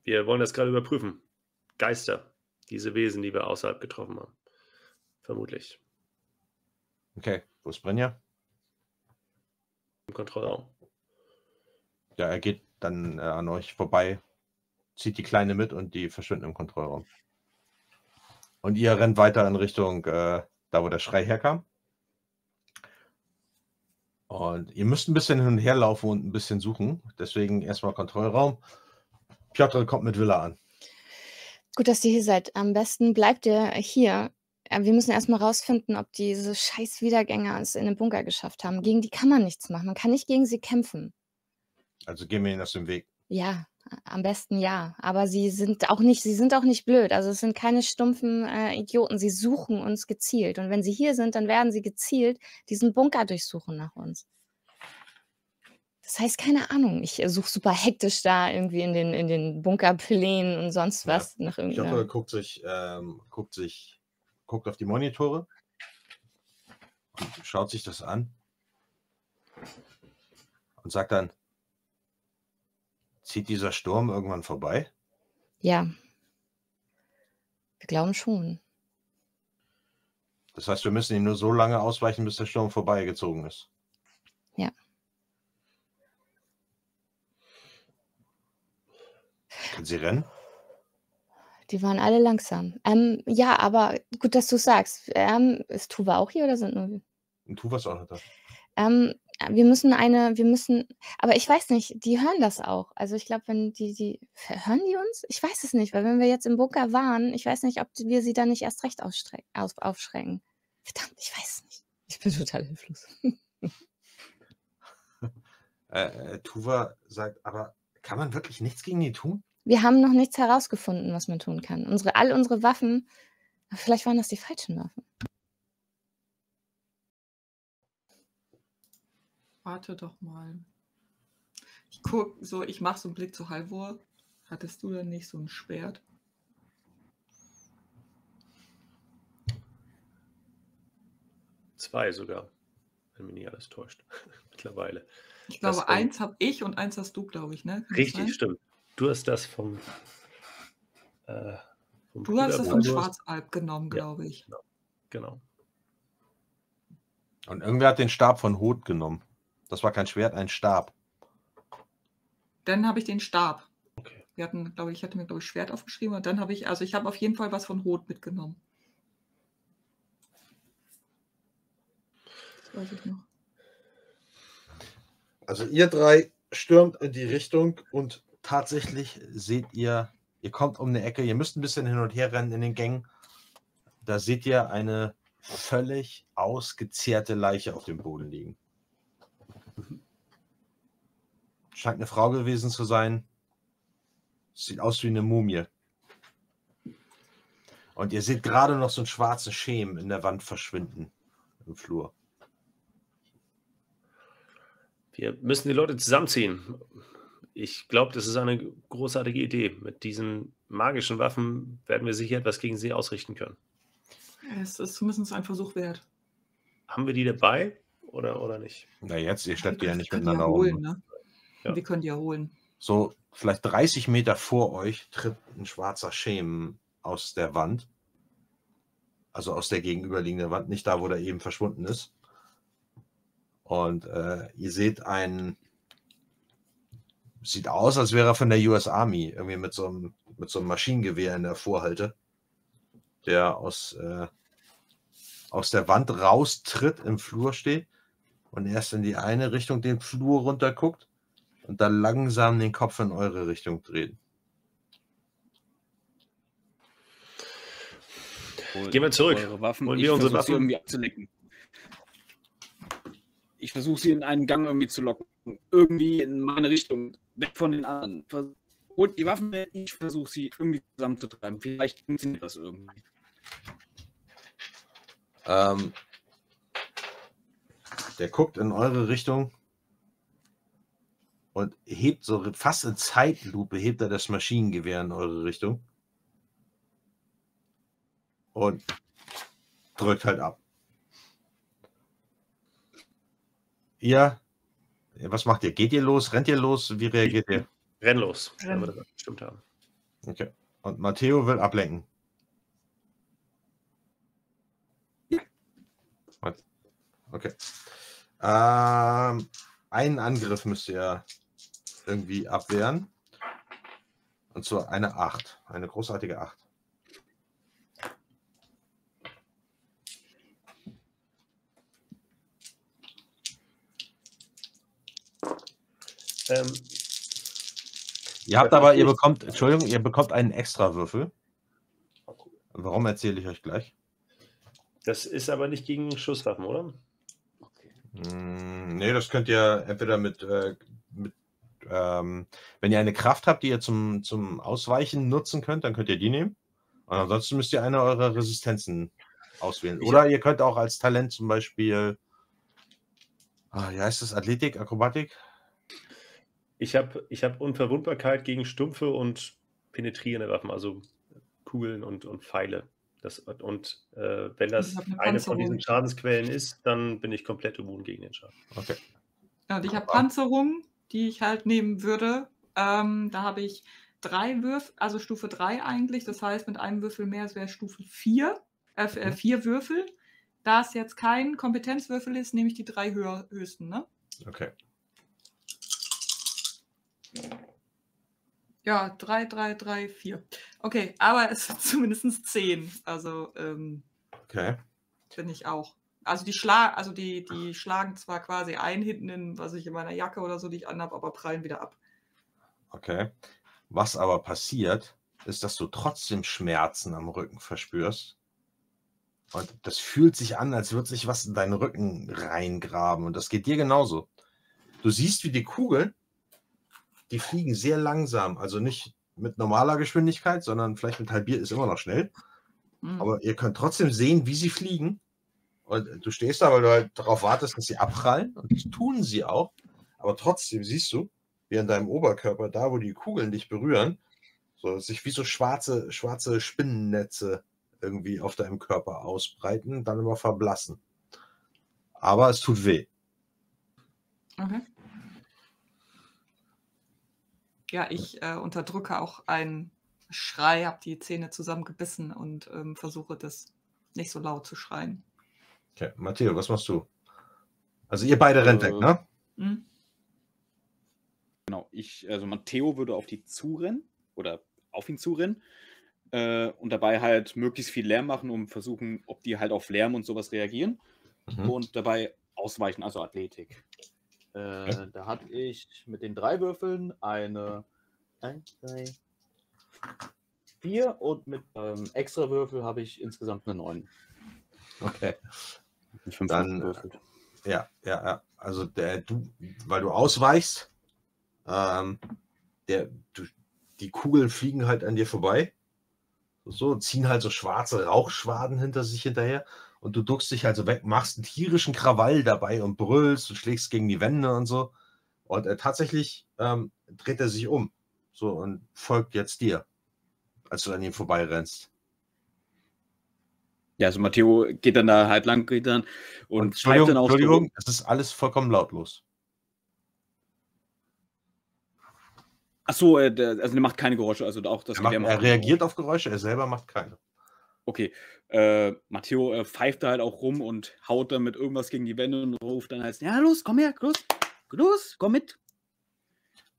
Wir wollen das gerade überprüfen. Geister. Diese Wesen, die wir außerhalb getroffen haben. Vermutlich. Okay, wo ist Brenja? Im Kontrollraum. Ja, er geht dann äh, an euch vorbei, zieht die Kleine mit und die verschwinden im Kontrollraum. Und ihr rennt weiter in Richtung äh, da, wo der Schrei herkam. Und ihr müsst ein bisschen hin und her laufen und ein bisschen suchen. Deswegen erstmal Kontrollraum. Piotr kommt mit Villa an. Gut, dass ihr hier seid. Am besten bleibt ihr hier. Äh, Wir müssen erstmal rausfinden, ob diese scheiß Wiedergänger es in den Bunker geschafft haben. Gegen die kann man nichts machen. Man kann nicht gegen sie kämpfen. Also gehen wir ihnen aus dem Weg. Ja, am besten ja. Aber sie sind auch nicht, sie sind auch nicht blöd. Also es sind keine stumpfen äh, Idioten. Sie suchen uns gezielt. Und wenn sie hier sind, dann werden sie gezielt diesen Bunker durchsuchen nach uns. Das heißt, keine Ahnung. Ich äh, suche super hektisch da irgendwie in den, in den Bunkerplänen und sonst Ja, was nach Piotr irgendeiner. guckt sich, ähm, guckt sich, guckt auf die Monitore, und schaut sich das an und sagt dann, zieht dieser Sturm irgendwann vorbei? Ja. Wir glauben schon. Das heißt, wir müssen ihn nur so lange ausweichen, bis der Sturm vorbeigezogen ist. Ja. Können Sie rennen? Die waren alle langsam. Ähm, ja, aber gut, dass du sagst. Ähm, ist Tuva auch hier oder sind nur wir? Und tu was auch nicht da. Ähm, wir müssen eine, wir müssen, aber ich weiß nicht, die hören das auch. Also ich glaube, wenn die, die, hören die uns? Ich weiß es nicht, weil wenn wir jetzt im Bunker waren, ich weiß nicht, ob wir sie dann nicht erst recht auf, aufschrecken. Verdammt, ich weiß es nicht. Ich bin total hilflos. *laughs* Äh, äh, Tuva sagt, aber kann man wirklich nichts gegen die tun? Wir haben noch nichts herausgefunden, was man tun kann. Unsere, all unsere Waffen, vielleicht waren das die falschen Waffen. Warte doch mal. Ich guck so, ich mache so einen Blick zu Halvor. Hattest du denn nicht so ein Schwert? Zwei sogar. Wenn mich nicht alles täuscht. *laughs* Mittlerweile. Ich Das, glaube, ähm, eins habe ich und eins hast du, glaube ich, ne? Kann das Richtig, stimmt. Du hast das vom. Äh, vom Du hast das hast- Schwarzalb genommen, Ja. glaube ich. Genau. Und irgendwer hat den Stab von Hot genommen. Das war kein Schwert, ein Stab. Dann habe ich den Stab. Okay. Wir hatten, glaube ich, ich hatte mir, glaube ich, Schwert aufgeschrieben und dann habe ich, also ich habe auf jeden Fall was von Rot mitgenommen. Das weiß ich noch. Also ihr drei stürmt in die Richtung und tatsächlich seht ihr Ihr kommt um eine Ecke, ihr müsst ein bisschen hin und her rennen in den Gängen. Da seht ihr eine völlig ausgezehrte Leiche auf dem Boden liegen. Scheint eine Frau gewesen zu sein. Sieht aus wie eine Mumie. Und ihr seht gerade noch so einen schwarzen Schemen in der Wand verschwinden im Flur. Wir müssen die Leute zusammenziehen. Ich glaube, das ist eine großartige Idee. Mit diesen magischen Waffen werden wir sicher etwas gegen sie ausrichten können. Es ist zumindest ein Versuch wert. Haben wir die dabei oder, oder nicht? Na jetzt, ihr schleppt die ja nicht miteinander holen, rum. ne? Ja. Wir können die ja holen. So vielleicht 30 Meter vor euch tritt ein schwarzer Schemen aus der Wand. Also aus der gegenüberliegenden Wand, nicht da, wo der eben verschwunden ist. Und äh, ihr seht einen, sieht aus, als wäre er von der US Army, irgendwie mit so einem, mit so einem Maschinengewehr in der Vorhalte, der aus, äh, aus der Wand raustritt, im Flur steht und erst in die eine Richtung den Flur runter guckt und dann langsam den Kopf in eure Richtung dreht. Gehen wir zurück. Eure Waffen. Ich wir unsere Waffen. irgendwie abzulenken. Ich versuche sie in einen Gang irgendwie zu locken. Irgendwie in meine Richtung. Weg von den anderen. Holt die Waffen weg. Ich versuche sie irgendwie zusammenzutreiben. Vielleicht funktioniert das irgendwie. Ähm, der guckt in eure Richtung und hebt so fast in Zeitlupe, hebt er das Maschinengewehr in eure Richtung und drückt halt ab. Ihr, was macht ihr? Geht ihr los? Rennt ihr los? Wie reagiert ihr? Renn los, wenn wir das bestimmt haben. Okay. Und Matteo will ablenken. Okay. Ähm, einen Angriff müsst ihr irgendwie abwehren. Und zwar eine 8. Eine großartige 8. Ähm, Ihr habt aber, ihr bekommt, Entschuldigung, ihr bekommt einen extra Würfel. Warum erzähle ich euch gleich? das ist aber nicht gegen Schusswaffen, oder? Okay. Mm, Nee, das könnt ihr entweder mit, äh, mit ähm, wenn ihr eine Kraft habt, die ihr zum, zum Ausweichen nutzen könnt, dann könnt ihr die nehmen. Und ansonsten müsst ihr eine eurer Resistenzen auswählen. Oder ihr könnt auch als Talent zum Beispiel, ah, wie heißt das, Athletik, Akrobatik? Ich habe ich hab Unverwundbarkeit gegen stumpfe und penetrierende Waffen, also Kugeln und, und Pfeile. Das, und äh, wenn das eine eine von diesen Schadensquellen ist, dann bin ich komplett immun gegen den Schaden. Okay. Ja, und ich habe Panzerung, die ich halt nehmen würde. Ähm, da habe ich drei Würfel, also Stufe 3 eigentlich. Das heißt, mit einem Würfel mehr, es wäre Stufe 4, äh, äh, Mhm. vier Würfel. Da es jetzt kein Kompetenzwürfel ist, nehme ich die drei höher, höchsten, ne? Okay. Ja, 3, 3, 3, 4. Okay, aber es sind *laughs* zumindest 10. Also ähm, Okay. bin ich auch. Also die Schlag, also die, die schlagen zwar quasi ein hinten in, was ich in meiner Jacke oder so, die ich anhab, aber prallen wieder ab. Okay. Was aber passiert, ist, dass du trotzdem Schmerzen am Rücken verspürst. Und das fühlt sich an, als würde sich was in deinen Rücken reingraben. Und das geht dir genauso. Du siehst, wie die Kugeln, die fliegen sehr langsam. Also nicht mit normaler Geschwindigkeit, sondern vielleicht mit halbiert ist immer noch schnell. Hm. Aber ihr könnt trotzdem sehen, wie sie fliegen. Und du stehst da, weil du halt darauf wartest, dass sie abprallen. Und das tun sie auch. Aber trotzdem siehst du, wie an deinem Oberkörper, da wo die Kugeln dich berühren, so sich wie so schwarze, schwarze Spinnennetze irgendwie auf deinem Körper ausbreiten, dann aber verblassen. Aber es tut weh. Okay. Ja, ich äh, unterdrücke auch einen Schrei, habe die Zähne zusammengebissen und ähm, versuche das nicht so laut zu schreien. Okay, Matteo, was machst du? Also ihr beide rennt Äh, weg, ne? Hm? Genau, ich, also Matteo würde auf die zurennen oder auf ihn zurennen äh, und dabei halt möglichst viel Lärm machen, um versuchen, ob die halt auf Lärm und sowas reagieren Mhm. und dabei ausweichen, also Athletik. Äh, Da hatte ich mit den drei Würfeln eine 1, 2, Vier und mit ähm, extra Würfel habe ich insgesamt eine 9. Okay. Dann, gewürfelt. Ja, ja, ja. Also der, du, weil du ausweichst, ähm, der, du, die Kugeln fliegen halt an dir vorbei. So, ziehen halt so schwarze Rauchschwaden hinter sich hinterher. Und du duckst dich also weg, machst einen tierischen Krawall dabei und brüllst und schlägst gegen die Wände und so. Und äh, tatsächlich ähm, dreht er sich um. So und folgt jetzt dir, als du an ihm vorbeirennst. Ja, also Matteo geht dann da halt lang geht dann und, Und Entschuldigung, dann auch Entschuldigung, es ist alles vollkommen lautlos. Ach so, äh, also der macht keine Geräusche, also auch das Er, macht, er reagiert auf Geräusche, er selber macht keine. Okay. Äh, Matteo äh, pfeift da halt auch rum und haut dann mit irgendwas gegen die Wände und ruft dann halt, ja, los, komm her, los, los, komm mit.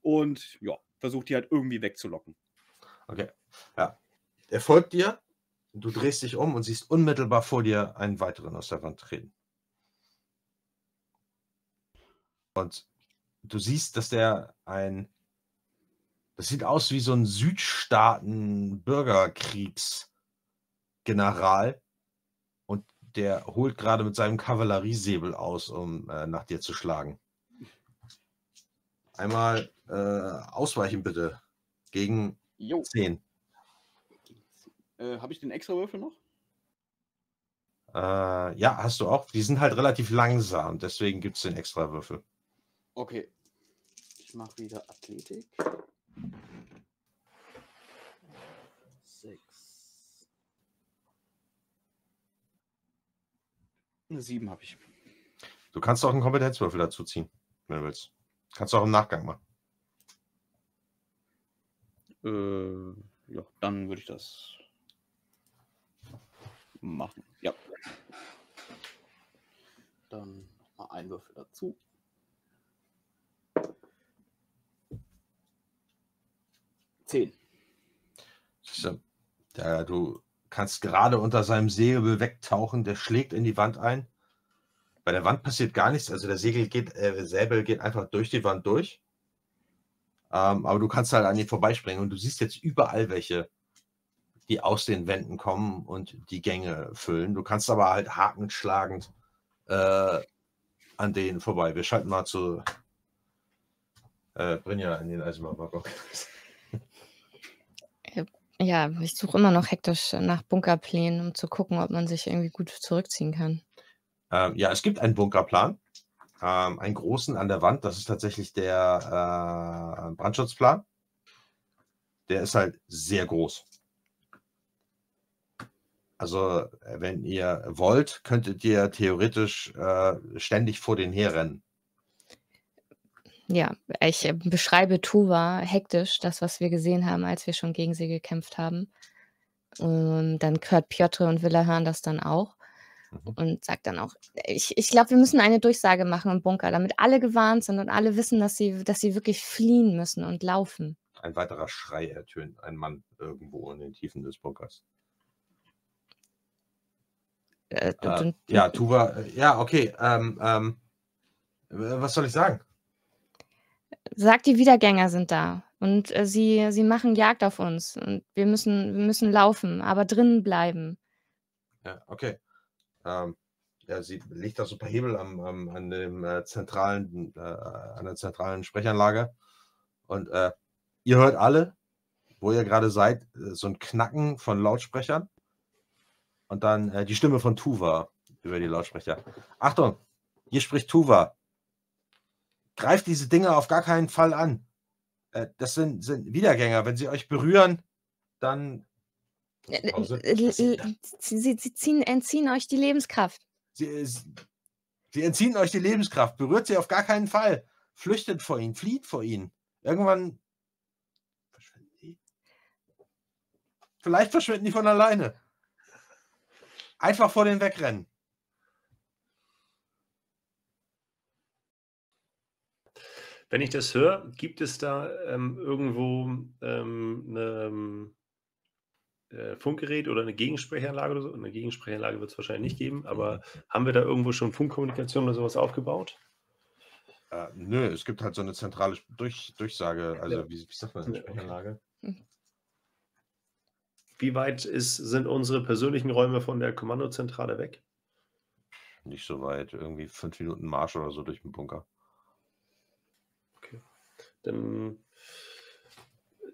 Und ja, versucht die halt irgendwie wegzulocken. Okay. Ja. Er folgt dir, du drehst dich um und siehst unmittelbar vor dir einen weiteren aus der Wand treten. Und du siehst, dass der ein. Das sieht aus wie so ein Südstaaten-Bürgerkriegsgeneral. Und der holt gerade mit seinem Kavalleriesäbel aus, um äh, nach dir zu schlagen. Einmal äh, ausweichen bitte. Gegen Jo. 10. Äh, Habe ich den extra Würfel noch? Äh, ja, hast du auch. Die sind halt relativ langsam, deswegen gibt es den extra Würfel. Okay. Ich mache wieder Athletik. Sechs. Eine sieben habe ich. Du kannst auch einen Kompetenzwürfel dazu ziehen, wenn du willst. Kannst du auch im Nachgang machen. Äh, ja, dann würde ich das machen. Ja. Dann noch mal ein Würfel dazu. Zehn. Siehst du, kannst gerade unter seinem Segel wegtauchen, der schlägt in die Wand ein. Bei der Wand passiert gar nichts, also der Segel geht, äh, Säbel geht einfach durch die Wand durch. Ähm, aber du kannst halt an ihn vorbeispringen und du siehst jetzt überall welche, die aus den Wänden kommen und die Gänge füllen. Du kannst aber halt hakenschlagend äh, an denen vorbei. Wir schalten mal zu äh, Brynja in den Eisenbahnwaggon. *laughs* Ja, ich suche immer noch hektisch nach Bunkerplänen, um zu gucken, ob man sich irgendwie gut zurückziehen kann. Ähm, ja, es gibt einen Bunkerplan, ähm, einen großen an der Wand. Das ist tatsächlich der äh, Brandschutzplan. Der ist halt sehr groß. Also, äh, wenn ihr wollt, könntet ihr theoretisch äh, ständig vor den herrennen. Ja, ich äh, beschreibe Tuva hektisch, das, was wir gesehen haben, als wir schon gegen sie gekämpft haben. Und dann hört Piotr und Willa hören das dann auch Mhm. und sagt dann auch, ich, ich glaube, wir müssen eine Durchsage machen im Bunker, damit alle gewarnt sind und alle wissen, dass sie, dass sie wirklich fliehen müssen und laufen. Ein weiterer Schrei ertönt ein Mann irgendwo in den Tiefen des Bunkers. Äh, Äh, ja, Tuva, äh, ja, okay. Ähm, ähm, äh, was soll ich sagen? Sagt, die Wiedergänger sind da und äh, sie, sie machen Jagd auf uns und wir müssen, wir müssen laufen, aber drinnen bleiben. Ja, okay. Ähm, ja, sie legt da so ein paar Hebel am, am, an, dem, äh, zentralen, äh, an der zentralen Sprechanlage. Und ihr hört alle, wo ihr gerade seid, so ein Knacken von Lautsprechern. Und dann äh, die Stimme von Tuva über die Lautsprecher. Achtung, hier spricht Tuva. Greift diese Dinge auf gar keinen Fall an. Äh, das sind, sind Wiedergänger. Wenn sie euch berühren, dann Äh, äh, denn Sie, sie, ziehen, entziehen euch die Lebenskraft. Sie, sie, entziehen euch die Lebenskraft. Berührt sie auf gar keinen Fall. Flüchtet vor ihnen, flieht vor ihnen. Irgendwann. Vielleicht verschwinden die von alleine. Einfach vor den wegrennen. Wenn ich das höre, gibt es da ähm, irgendwo ähm, eine, ähm, äh, Funkgerät oder eine Gegensprechanlage oder so? Eine Gegensprechanlage wird es wahrscheinlich nicht geben, aber haben wir da irgendwo schon Funkkommunikation oder sowas aufgebaut? Äh, nö, es gibt halt so eine zentrale Durch, Durchsage. Also, Ja. wie, wie sagt man, eine Ja, okay. Sprechanlage? Wie weit ist, sind unsere persönlichen Räume von der Kommandozentrale weg? Nicht so weit, irgendwie fünf Minuten Marsch oder so durch den Bunker. Okay. Dann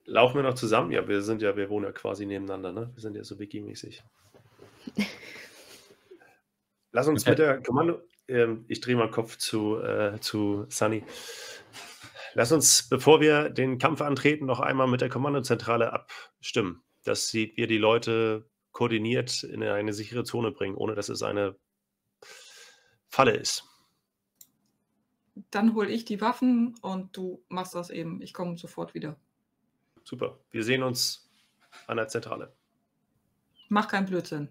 laufen wir noch zusammen. Ja, wir sind ja, wir wohnen ja quasi nebeneinander, ne? Wir sind ja so wiki-mäßig. Lass uns mit der Kommando. Ähm, ich drehe mal Kopf zu, äh, zu Sunny. Lass uns, bevor wir den Kampf antreten, noch einmal mit der Kommandozentrale abstimmen, dass sie, wir die Leute koordiniert in eine sichere Zone bringen, ohne dass es eine Falle ist. Dann hole ich die Waffen und du machst das eben. Ich komme sofort wieder. Super. Wir sehen uns an der Zentrale. Mach keinen Blödsinn.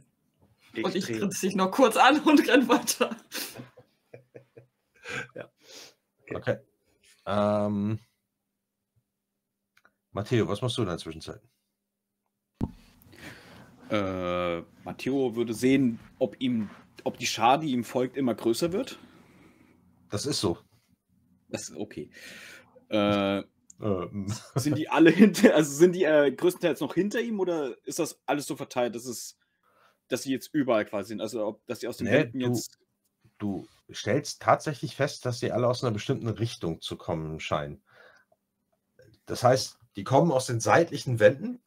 Ich und ich grinse dich noch kurz an und renn weiter. *laughs* Okay. Okay. Ähm, Matteo, was machst du in der Zwischenzeit? Äh, Matteo würde sehen, ob ihm, ob die Schar, die ihm folgt, immer größer wird. Das ist so. Das ist okay. Äh, Ähm, *laughs* sind die alle hinter, also sind die äh, größtenteils noch hinter ihm oder ist das alles so verteilt, dass es, dass sie jetzt überall quasi sind? Also ob, dass sie aus den Nee, Wänden jetzt. du stellst tatsächlich fest, dass sie alle aus einer bestimmten Richtung zu kommen scheinen. Das heißt, die kommen aus den seitlichen Wänden,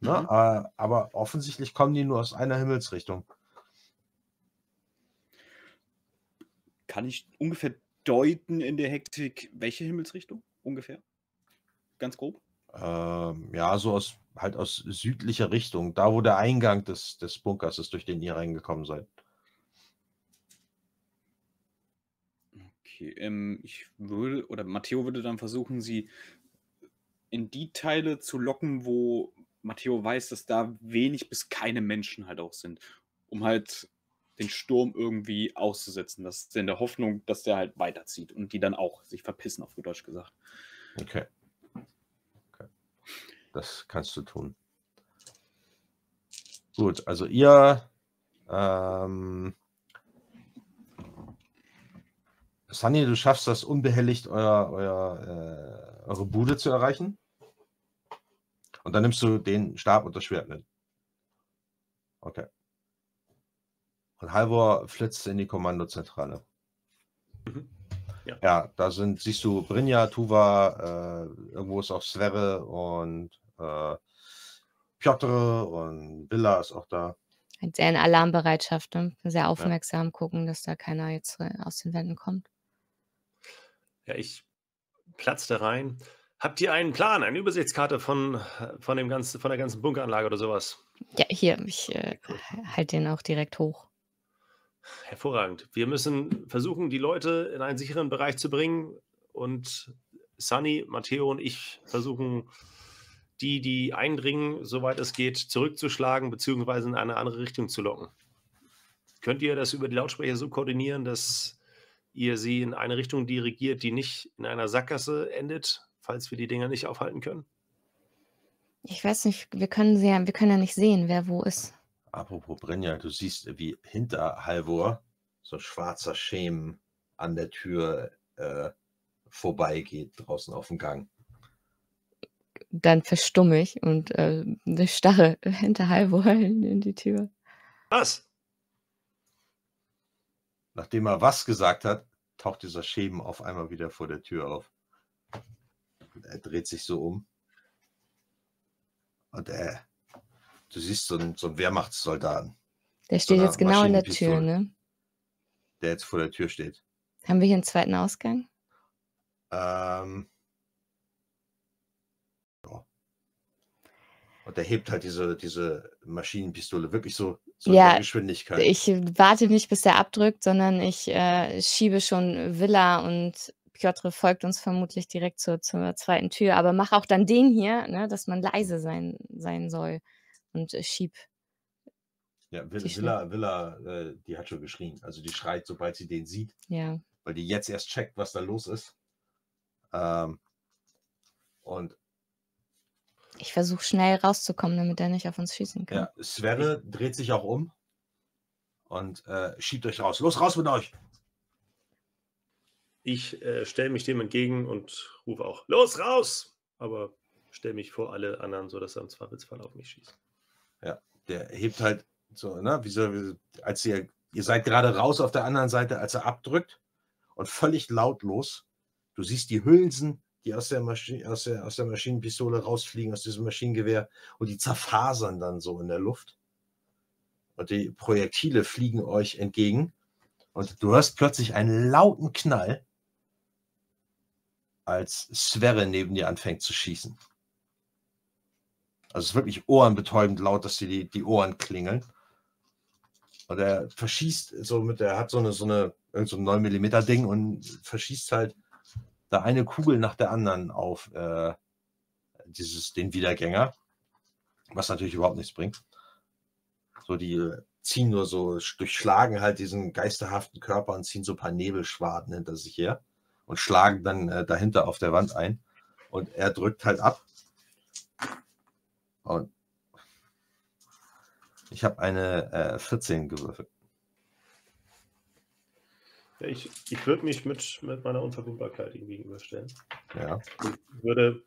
ne? Äh, aber offensichtlich kommen die nur aus einer Himmelsrichtung. Kann ich ungefähr deuten in der Hektik, welche Himmelsrichtung? Ungefähr? Ganz grob? Ähm, ja, so aus halt aus südlicher Richtung, da wo der Eingang des, des Bunkers ist, durch den ihr reingekommen seid. Okay, ähm, ich würde, oder Matteo würde dann versuchen, sie in die Teile zu locken, wo Matteo weiß, dass da wenig bis keine Menschen halt auch sind, um halt den Sturm irgendwie auszusetzen. Das ist in der Hoffnung, dass der halt weiterzieht und die dann auch sich verpissen, auf gut Deutsch gesagt. Okay. okay. Das kannst du tun. Gut, also ihr ähm, Sunny, du schaffst das unbehelligt, euer, euer, äh, eure Bude zu erreichen. Und dann nimmst du den Stab und das Schwert mit. Okay. Und Halvor flitzt in die Kommandozentrale. Mhm. Ja. Ja, da sind, siehst du Brynja, Tuva, äh, irgendwo ist auch Sverre und äh, Piotr und Villa ist auch da. Halt sehr in Alarmbereitschaft, ne? sehr aufmerksam gucken, dass da keiner jetzt äh, aus den Wänden kommt. Ja, ich platzte rein. Habt ihr einen Plan, eine Übersichtskarte von, von, dem ganzen, von der ganzen Bunkeranlage oder sowas? Ja, hier, ich äh, halte den auch direkt hoch. Hervorragend. Wir müssen versuchen, die Leute in einen sicheren Bereich zu bringen und Sunny, Matteo und ich versuchen, die, die eindringen, soweit es geht, zurückzuschlagen bzw. in eine andere Richtung zu locken. Könnt ihr das über die Lautsprecher so koordinieren, dass ihr sie in eine Richtung dirigiert, die nicht in einer Sackgasse endet, falls wir die Dinger nicht aufhalten können? Ich weiß nicht, wir können sie ja, wir können ja nicht sehen, wer wo ist. Apropos Brynja, du siehst, wie hinter Halvor so ein schwarzer Schemen an der Tür äh, vorbeigeht, draußen auf dem Gang. Dann verstumme ich und äh, starre *laughs* hinter Halvor *laughs* in, in die Tür. Was? Nachdem er was gesagt hat, taucht dieser Schemen auf einmal wieder vor der Tür auf. Er dreht sich so um. Und er, du siehst so einen, so einen Wehrmachtssoldaten, Der steht einer jetzt genau in der Tür, ne? der jetzt vor der Tür steht. Haben wir hier einen zweiten Ausgang? Ähm, ja. Und er hebt halt diese, diese Maschinenpistole wirklich so, so in Ja, der Geschwindigkeit. Ich warte nicht, bis er abdrückt, sondern ich äh, schiebe schon Villa und Piotr folgt uns vermutlich direkt zur, zur zweiten Tür, aber mach auch dann den hier, ne, dass man leise sein, sein soll und äh, schieb. ja, schnell- Villa, Villa äh, die hat schon geschrien. Also die schreit, sobald sie den sieht, Ja, weil die jetzt erst checkt, was da los ist. Ähm, und ich versuche schnell rauszukommen, damit er nicht auf uns schießen kann. ja, Sverre dreht sich auch um und äh, schiebt euch raus. Los, raus mit euch! Ich äh, stelle mich dem entgegen und rufe auch, los, raus! Aber stelle mich vor alle anderen, sodass er im Zweifelsfall auf mich schießt. Der hebt halt so, ne, wie so, als ihr, ihr seid gerade raus auf der anderen Seite, als er abdrückt und völlig lautlos. Du siehst die Hülsen, die aus der, Maschi aus der, aus der Maschinenpistole rausfliegen, aus diesem Maschinengewehr und die zerfasern dann so in der Luft. Und die Projektile fliegen euch entgegen. Und du hörst plötzlich einen lauten Knall, als Sverre neben dir anfängt zu schießen. Also es ist wirklich ohrenbetäubend laut, dass dir die, die Ohren klingeln. Und er verschießt so mit, er hat so eine, so eine, so ein 9 mm Ding und verschießt halt da eine Kugel nach der anderen auf äh, dieses, den Wiedergänger, was natürlich überhaupt nichts bringt. So, die ziehen nur so, durchschlagen halt diesen geisterhaften Körper und ziehen so ein paar Nebelschwaden hinter sich her und schlagen dann äh, dahinter auf der Wand ein. Und er drückt halt ab. Und ich habe eine äh, 14 gewürfelt. Ja, ich ich würde mich mit, mit meiner Unverwundbarkeit ihm gegenüberstellen. Ja. Ich würde,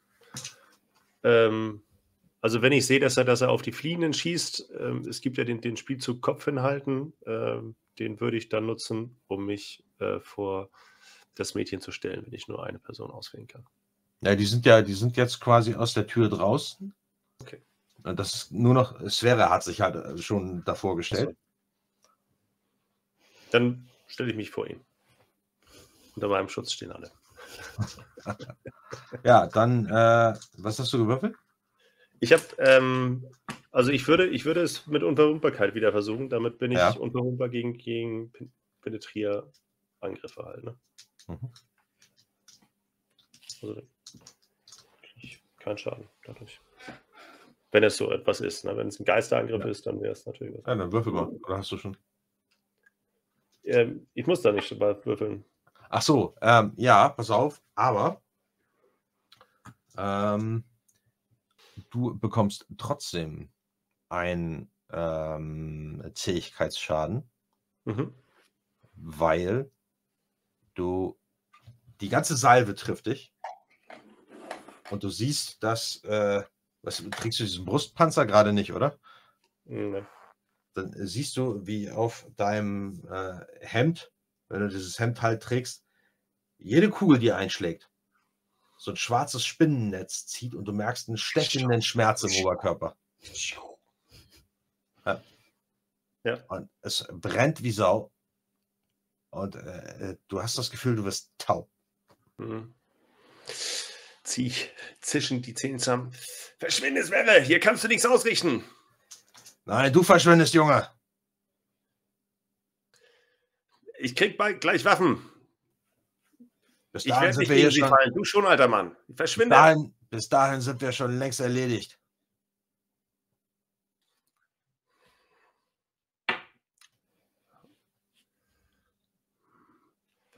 ähm, also wenn ich sehe, dass er, dass er auf die Fliehenden schießt, ähm, es gibt ja den, den Spielzug Kopf hinhalten, ähm, den würde ich dann nutzen, um mich äh, vor das Mädchen zu stellen, wenn ich nur eine Person auswählen kann. Ja, die sind ja, die sind jetzt quasi aus der Tür draußen. Okay. Das ist nur noch, Sverre hat sich halt äh, schon davor gestellt. Dann stelle ich mich vor ihn. Unter meinem Schutz stehen alle. *laughs* Ja, dann, äh, was hast du gewürfelt? Ich habe, ähm, also ich würde, ich würde es mit Unverwundbarkeit wieder versuchen. Damit bin ich Ja. unverwundbar gegen, gegen Pen- Penetrier-Angriffe halt. Ne? Mhm. Also keinen Schaden dadurch. Wenn es so etwas ist. Ne? Wenn es ein Geisterangriff Ja. ist, dann wäre es natürlich was. Ja, dann würfel mal. Oder hast du schon? Ähm, ich muss da nicht würfeln. Ach so, ähm, ja, pass auf, aber ähm, du bekommst trotzdem einen ähm, Zähigkeitsschaden, Mhm. weil du die ganze Salve trifft dich und du siehst, dass äh, was kriegst du diesen Brustpanzer gerade nicht, oder? Ne. dann siehst du, wie auf deinem äh, Hemd, wenn du dieses Hemd halt trägst, jede Kugel, die einschlägt, so ein schwarzes Spinnennetz zieht und du merkst einen stechenden Schmerz im Oberkörper. Ja. Ja. Und es brennt wie Sau. Und äh, du hast das Gefühl, du wirst taub. Mhm. Zieh ich zischend die Zähne zusammen. Verschwinde, Sverre! Hier kannst du nichts ausrichten! Nein, du verschwindest, Junge. Ich krieg bald gleich Waffen. Bis Ich dahin werde sind nicht wir gegen hier sie schon. fallen. Du schon, alter Mann. Bis Verschwinde! dahin, bis dahin sind wir schon längst erledigt.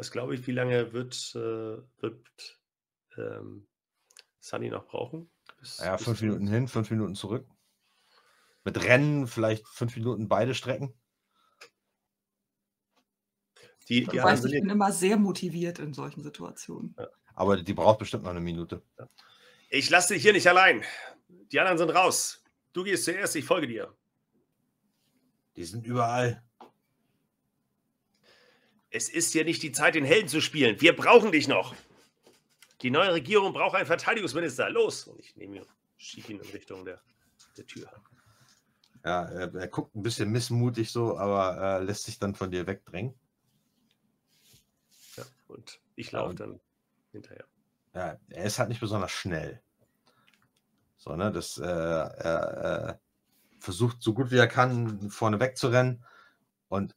Was glaube ich, wie lange wird, äh, wird ähm, Sunny noch brauchen? Bis- Ja, bis fünf Minuten hin, fünf Minuten zurück. Mit Rennen vielleicht fünf Minuten beide Strecken. Die, die sind ich bin immer sehr motiviert in solchen Situationen. Aber die braucht bestimmt noch eine Minute. ich lasse dich hier nicht allein. Die anderen sind raus. Du gehst zuerst, ich folge dir. Die sind überall. Es ist hier nicht die Zeit, den Helden zu spielen. Wir brauchen dich noch. Die neue Regierung braucht einen Verteidigungsminister. Los! Und ich nehme ihn, schiebe ihn in Richtung der, der Tür. Ja, er, er guckt ein bisschen missmutig so, aber äh, lässt sich dann von dir wegdrängen. Ja, und ich laufe und- dann hinterher. Ja, er ist halt nicht besonders schnell. So, ne, das, äh, er äh, versucht so gut wie er kann, vorne wegzurennen. Und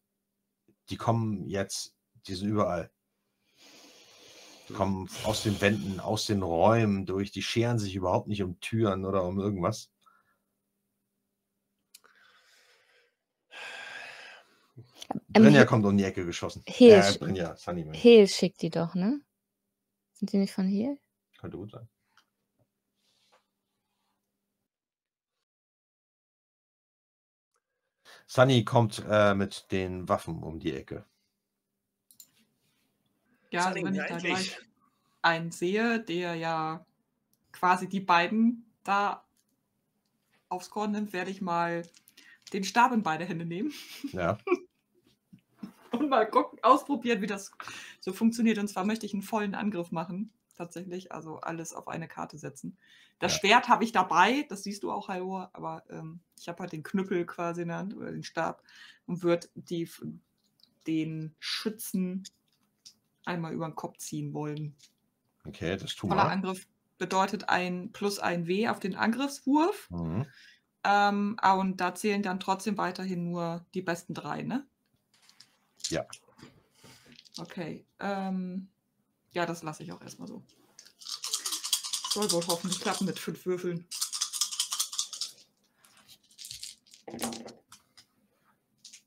die kommen jetzt, die sind überall. Die kommen aus den Wänden, aus den Räumen durch. Die scheren sich überhaupt nicht um Türen oder um irgendwas. Ähm, Brinja kommt um die Ecke geschossen. Heel Äh, Brinja, Sunny, mein. Hehl schickt die doch, ne? Sind die nicht von Hehl? Könnte gut sein. Sunny kommt äh, mit den Waffen um die Ecke. Ja, also Sunny, wenn ich da gleich einen sehe, der ja quasi die beiden da aufs Korn nimmt, werde ich mal den Stab in beide Hände nehmen Ja. *laughs* und mal gucken, ausprobieren, wie das so funktioniert. Und zwar möchte ich einen vollen Angriff machen, tatsächlich. Also alles auf eine Karte setzen. Das Ja. Schwert habe ich dabei, das siehst du auch, Halvor, aber ähm, ich habe halt den Knüppel quasi in der Hand oder den Stab und würde die, den Schützen einmal über den Kopf ziehen wollen. Okay, das tun Voller wir. Angriff bedeutet ein plus ein W auf den Angriffswurf. Mhm. Ähm, ah, und da zählen dann trotzdem weiterhin nur die besten drei, ne? Ja. Okay. Ähm, ja, das lasse ich auch erstmal so. Soll wohl hoffentlich klappen mit fünf Würfeln.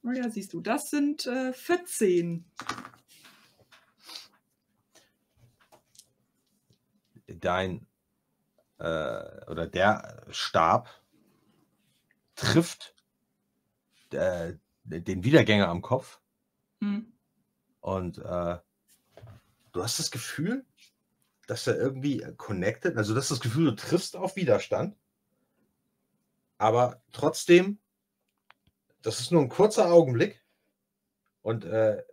Oh ja, siehst du, das sind äh, 14. Dein äh, oder der Stab trifft äh, den Wiedergänger am Kopf Hm. und äh, du hast das Gefühl, dass er irgendwie connected, also du hast das Gefühl, du triffst auf Widerstand, aber trotzdem, das ist nur ein kurzer Augenblick und äh,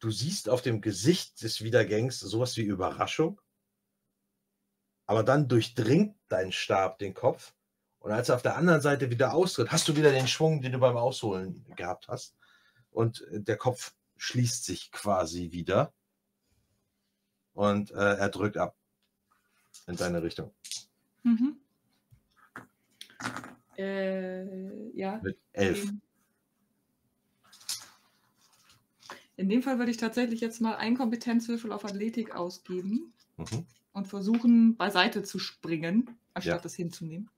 du siehst auf dem Gesicht des Wiedergängs sowas wie Überraschung, aber dann durchdringt dein Stab den Kopf und als er auf der anderen Seite wieder austritt, hast du wieder den Schwung, den du beim Ausholen gehabt hast und äh, der Kopf schließt sich quasi wieder und äh, er drückt ab in deine Richtung Mhm. Äh, ja. mit elf. In- dem Fall würde ich tatsächlich jetzt mal einen Kompetenzwürfel auf Athletik ausgeben Mhm. und versuchen, beiseite zu springen, anstatt Ja. es hinzunehmen.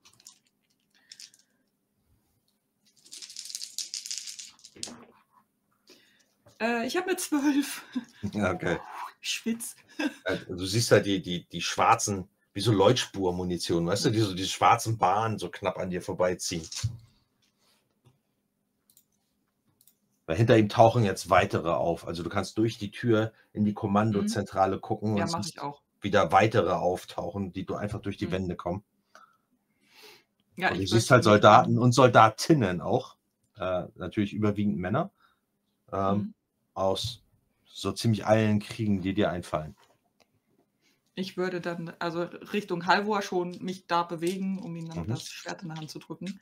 Äh, ich habe eine 12. *laughs* Ja, okay. Schwitz. Äh, Du siehst halt die, die, die schwarzen, wie so Leuchtspurmunition, weißt du, die so die schwarzen Bahnen so knapp an dir vorbeiziehen. Weil hinter ihm tauchen jetzt weitere auf. Also du kannst durch die Tür in die Kommandozentrale gucken Mhm. Ja, und siehst ich auch. wieder weitere auftauchen, die du einfach durch die Mhm. Wände kommen. Ja, und du siehst halt Soldaten und Soldatinnen auch. Äh, natürlich überwiegend Männer. Ähm, Mhm. Aus so ziemlich allen Kriegen, die dir einfallen. Ich würde dann also Richtung Halvor schon mich da bewegen, um ihm dann Mhm. das Schwert in der Hand zu drücken.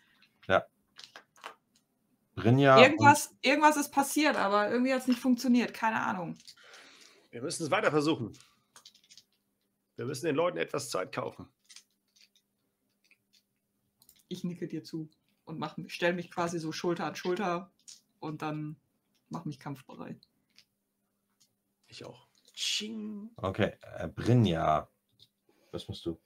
Brinja irgendwas, irgendwas ist passiert, aber irgendwie hat es nicht funktioniert. Keine Ahnung. Wir müssen es weiter versuchen. Wir müssen den Leuten etwas Zeit kaufen. Ich nicke dir zu und mach, stell mich quasi so Schulter an Schulter und dann mach mich kampfbereit. Ich auch. Tsching. und, okay, äh, Brinja. Was musst du?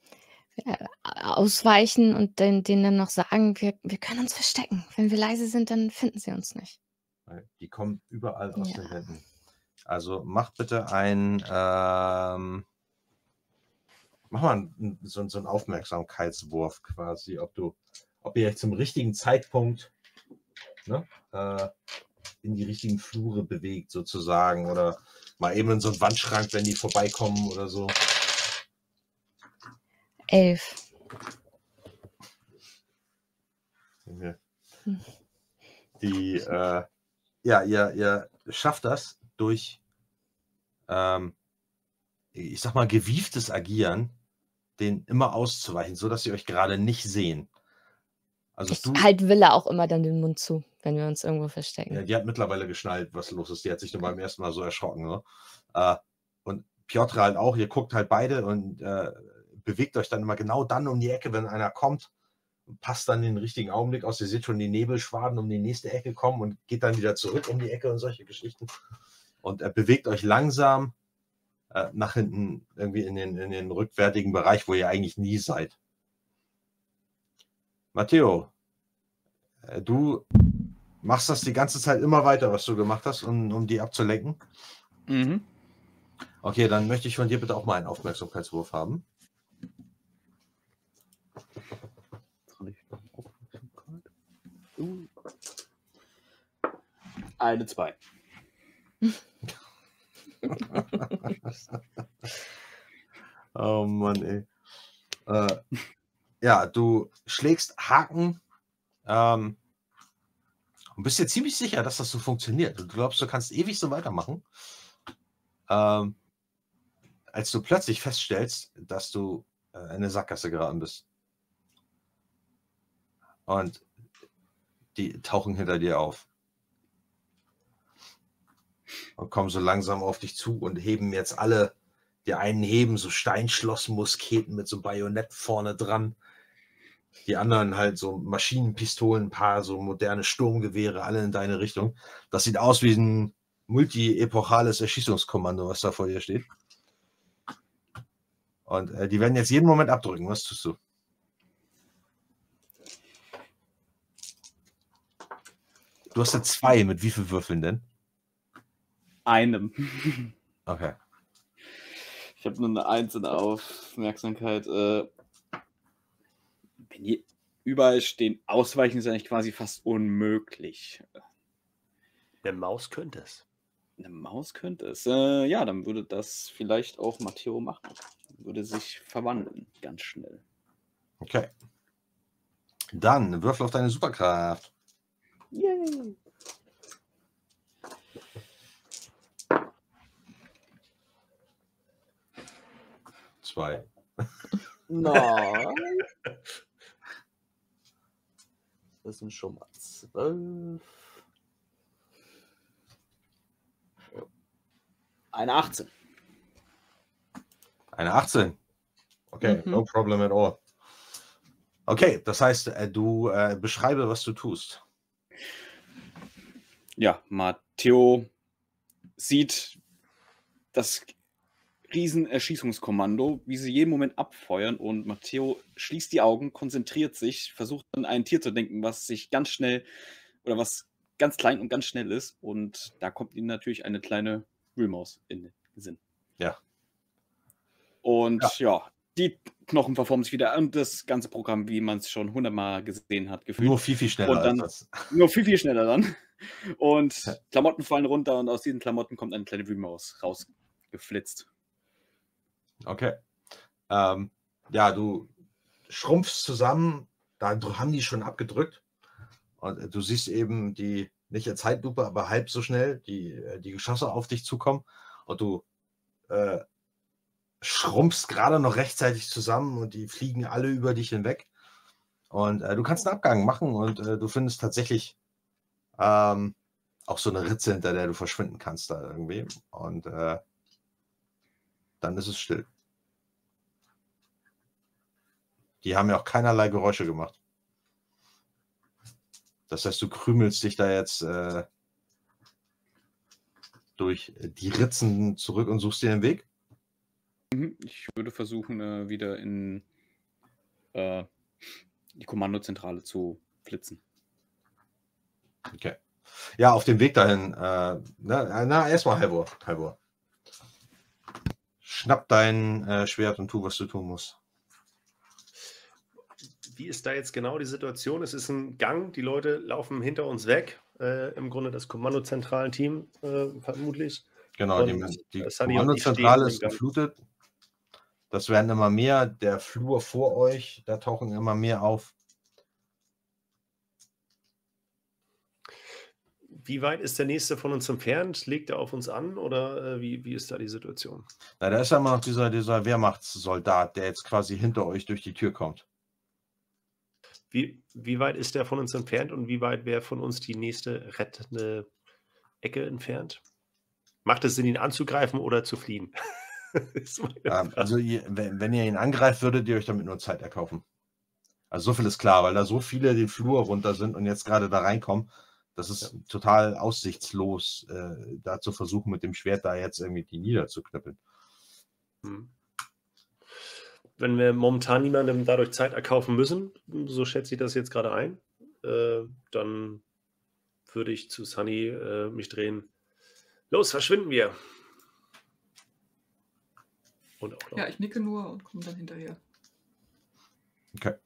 Ausweichen und den, denen dann noch sagen, wir, wir können uns verstecken. Wenn wir leise sind, dann finden sie uns nicht. Die kommen überall aus Ja. den Wänden. Also mach bitte ein, ähm, mach mal einen, so, so einen Aufmerksamkeitswurf quasi, ob du, ob ihr euch zum richtigen Zeitpunkt ne, äh, in die richtigen Flure bewegt sozusagen oder mal eben in so einen Wandschrank, wenn die vorbeikommen oder so. Elf. Die, äh, ja, ihr, ihr schafft das durch, ähm, ich sag mal, gewieftes Agieren, den immer auszuweichen, sodass sie euch gerade nicht sehen. Also Ich du, halt Wille auch immer dann den Mund zu, wenn wir uns irgendwo verstecken. ja, die hat mittlerweile geschnallt, was los ist. Die hat sich nur beim ersten Mal so erschrocken. Ne? Äh, und Piotr halt auch, ihr guckt halt beide und äh, bewegt euch dann immer genau dann um die Ecke, wenn einer kommt. Passt dann den richtigen Augenblick aus. Ihr seht schon die Nebelschwaden um die nächste Ecke kommen und geht dann wieder zurück um die Ecke und solche Geschichten. Und er bewegt euch langsam äh, nach hinten irgendwie in den, in den rückwärtigen Bereich, wo ihr eigentlich nie seid. Matteo, äh, du machst das die ganze Zeit immer weiter, was du gemacht hast, um, um die abzulenken. Mhm. Okay, dann möchte ich von dir bitte auch mal einen Aufmerksamkeitswurf haben. Uh. Eine, zwei. *laughs* Oh Mann, ey. Äh, ja, du schlägst Haken Ähm, und bist dir ziemlich sicher, dass das so funktioniert. Du glaubst, du kannst ewig so weitermachen. Ähm, als du plötzlich feststellst, dass du äh, in eine Sackgasse geraten bist. Und die tauchen hinter dir auf. Und kommen so langsam auf dich zu und heben jetzt alle, die einen heben so Steinschlossmusketen mit so Bajonett vorne dran. Die anderen halt so Maschinenpistolen, ein paar so moderne Sturmgewehre, alle in deine Richtung. Das sieht aus wie ein multi-epochales Erschießungskommando, was da vor dir steht. Und äh, die werden jetzt jeden Moment abdrücken. Was tust du? Du hast ja zwei. Mit wie viel Würfeln denn? Einem. Okay. Ich habe nur eine einzelne Aufmerksamkeit. Äh, wenn hier überall stehen, ausweichen ist eigentlich quasi fast unmöglich. Eine Maus könnte es. Eine Maus könnte es. Äh, ja, dann würde das vielleicht auch Matteo machen. Würde sich verwandeln, ganz schnell. Okay. Dann würfel auf deine Superkraft. Yay! Zwei. *laughs* Nein. Das sind schon mal zwölf. Eine 18. Eine 18. Okay, Mhm. no problem at all. Okay, das heißt, äh, du äh, beschreibe, was du tust. Ja, Matteo sieht das Riesenerschießungskommando, wie sie jeden Moment abfeuern und Matteo schließt die Augen, konzentriert sich, versucht an ein Tier zu denken, was sich ganz schnell oder was ganz klein und ganz schnell ist und da kommt ihm natürlich eine kleine Wühlmaus in den Sinn. Ja. Und ja. die Knochen verformen sich wieder und das ganze Programm, wie man es schon hundertmal gesehen hat, gefühlt. Nur viel, viel schneller Und dann- als das. *laughs* Nur viel, viel schneller dann. Und Ja. Klamotten fallen runter und aus diesen Klamotten kommt eine kleine Wühlmaus rausgeflitzt. Okay. Ähm, ja, du schrumpfst zusammen, da haben die schon abgedrückt. Und äh, du siehst eben die, nicht in Zeitlupe, aber halb so schnell, die, äh, die Geschosse auf dich zukommen. Und du äh, schrumpfst gerade noch rechtzeitig zusammen und die fliegen alle über dich hinweg. Und äh, du kannst einen Abgang machen und äh, du findest tatsächlich ähm, auch so eine Ritze, hinter der du verschwinden kannst da irgendwie. Und äh, dann ist es still. Die haben ja auch keinerlei Geräusche gemacht. Das heißt, du krümelst dich da jetzt äh, durch die Ritzen zurück und suchst dir den Weg. Mhm, Ich würde versuchen, äh, wieder in äh, die Kommandozentrale zu flitzen. Okay. Ja, auf dem Weg dahin. Äh, na, na erstmal Halvor. Halvor. Schnapp dein äh, Schwert und tu, was du tun musst. Wie ist da jetzt genau die Situation? Es ist ein Gang, die Leute laufen hinter uns weg. Äh, Im Grunde das kommandozentralen Team äh, vermutlich. Genau, die, Und, die ich Kommandozentrale ist geflutet. Das werden immer mehr. Der Flur vor euch, da tauchen immer mehr auf. Wie weit ist der nächste von uns entfernt? Legt er auf uns an oder äh, wie, wie ist da die Situation? Na, da ist ja immer noch dieser, dieser Wehrmachtssoldat, der jetzt quasi hinter euch durch die Tür kommt. Wie, wie weit ist der von uns entfernt und wie weit wäre von uns die nächste rettende Ecke entfernt? Macht es Sinn, ihn anzugreifen oder zu fliehen? *laughs* Ähm, also, ihr, wenn, wenn ihr ihn angreift, würdet ihr euch damit nur Zeit erkaufen. Also, so viel ist klar, weil da so viele den Flur runter sind und jetzt gerade da reinkommen. Das ist total aussichtslos, äh, da zu versuchen, mit dem Schwert da jetzt irgendwie die niederzuknüppeln. Hm. Wenn wir momentan niemandem dadurch Zeit erkaufen müssen, so schätze ich das jetzt gerade ein, äh, dann würde ich zu Sunny äh, mich drehen. Los, verschwinden wir! Und auch Ja, ich nicke nur und komme dann hinterher. Okay.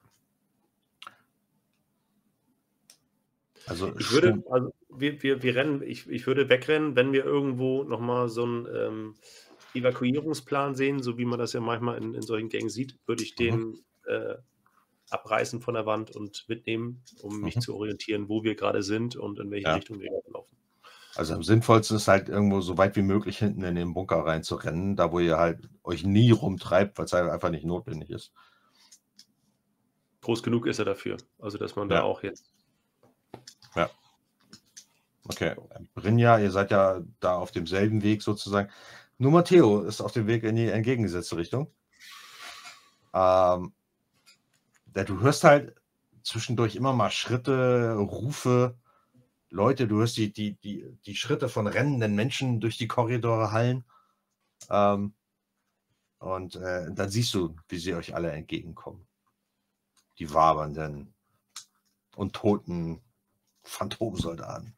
Also, Ich würde, also wir, wir, wir rennen, ich, ich würde wegrennen, wenn wir irgendwo nochmal so einen ähm, Evakuierungsplan sehen, so wie man das ja manchmal in, in solchen Gängen sieht, würde ich den äh, abreißen von der Wand und mitnehmen, um mich Mhm. zu orientieren, wo wir gerade sind und in welche Ja. Richtung wir gerade laufen. Also am sinnvollsten ist halt irgendwo so weit wie möglich hinten in den Bunker reinzurennen, da wo ihr halt euch nie rumtreibt, weil es halt einfach nicht notwendig ist. Groß genug ist er dafür. Also, dass man Ja. da auch jetzt. Okay, Brinja, ihr seid ja da auf demselben Weg sozusagen. Nur Matteo ist auf dem Weg in die entgegengesetzte Richtung. Ähm, du hörst halt zwischendurch immer mal Schritte, Rufe, Leute, du hörst die, die, die, die Schritte von rennenden Menschen durch die Korridore hallen. Ähm, und äh, dann siehst du, wie sie euch alle entgegenkommen. Die wabernden und toten Phantomsoldaten.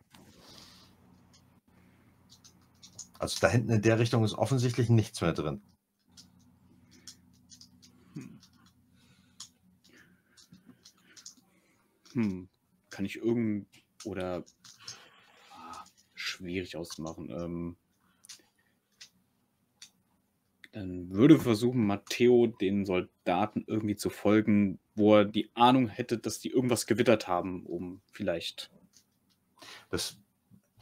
Also da hinten in der Richtung ist offensichtlich nichts mehr drin. Hm, kann ich irgend oder ah, schwierig auszumachen. Ähm, dann würde versuchen, Matteo den Soldaten irgendwie zu folgen, wo er die Ahnung hätte, dass die irgendwas gewittert haben, um vielleicht. Das,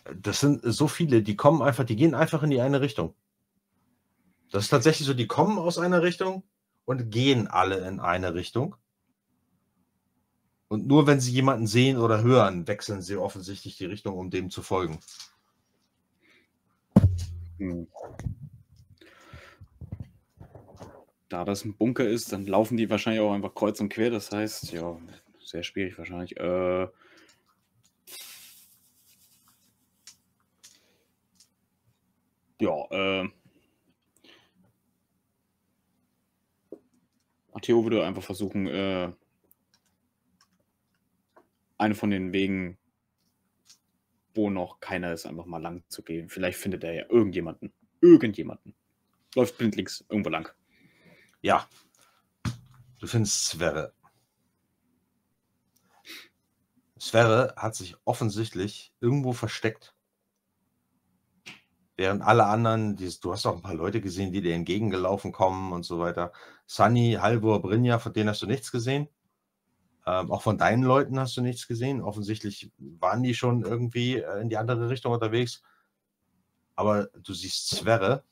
das sind so viele, die kommen einfach, die gehen einfach in die eine Richtung. Das ist tatsächlich so, die kommen aus einer Richtung und gehen alle in eine Richtung. Und nur wenn sie jemanden sehen oder hören, wechseln sie offensichtlich die Richtung, um dem zu folgen. Hm. Da das ein Bunker ist, dann laufen die wahrscheinlich auch einfach kreuz und quer. Das heißt, ja, sehr schwierig wahrscheinlich. Äh, ja, äh, Matteo würde einfach versuchen, äh, eine von den Wegen, wo noch keiner ist, einfach mal lang zu gehen. Vielleicht findet er ja irgendjemanden. Irgendjemanden. Läuft blindlings irgendwo lang. Ja. Du findest Sverre. Sverre hat sich offensichtlich irgendwo versteckt. Während alle anderen, dieses, du hast auch ein paar Leute gesehen, die dir entgegengelaufen kommen und so weiter. Sunny, Halvor, Brynja, von denen hast du nichts gesehen. Ähm, auch von deinen Leuten hast du nichts gesehen. Offensichtlich waren die schon irgendwie äh, in die andere Richtung unterwegs. Aber du siehst Sverre,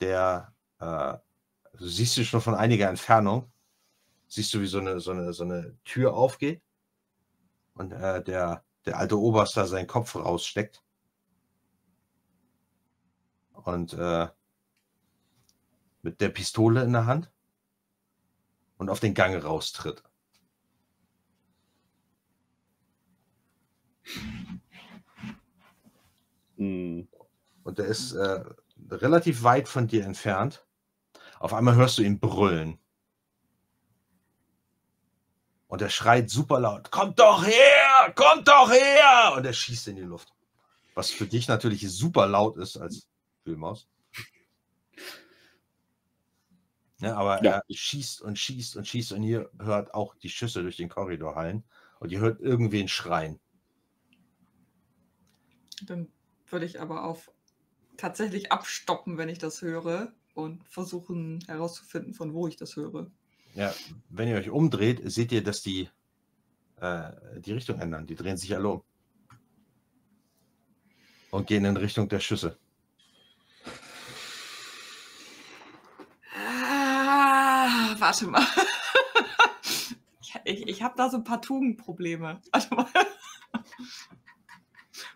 der, äh, du siehst ihn schon von einiger Entfernung, siehst du, wie so eine, so eine, so eine Tür aufgeht und äh, der, der alte Oberst da seinen Kopf raussteckt und äh, mit der Pistole in der Hand und auf den Gang raustritt. Hm, Und der ist äh, relativ weit von dir entfernt. Auf einmal hörst du ihn brüllen. Und er schreit super laut: Kommt doch her! Kommt doch her! Und er schießt in die Luft. Was für dich natürlich super laut ist als Wühlmaus. Ja, aber Ja. er schießt und schießt und schießt und ihr hört auch die Schüsse durch den Korridor hallen und ihr hört irgendwen schreien. Dann würde ich aber auf tatsächlich abstoppen, wenn ich das höre und versuchen herauszufinden, von wo ich das höre. Ja, wenn ihr euch umdreht, seht ihr, dass die äh, die Richtung ändern. Die drehen sich alle um. Und gehen in Richtung der Schüsse. Ah, warte mal. Ich, ich, habe da so ein paar Tugendprobleme. Warte mal.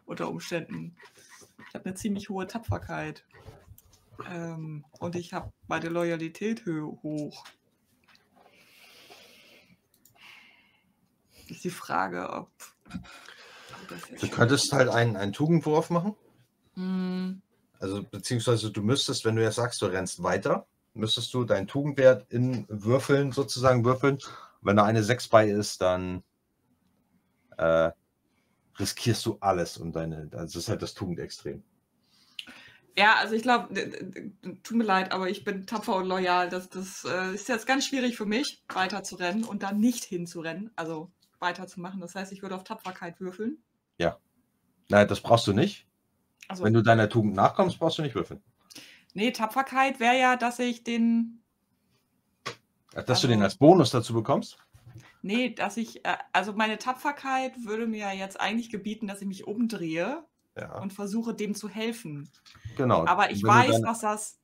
Unter Umständen. Ich habe eine ziemlich hohe Tapferkeit. Ähm, und ich habe meine Loyalität hoch. Ist die Frage, ob. Du könntest halt einen, einen Tugendwurf machen. Hm, Also, beziehungsweise du müsstest, wenn du jetzt sagst, du rennst weiter, müsstest du deinen Tugendwert in Würfeln sozusagen würfeln. Wenn da eine 6 bei ist, dann äh, riskierst du alles und deine, das ist halt das Tugendextrem. Ja, also ich glaube, tut mir leid, aber ich bin tapfer und loyal. Das, das äh, ist jetzt ganz schwierig für mich, weiter zu rennen und dann nicht hinzurennen, also weiterzumachen. Das heißt, ich würde auf Tapferkeit würfeln. Nein, das brauchst du nicht. Also, Wenn du deiner Tugend nachkommst, brauchst du nicht würfeln. nee, Tapferkeit wäre ja, dass ich den. Dass du den Also- als Bonus dazu bekommst? Nee, dass ich, äh, also meine Tapferkeit würde mir ja jetzt eigentlich gebieten, dass ich mich umdrehe Ja, und versuche, dem zu helfen. genau. Aber ich Wenn weiß, deine- dass das,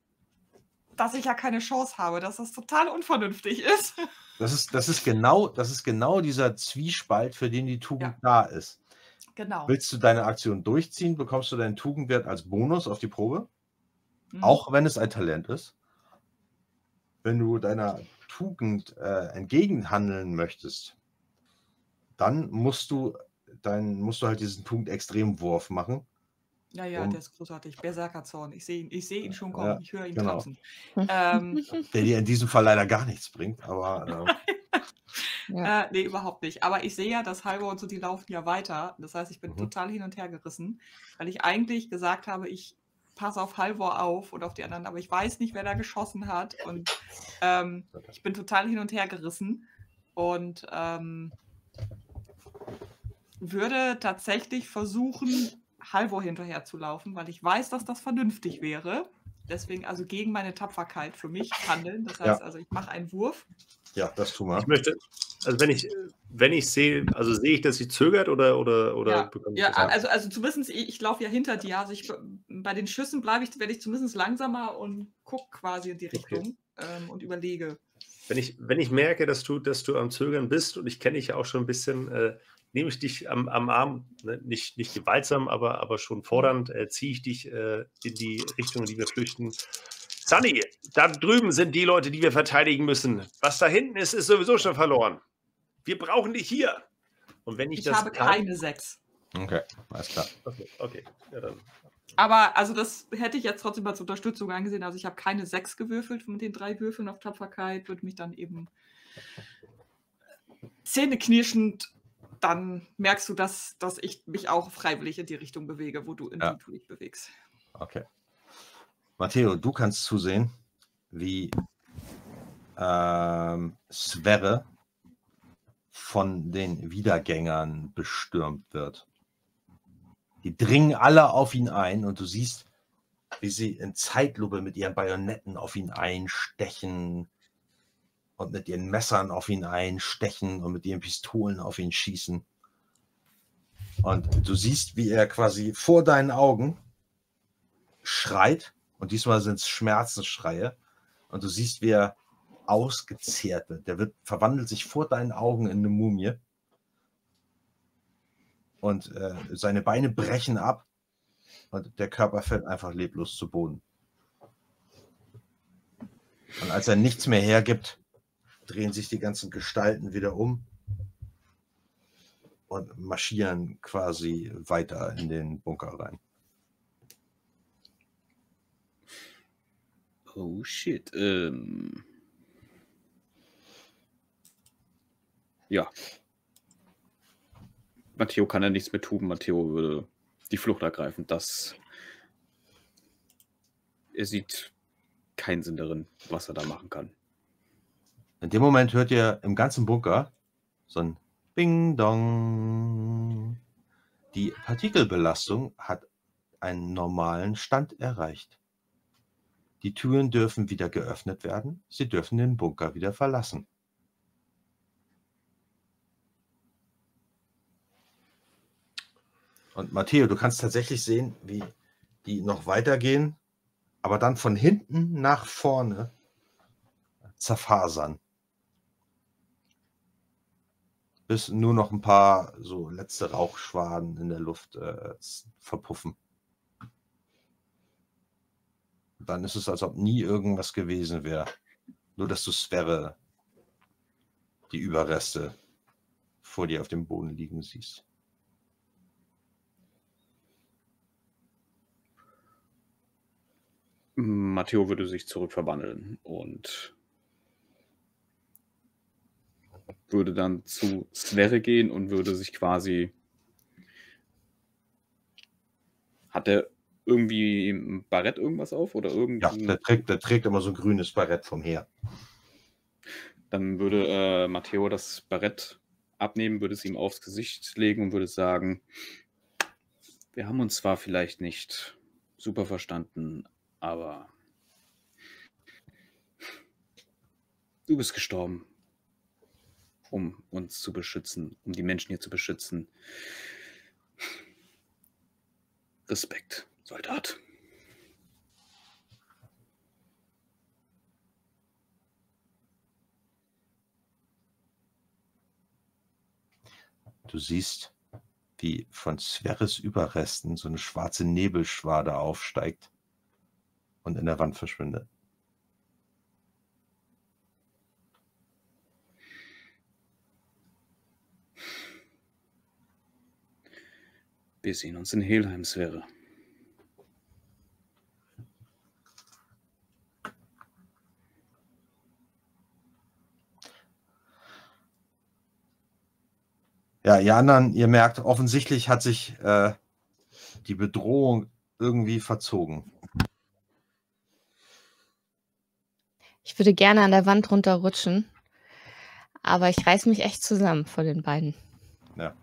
dass ich ja keine Chance habe, dass das total unvernünftig ist. *laughs* Das ist, das ist genau, das ist genau dieser Zwiespalt, für den die Tugend Ja. da ist. Genau. Willst du deine Aktion durchziehen, bekommst du deinen Tugendwert als Bonus auf die Probe, Mhm. auch wenn es ein Talent ist. Wenn du deiner Tugend äh, entgegenhandeln möchtest, dann musst du dein, musst du halt diesen Tugend-Extremwurf machen. Ja, ja, der ist großartig. Berserkerzorn. Ich sehe ihn, ich sehe ihn schon kommen. Ja, ich höre ihn genau. tanzen. *laughs* Ähm, Der dir in diesem Fall leider gar nichts bringt, aber *laughs* äh, Ja. Äh, nee, überhaupt nicht. Aber ich sehe ja, dass Halvor und so, die laufen ja weiter. Das heißt, ich bin Mhm. total hin und her gerissen, weil ich eigentlich gesagt habe, ich passe auf Halvor auf und auf die anderen, aber ich weiß nicht, wer da geschossen hat. Und ähm, ich bin total hin und her gerissen und ähm, würde tatsächlich versuchen, Halvor hinterher zu laufen, weil ich weiß, dass das vernünftig wäre. Deswegen also gegen meine Tapferkeit für mich handeln. Das Ja. heißt also, ich mache einen Wurf. ja, das tun wir. Ich möchte, also wenn ich, wenn ich sehe, also sehe ich, dass sie zögert oder oder oder Ja, bekomme ich Ja, also, also zumindest, ich, ich laufe ja hinter dir. Also ich, bei den Schüssen bleibe ich, werde ich zumindest langsamer und gucke quasi in die Okay. Richtung ähm, und überlege. Wenn ich, wenn ich merke, dass du, dass du am Zögern bist und ich kenne dich ja auch schon ein bisschen, äh, nehme ich dich am, am Arm, ne, nicht, nicht gewaltsam, aber, aber schon fordernd, äh, ziehe ich dich äh, in die Richtung, in die wir flüchten. Sunny, da drüben sind die Leute, die wir verteidigen müssen. Was da hinten ist, ist sowieso schon verloren. Wir brauchen dich hier. Und wenn ich, Ich das habe kann- keine sechs. Okay, alles klar. Okay, okay. Ja, dann. Aber also das hätte ich jetzt trotzdem als Unterstützung angesehen. Also ich habe keine sechs gewürfelt mit den drei Würfeln auf Tapferkeit, würde mich dann eben zähneknirschend, dann merkst du, dass, dass ich mich auch freiwillig in die Richtung bewege, wo du in Ja. die du dich bewegst. Okay. Matteo, du kannst zusehen, wie ähm, Sverre von den Wiedergängern bestürmt wird. Die dringen alle auf ihn ein und du siehst, wie sie in Zeitlupe mit ihren Bajonetten auf ihn einstechen und mit ihren Messern auf ihn einstechen und mit ihren Pistolen auf ihn schießen. Und du siehst, wie er quasi vor deinen Augen schreit, und diesmal sind es Schmerzensschreie, und du siehst, wie er ausgezehrt wird. Der wird, verwandelt sich vor deinen Augen in eine Mumie. Und äh, seine Beine brechen ab und der Körper fällt einfach leblos zu Boden. Und als er nichts mehr hergibt, drehen sich die ganzen Gestalten wieder um und marschieren quasi weiter in den Bunker rein. Oh shit. Ähm. Ja. Matteo kann ja nichts mehr tun. Matteo würde die Flucht ergreifen. Das. Er sieht keinen Sinn darin, was er da machen kann. In dem Moment hört ihr im ganzen Bunker so ein Bing Dong. Die Partikelbelastung hat einen normalen Stand erreicht. Die Türen dürfen wieder geöffnet werden. Sie dürfen den Bunker wieder verlassen. Und Matteo, du kannst tatsächlich sehen, wie die noch weitergehen, aber dann von hinten nach vorne zerfasern. Bis nur noch ein paar so letzte Rauchschwaden in der Luft äh, verpuffen. Dann ist es, als ob nie irgendwas gewesen wäre. Nur, dass du Sverre die Überreste vor dir auf dem Boden liegen siehst. Matteo würde sich zurückverwandeln und würde dann zu Sverre gehen und würde sich quasi. Hat er irgendwie ein Barett irgendwas auf oder Ja, irgendwie? der trägt, der trägt immer so ein grünes Barett vom Heer. Dann würde äh, Matteo das Barett abnehmen, würde es ihm aufs Gesicht legen und würde sagen, wir haben uns zwar vielleicht nicht super verstanden, aber Du bist gestorben, um uns zu beschützen, um die Menschen hier zu beschützen. Respekt, Soldat. Du siehst, wie von Sverres Überresten so eine schwarze Nebelschwade aufsteigt und in der Wand verschwindet. Wir sehen uns in Helheim, Sverre. Ja, ihr anderen, ihr merkt, offensichtlich hat sich äh, die Bedrohung irgendwie verzogen. Ich würde gerne an der Wand runterrutschen, aber ich reiß mich echt zusammen vor den beiden. Ja.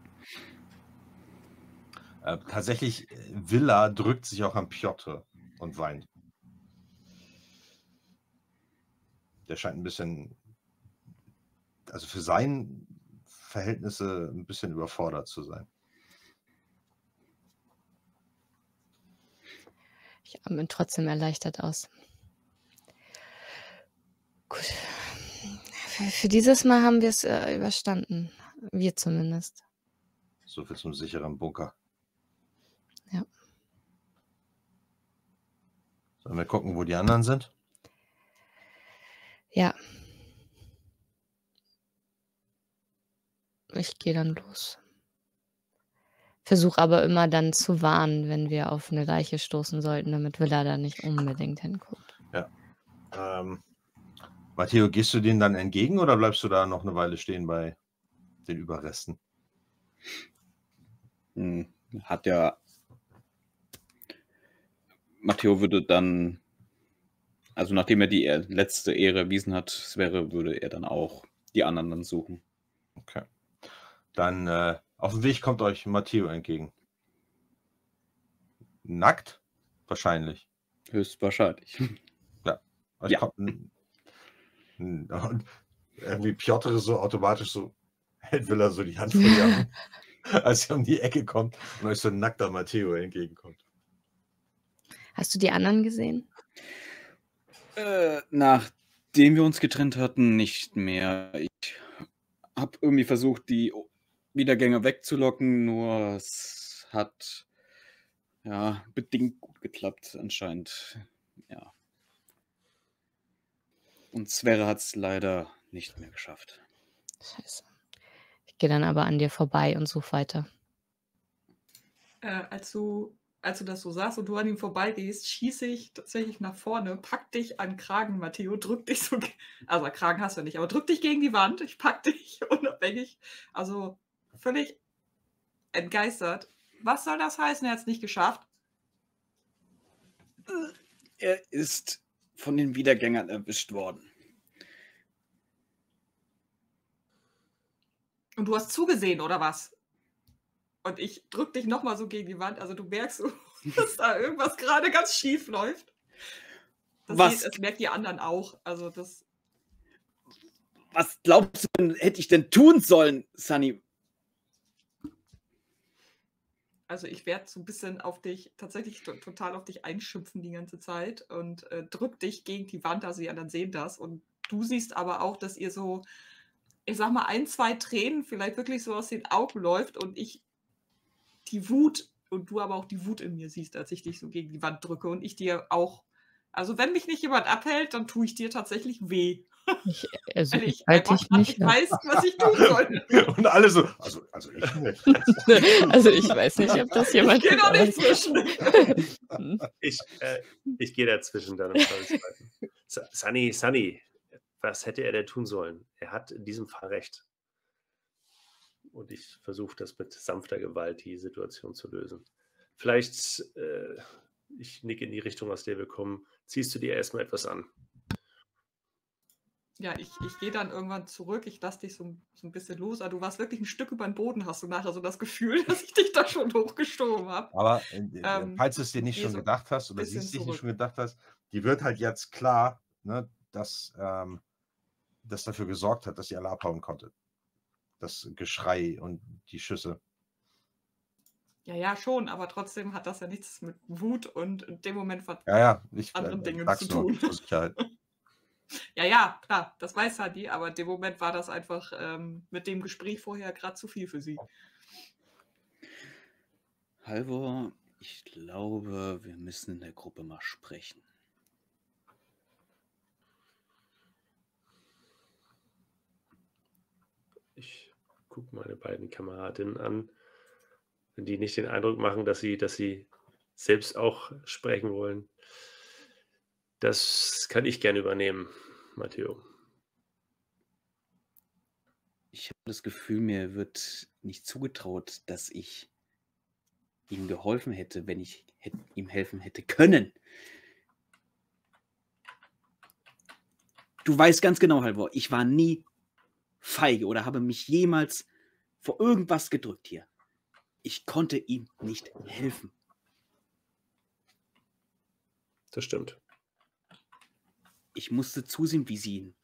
Äh, tatsächlich, äh, Villa drückt sich auch an Piotr und weint. Der scheint ein bisschen, also für sein Verhältnisse ein bisschen überfordert zu sein. Ich atme trotzdem erleichtert aus. Gut. Für, für dieses Mal haben wir es äh, überstanden. Wir zumindest. So viel zum sicheren Bunker. Sollen wir gucken, wo die anderen sind? Ja. Ich gehe dann los. Versuche aber immer dann zu warnen, wenn wir auf eine Leiche stoßen sollten, damit Villa da nicht unbedingt hinguckt. Ja. Ähm, Matteo, gehst du denen dann entgegen oder bleibst du da noch eine Weile stehen bei den Überresten? Hm, Hat ja. Matteo würde dann, also nachdem er die er- letzte Ehre erwiesen hat, Sverre würde er dann auch die anderen dann suchen. Okay. Dann äh, auf dem Weg kommt euch Matteo entgegen. Nackt? Wahrscheinlich. Höchstwahrscheinlich. *laughs* Ja. kommt ein, ein, und irgendwie Piotr ist so automatisch so, *laughs* hält will er so die Hand die Augen, *laughs* als er um die Ecke kommt und euch so ein nackter Matteo entgegenkommt. Hast du die anderen gesehen? Äh, nachdem wir uns getrennt hatten, nicht mehr. Ich habe irgendwie versucht, die Wiedergänger wegzulocken, nur es hat ja bedingt gut geklappt anscheinend. Ja. Und Sverre hat es leider nicht mehr geschafft. Scheiße. Ich gehe dann aber an dir vorbei und suche weiter. Äh, als, du, als du das so sagst und du an ihm vorbeigehst, schieße ich tatsächlich nach vorne, pack dich an Kragen, Matteo, drück dich so, also Kragen hast du nicht, aber drück dich gegen die Wand, ich pack dich *laughs* unabhängig, also völlig entgeistert. Was soll das heißen? Er hat es nicht geschafft. Er ist von den Wiedergängern erwischt worden. Und du hast zugesehen, oder was? Und ich drück dich nochmal so gegen die Wand. Also du merkst, *laughs* dass da irgendwas gerade ganz schief läuft. Das, Was? sieht- das merkt die anderen auch. Also das, Was glaubst du denn, hätte ich denn tun sollen, Sunny? also ich werde so ein bisschen auf dich, tatsächlich to total auf dich einschimpfen die ganze Zeit und äh, drück dich gegen die Wand. Also die anderen sehen das. Und du siehst aber auch, dass ihr so, ich sag mal, ein, zwei Tränen vielleicht wirklich so aus den Augen läuft und ich die Wut und du aber auch die Wut in mir siehst, als ich dich so gegen die Wand drücke und ich dir auch, also wenn mich nicht jemand abhält, dann tue ich dir tatsächlich weh. Ich, also ich ich halte einfach dich nicht ab. weiß, was ich tun soll. *laughs* Und alle so, also, also ich nicht. *laughs* Also ich weiß nicht, ob das jemand Ich geh tut, doch nicht zwischen. *laughs* Ich, äh, ich gehe dazwischen dann im Sunny, Sunny, was hätte er denn tun sollen? Er hat in diesem Fall recht. Und ich versuche das mit sanfter Gewalt, die Situation zu lösen. Vielleicht, äh, ich nicke in die Richtung, aus der wir kommen, ziehst du dir erstmal etwas an. Ja, ich, ich gehe dann irgendwann zurück, ich lasse dich so, so ein bisschen los, aber du warst wirklich ein Stück über den Boden, hast du nachher so das Gefühl, *laughs* dass ich dich da schon hochgeschoben habe. Aber äh, Ähm, falls du es dir nicht schon so gedacht hast oder bisschen siehst dich nicht schon gedacht hast, die wird halt jetzt klar, ne, dass ähm, das dafür gesorgt hat, dass ihr alle abhauen konntet. Das Geschrei und die Schüsse. Ja, ja, schon, aber trotzdem hat das ja nichts mit Wut und in dem Moment was Ja, ja, ich anderen äh, Dingen zu nur tun. Sicherheit. *laughs* Ja, ja, klar, das weiß Hadi, aber in dem Moment war das einfach ähm, mit dem Gespräch vorher gerade zu viel für sie. Halvor, ich glaube, wir müssen in der Gruppe mal sprechen. Ich gucke meine beiden Kameradinnen an, wenn die nicht den Eindruck machen, dass sie, dass sie selbst auch sprechen wollen. Das kann ich gerne übernehmen, Matteo. Ich habe das Gefühl, mir wird nicht zugetraut, dass ich ihm geholfen hätte, wenn ich hätt, ihm helfen hätte können. Du weißt ganz genau, Halvor, ich war nie feige oder habe mich jemals vor irgendwas gedrückt hier. Ich konnte ihm nicht helfen. Das stimmt. Ich musste zusehen, wie sie ihn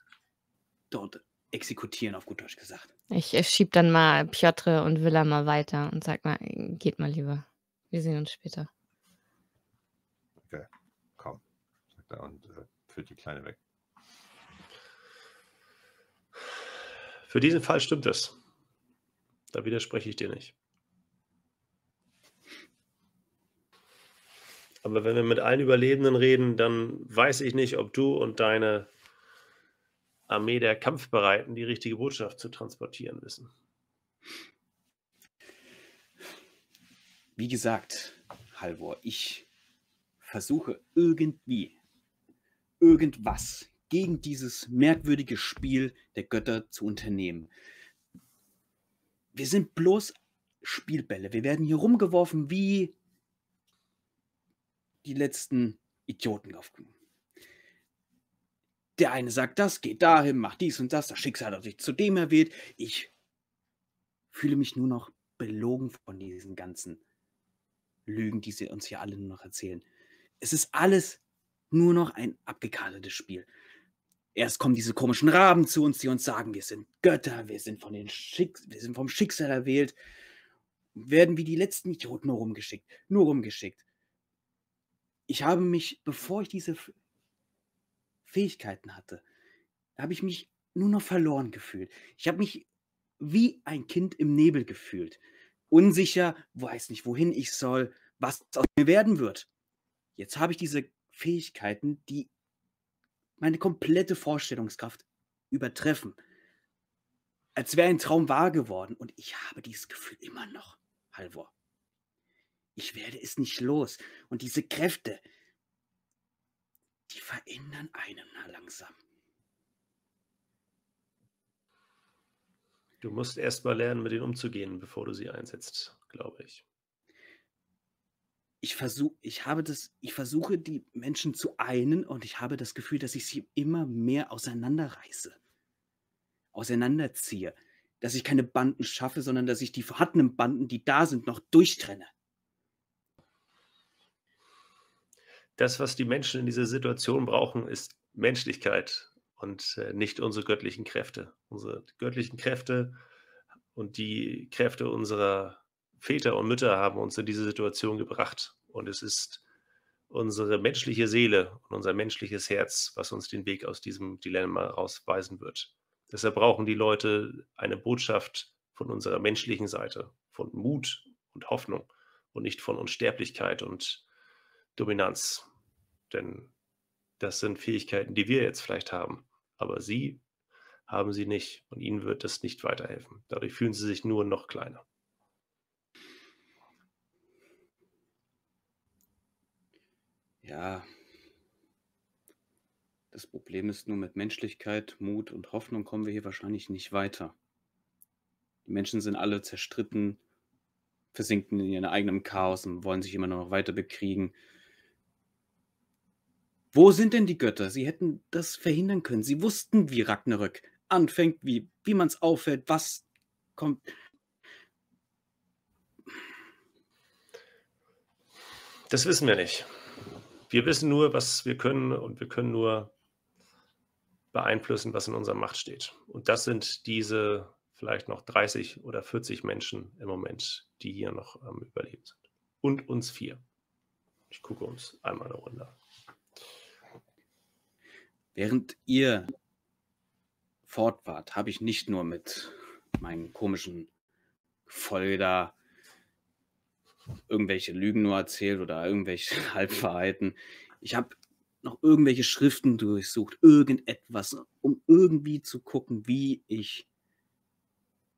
dort exekutieren, auf gut Deutsch gesagt. Ich schieb dann mal Piotr und Villa mal weiter und sag mal, geht mal lieber. Wir sehen uns später. Komm, sagt er und äh, führt die Kleine weg. Für diesen Fall stimmt es. Da widerspreche ich dir nicht. Aber wenn wir mit allen Überlebenden reden, dann weiß ich nicht, ob du und deine Armee der Kampfbereiten die richtige Botschaft zu transportieren wissen. Wie gesagt, Halvor, ich versuche irgendwie irgendwas gegen dieses merkwürdige Spiel der Götter zu unternehmen. Wir sind bloß Spielbälle. Wir werden hier rumgeworfen wie die letzten Idioten. Auf der eine sagt das, geht dahin, macht dies und das, das Schicksal hat sich zu dem erwählt. Ich fühle mich nur noch belogen von diesen ganzen Lügen, die sie uns hier alle nur noch erzählen. Es ist alles nur noch ein abgekartetes Spiel. Erst kommen diese komischen Raben zu uns, die uns sagen, wir sind Götter, wir sind, von den Schick wir sind vom Schicksal erwählt, werden wie die letzten Idioten nur rumgeschickt, nur rumgeschickt. Ich habe mich, bevor ich diese Fähigkeiten hatte, habe ich mich nur noch verloren gefühlt. Ich habe mich wie ein Kind im Nebel gefühlt. Unsicher, weiß nicht, wohin ich soll, was aus mir werden wird. Jetzt habe ich diese Fähigkeiten, die meine komplette Vorstellungskraft übertreffen. Als wäre ein Traum wahr geworden. Und ich habe dieses Gefühl immer noch, Halvor. Ich werde es nicht los. Und diese Kräfte, die verändern einen langsam. Du musst erst mal lernen, mit ihnen umzugehen, bevor du sie einsetzt, glaube ich. Ich versuche, ich habe das, ich versuche die Menschen zu einen und ich habe das Gefühl, dass ich sie immer mehr auseinanderreiße, auseinanderziehe, dass ich keine Banden schaffe, sondern dass ich die vorhandenen Banden, die da sind, noch durchtrenne. Das, was die Menschen in dieser Situation brauchen, ist Menschlichkeit und äh, nicht unsere göttlichen Kräfte. Unsere göttlichen Kräfte und die Kräfte unserer Väter und Mütter haben uns in diese Situation gebracht. Und es ist unsere menschliche Seele und unser menschliches Herz, was uns den Weg aus diesem Dilemma rausweisen wird. Deshalb brauchen die Leute eine Botschaft von unserer menschlichen Seite, von Mut und Hoffnung und nicht von Unsterblichkeit und Dominanz. Denn das sind Fähigkeiten, die wir jetzt vielleicht haben, aber sie haben sie nicht und ihnen wird das nicht weiterhelfen. Dadurch fühlen sie sich nur noch kleiner. Ja. Das Problem ist nur, mit Menschlichkeit, Mut und Hoffnung kommen wir hier wahrscheinlich nicht weiter. Die Menschen sind alle zerstritten, versinken in ihrem eigenen Chaos und wollen sich immer nur noch weiter bekriegen. Wo sind denn die Götter? Sie hätten das verhindern können. Sie wussten, wie Ragnarök anfängt, wie, wie man es auffällt, was kommt. Das wissen wir nicht. Wir wissen nur, was wir können und wir können nur beeinflussen, was in unserer Macht steht. Und das sind diese vielleicht noch 30 oder 40 Menschen im Moment, die hier noch am Überleben sind. Und uns vier. Ich gucke uns einmal eine Runde. Während ihr fort wart, habe ich nicht nur mit meinen komischen Folger irgendwelche Lügen nur erzählt oder irgendwelche *laughs* Halbwahrheiten. Ich habe noch irgendwelche Schriften durchsucht, irgendetwas, um irgendwie zu gucken, wie ich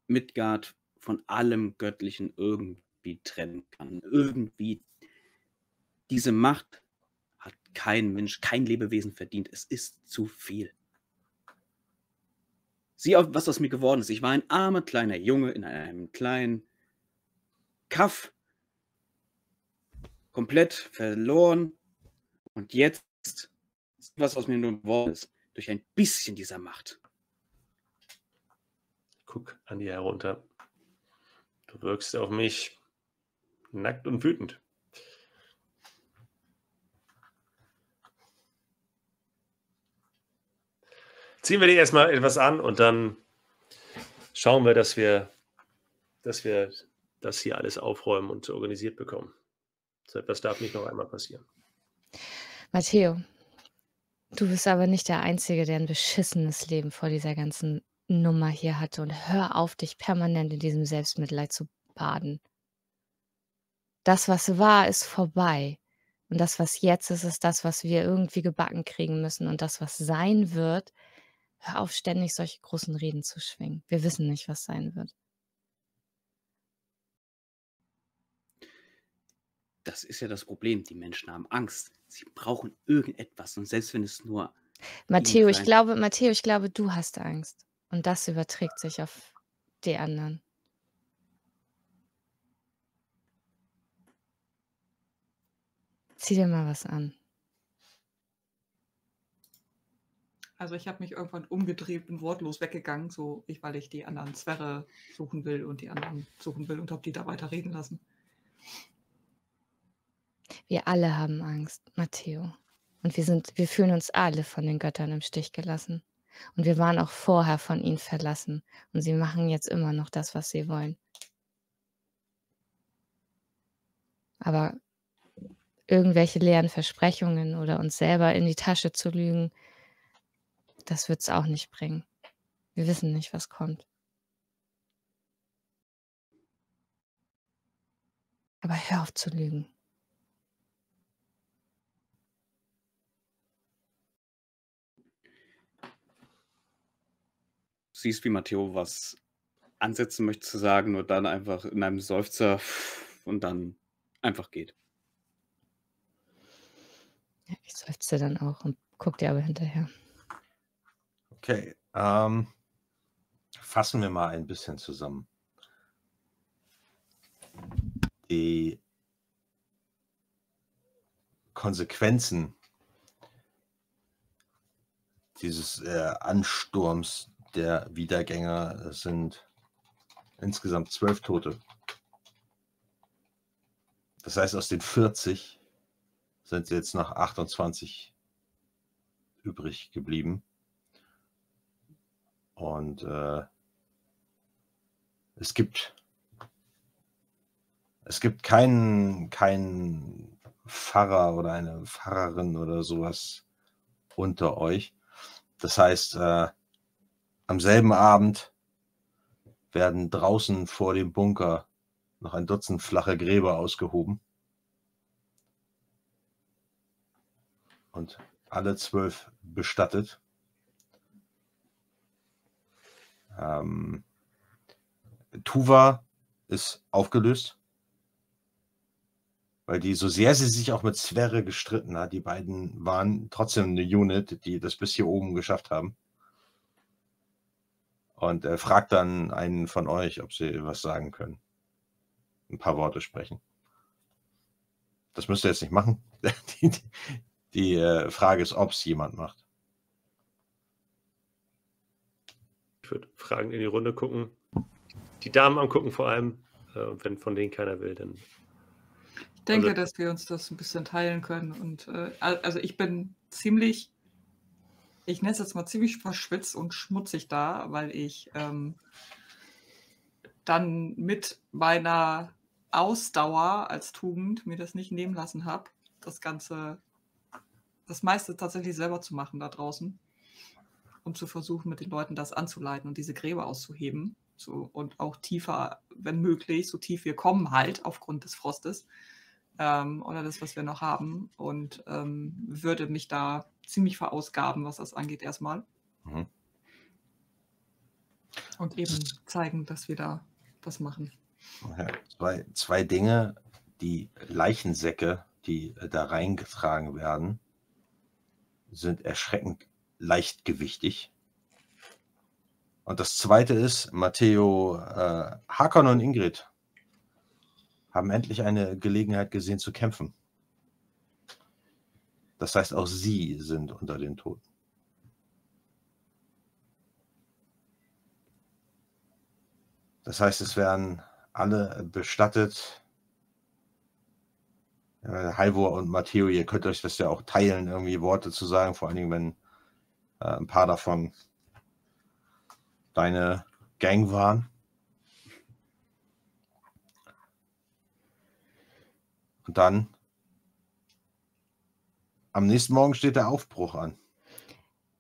Midgard von allem Göttlichen irgendwie trennen kann. Irgendwie diese Macht hat kein Mensch, kein Lebewesen verdient. Es ist zu viel. Sieh auf, was aus mir geworden ist. Ich war ein armer kleiner Junge in einem kleinen Kaff, komplett verloren. Und jetzt, was aus mir nur geworden ist, durch ein bisschen dieser Macht. Guck an dir herunter. Du wirkst auf mich nackt und wütend. ziehen wir dir erstmal etwas an und dann schauen wir, dass wir, dass wir das hier alles aufräumen und organisiert bekommen. So etwas darf nicht noch einmal passieren. Matteo, du bist aber nicht der Einzige, der ein beschissenes Leben vor dieser ganzen Nummer hier hatte. Und hör auf, dich permanent in diesem Selbstmitleid zu baden. Das, was war, ist vorbei. Und das, was jetzt ist, ist das, was wir irgendwie gebacken kriegen müssen. Und das, was sein wird, Hör auf, ständig solche großen Reden zu schwingen. Wir wissen nicht, was sein wird. Das ist ja das Problem. Die Menschen haben Angst. Sie brauchen irgendetwas. Und selbst wenn es nur. Matteo, ich glaube, Matteo, ich glaube, du hast Angst. Und das überträgt sich auf die anderen. Zieh dir mal was an. Also ich habe mich irgendwann umgedreht und wortlos weggegangen, so ich, weil ich die anderen Zwerre suchen will und die anderen suchen will und habe die da weiter reden lassen. Wir alle haben Angst, Matteo. Und wir sind, wir fühlen uns alle von den Göttern im Stich gelassen. Und wir waren auch vorher von ihnen verlassen. Und sie machen jetzt immer noch das, was sie wollen. Aber irgendwelche leeren Versprechungen oder uns selber in die Tasche zu lügen, das wird es auch nicht bringen. Wir wissen nicht, was kommt. Aber hör auf zu lügen. Siehst, wie Matteo was ansetzen möchte zu sagen, nur dann einfach in einem Seufzer *laughs* und dann einfach geht. Ja, ich seufze dann auch und guck dir aber hinterher. Okay, ähm, fassen wir mal ein bisschen zusammen. Die Konsequenzen dieses äh, Ansturms der Wiedergänger sind insgesamt zwölf Tote. Das heißt, aus den 40 sind jetzt noch 28 übrig geblieben. Und äh, es gibt es gibt keinen keinen Pfarrer oder eine Pfarrerin oder sowas unter euch. Das heißt, äh, am selben Abend werden draußen vor dem Bunker noch ein Dutzend flache Gräber ausgehoben. Und alle zwölf bestattet. Ähm, Tuva ist aufgelöst, weil die, so sehr sie sich auch mit Sverre gestritten hat, die beiden waren trotzdem eine Unit, die das bis hier oben geschafft haben. Und er fragt dann einen von euch, ob sie was sagen können. Ein paar Worte sprechen. Das müsst ihr jetzt nicht machen. *laughs* die, die, die äh, Frage ist, ob es jemand macht. Ich würde Fragen in die Runde gucken. Die Damen angucken vor allem. Äh, und wenn von denen keiner will, dann. Ich denke, also, dass wir uns das ein bisschen teilen können. Und äh, also ich bin ziemlich ich nenne es jetzt mal ziemlich verschwitzt und schmutzig da, weil ich ähm, dann mit meiner Ausdauer als Tugend mir das nicht nehmen lassen habe, das Ganze, das meiste tatsächlich selber zu machen da draußen und zu versuchen, mit den Leuten das anzuleiten und diese Gräber auszuheben. So, und auch tiefer, wenn möglich, so tief wir kommen halt aufgrund des Frostes ähm, oder das, was wir noch haben. Und ähm, würde mich da ziemlich verausgaben, was das angeht, erstmal. Mhm. Und eben zeigen, dass wir da was machen. Ja, zwei, zwei Dinge, die Leichensäcke, die äh, da reingetragen werden, sind erschreckend leichtgewichtig. Und das zweite ist, Matteo, äh, Hakon und Ingrid haben endlich eine Gelegenheit gesehen zu kämpfen. Das heißt, auch sie sind unter den Toten. Das heißt, es werden alle bestattet. Halvor und Matteo, ihr könnt euch das ja auch teilen, irgendwie Worte zu sagen, vor allen Dingen, wenn äh, ein paar davon deine Gang waren. Und dann am nächsten Morgen steht der Aufbruch an.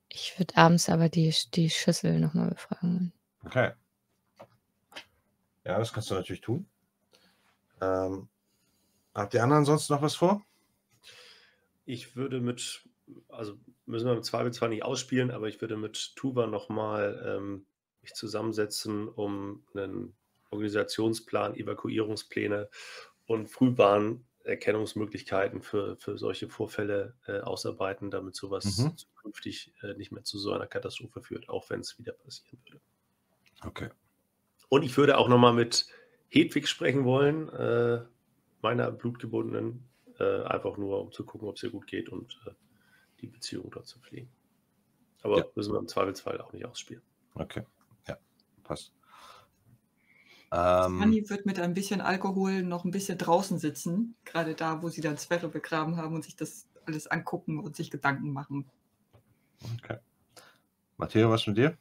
Ich würde abends aber die, die Schüssel nochmal befragen. Okay. Ja, das kannst du natürlich tun. Ähm, habt ihr anderen sonst noch was vor? Ich würde mit, also müssen wir im Zweifel zwar nicht ausspielen, aber ich würde mit Tuva nochmal ähm, mich zusammensetzen, um einen Organisationsplan, Evakuierungspläne und Frühwarnerkennungsmöglichkeiten für, für solche Vorfälle äh, ausarbeiten, damit sowas mhm. zukünftig äh, nicht mehr zu so einer Katastrophe führt, auch wenn es wieder passieren würde. Okay. Und ich würde auch nochmal mit Hedwig sprechen wollen, äh, meiner blutgebundenen, äh, einfach nur um zu gucken, ob es ihr gut geht und äh, die Beziehung dort zu pflegen. Aber ja. müssen wir im Zweifelsfall auch nicht ausspielen. Okay, ja, passt. Ähm, Anni wird mit ein bisschen Alkohol noch ein bisschen draußen sitzen, gerade da, wo sie dann Sverre begraben haben und sich das alles angucken und sich Gedanken machen. Okay. Matteo, was mit dir?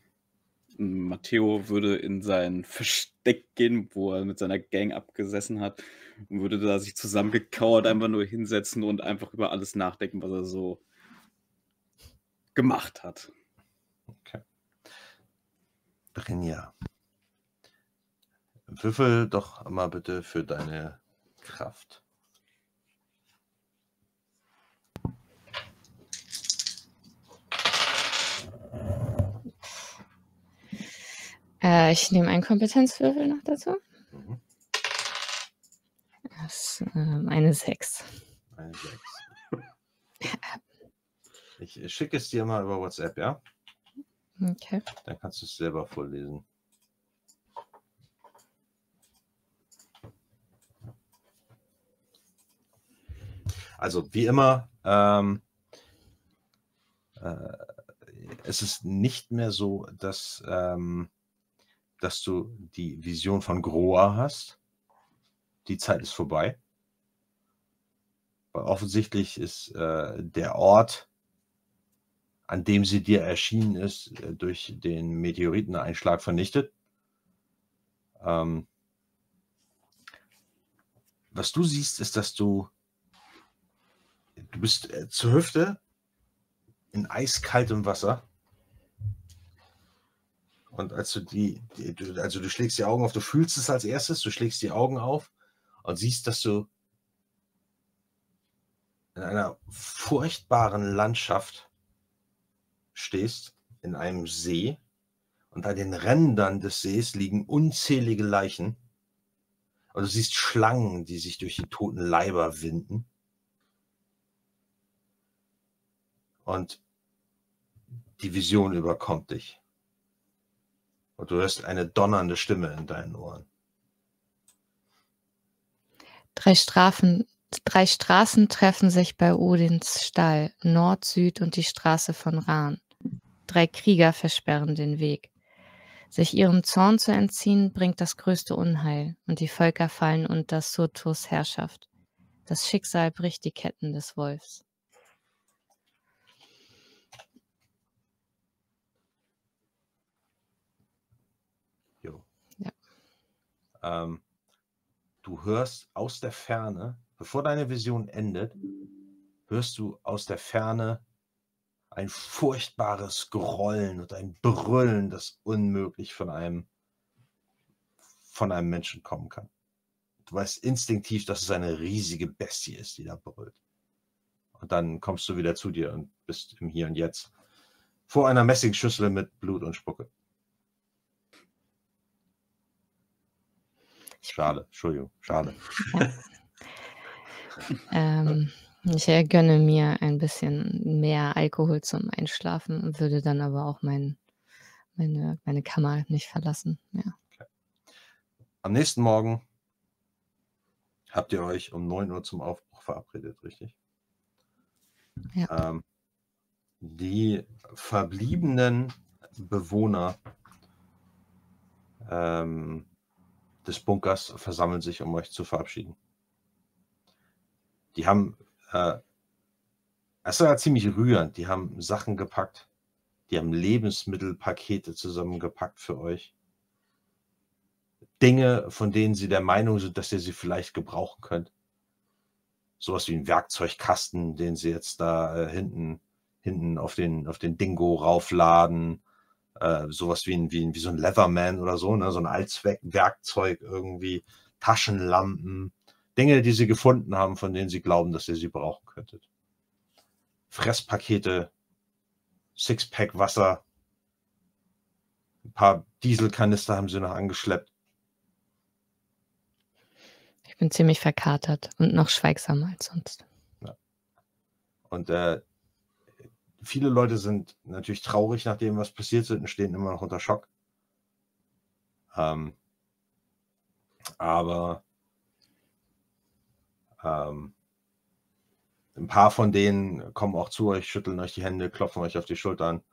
Matteo würde in sein Versteck gehen, wo er mit seiner Gang abgesessen hat und würde da sich zusammengekauert einfach nur hinsetzen und einfach über alles nachdenken, was er so gemacht hat. Okay. Brinja. Würfel doch mal bitte für deine Kraft. Äh, ich nehme einen Kompetenzwürfel noch dazu. Mhm. Das ist ähm, eine 6. Eine 6. Ich schicke es dir mal über WhatsApp, ja? Okay. Dann kannst du es selber vorlesen. Also wie immer, ähm, äh, es ist nicht mehr so, dass ähm, dass du die Vision von Groa hast. Die Zeit ist vorbei. Weil offensichtlich ist äh, der Ort, an dem sie dir erschienen ist, äh, durch den Meteoriteneinschlag vernichtet. Ähm, was du siehst, ist, dass du du bist äh, zur Hüfte in eiskaltem Wasser und als du die, die du, also du schlägst die Augen auf, du fühlst es als erstes, du schlägst die Augen auf und siehst, dass du in einer furchtbaren Landschaft stehst, in einem See. Und an den Rändern des Sees liegen unzählige Leichen. Und du siehst Schlangen, die sich durch die toten Leiber winden. Und die Vision überkommt dich. Und du hörst eine donnernde Stimme in deinen Ohren. Drei, Strafen, drei Straßen treffen sich bei Odins Stall, Nord, Süd und die Straße von Rahn. Drei Krieger versperren den Weg. Sich ihrem Zorn zu entziehen, bringt das größte Unheil, und die Völker fallen unter Sotos Herrschaft. Das Schicksal bricht die Ketten des Wolfs. Ähm, du hörst aus der Ferne, bevor deine Vision endet, hörst du aus der Ferne ein furchtbares Grollen und ein Brüllen, das unmöglich von einem, von einem Menschen kommen kann. Du weißt instinktiv, dass es eine riesige Bestie ist, die da brüllt. Und dann kommst du wieder zu dir und bist im Hier und Jetzt. Vor einer Messingschüssel mit Blut und Spucke. Schade, Entschuldigung, schade. Ja. *laughs* ähm, ich gönne mir ein bisschen mehr Alkohol zum Einschlafen und würde dann aber auch mein, meine, meine Kammer nicht verlassen. Ja. Am nächsten Morgen habt ihr euch um 9 Uhr zum Aufbruch verabredet, richtig? Ja. Ähm, die verbliebenen Bewohner ähm, des Bunkers versammeln sich, um euch zu verabschieden. Die haben, äh, es war ziemlich rührend, die haben Sachen gepackt, die haben Lebensmittelpakete zusammengepackt für euch. Dinge, von denen sie der Meinung sind, dass ihr sie vielleicht gebrauchen könnt. Sowas wie ein Werkzeugkasten, den sie jetzt da äh, hinten, hinten auf den, auf den Dingo raufladen äh, sowas wie, ein, wie, ein, wie so ein Leatherman oder so, ne? so ein Allzweckwerkzeug irgendwie, Taschenlampen, Dinge, die sie gefunden haben, von denen sie glauben, dass ihr sie brauchen könntet. Fresspakete, Sixpack Wasser, ein paar Dieselkanister haben sie noch angeschleppt. Ich bin ziemlich verkatert und noch schweigsamer als sonst. Ja. Und äh, viele Leute sind natürlich traurig nach dem, was passiert ist und stehen immer noch unter Schock. Ähm, aber ähm, ein paar von denen kommen auch zu euch, schütteln euch die Hände, klopfen euch auf die Schultern.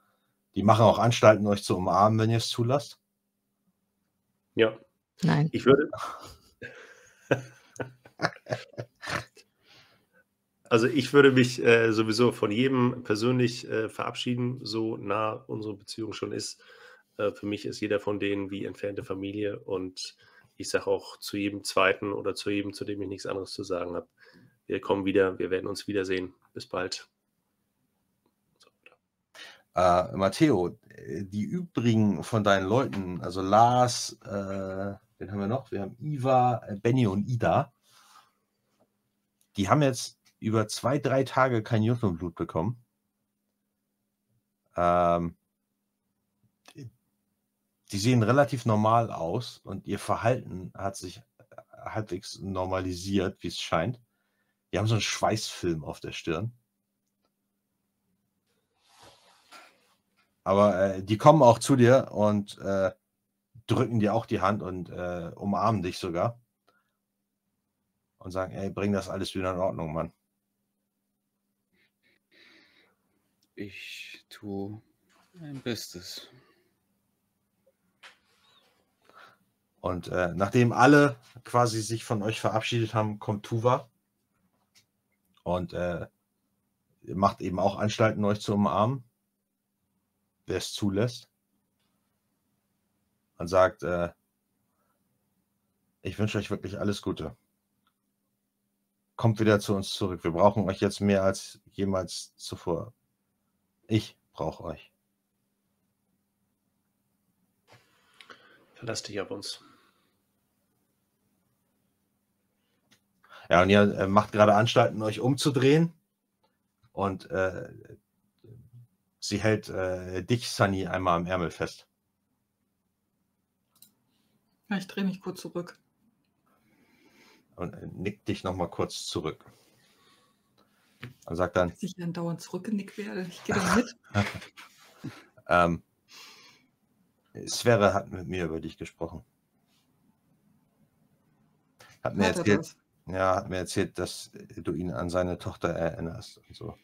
Die machen auch Anstalten, euch zu umarmen, wenn ihr es zulasst. Ja. Nein. Ich würde. *laughs* *laughs* Also ich würde mich äh, sowieso von jedem persönlich äh, verabschieden, so nah unsere Beziehung schon ist. Äh, für mich ist jeder von denen wie entfernte Familie und ich sage auch zu jedem zweiten oder zu jedem, zu dem ich nichts anderes zu sagen habe. Wir kommen wieder, wir werden uns wiedersehen. Bis bald. So, äh, Matteo, die übrigen von deinen Leuten, also Lars, äh, wen haben wir noch? Wir haben Iva, äh, Benny und Ida. Die haben jetzt über zwei, drei Tage kein Jotunblut bekommen. Ähm, die sehen relativ normal aus und ihr Verhalten hat sich halbwegs normalisiert, wie es scheint. Die haben so einen Schweißfilm auf der Stirn. Aber äh, die kommen auch zu dir und äh, drücken dir auch die Hand und äh, umarmen dich sogar. Und sagen, ey, bring das alles wieder in Ordnung, Mann. Ich tue mein Bestes. Und äh, nachdem alle quasi sich von euch verabschiedet haben, kommt Tuva und äh, macht eben auch Anstalten, euch zu umarmen, wer es zulässt. Und sagt, äh, ich wünsche euch wirklich alles Gute. Kommt wieder zu uns zurück. Wir brauchen euch jetzt mehr als jemals zuvor. Ich brauche euch. Verlass dich auf uns. Ja, und ihr äh, macht gerade Anstalten, euch umzudrehen. Und äh, sie hält äh, dich, Sunny, einmal am Ärmel fest. Ja, ich drehe mich kurz zurück. Und äh, nickt dich nochmal kurz zurück. Und sagt dann. Dass ich dann dauernd zurückgenickt werde. Ich gehe doch *laughs* mit. ähm, Sverre hat mit mir über dich gesprochen. Hat mir Hat er erzählt, das? ja, hat mir erzählt, dass du ihn an seine Tochter erinnerst und so.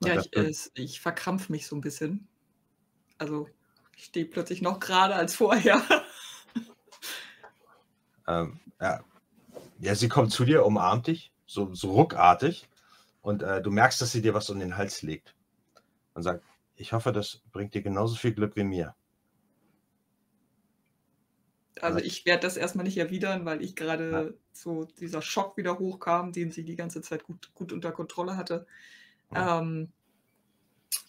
Und Ja, ich, es, ich verkrampf mich so ein bisschen. Also, ich stehe plötzlich noch gerade als vorher. *laughs* Ähm, ja. Ja, sie kommt zu dir, umarmt dich, so, so ruckartig. Und äh, du merkst, dass sie dir was um den Hals legt. Und sagt, ich hoffe, das bringt dir genauso viel Glück wie mir. Also ich werde das erstmal nicht erwidern, weil ich gerade so dieser Schock wieder hochkam, den sie die ganze Zeit gut, gut unter Kontrolle hatte. Ja. Ähm,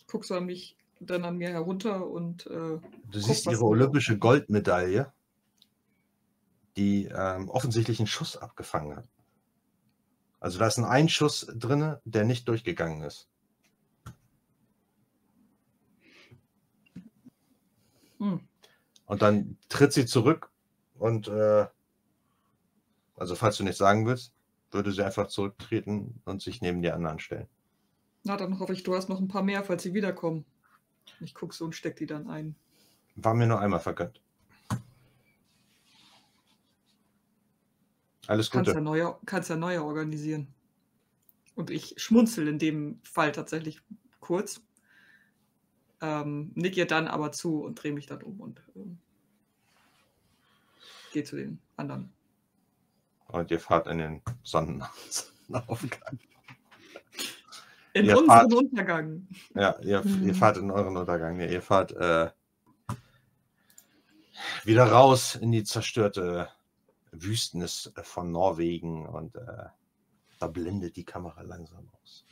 guck so an mich dann an mir herunter und äh, Du Guck, siehst ihre olympische Goldmedaille, die ähm, offensichtlich einen Schuss abgefangen hat. Also da ist ein Einschuss drin, der nicht durchgegangen ist. hm, Und dann tritt sie zurück und äh, also falls du nicht sagen willst, würde sie einfach zurücktreten und sich neben die anderen stellen. na dann hoffe ich, du hast noch ein paar mehr, falls sie wiederkommen. Ich gucke so und steck die dann ein. War mir nur einmal vergönnt. Alles Kannst ja, Gute. neue, kannst ja neue organisieren. Und ich schmunzel in dem Fall tatsächlich kurz. Ähm, nick ihr dann aber zu und drehe mich dann um und ähm, gehe zu den anderen. Und ihr fahrt in den Sonnenaufgang. *laughs* In Ihr unseren fahrt- Untergang. Ja, ihr, ihr Mhm. fahrt in euren Untergang. Nee, ihr fahrt äh, wieder raus in die zerstörte Wüstnis von Norwegen und äh, da blendet die Kamera langsam aus.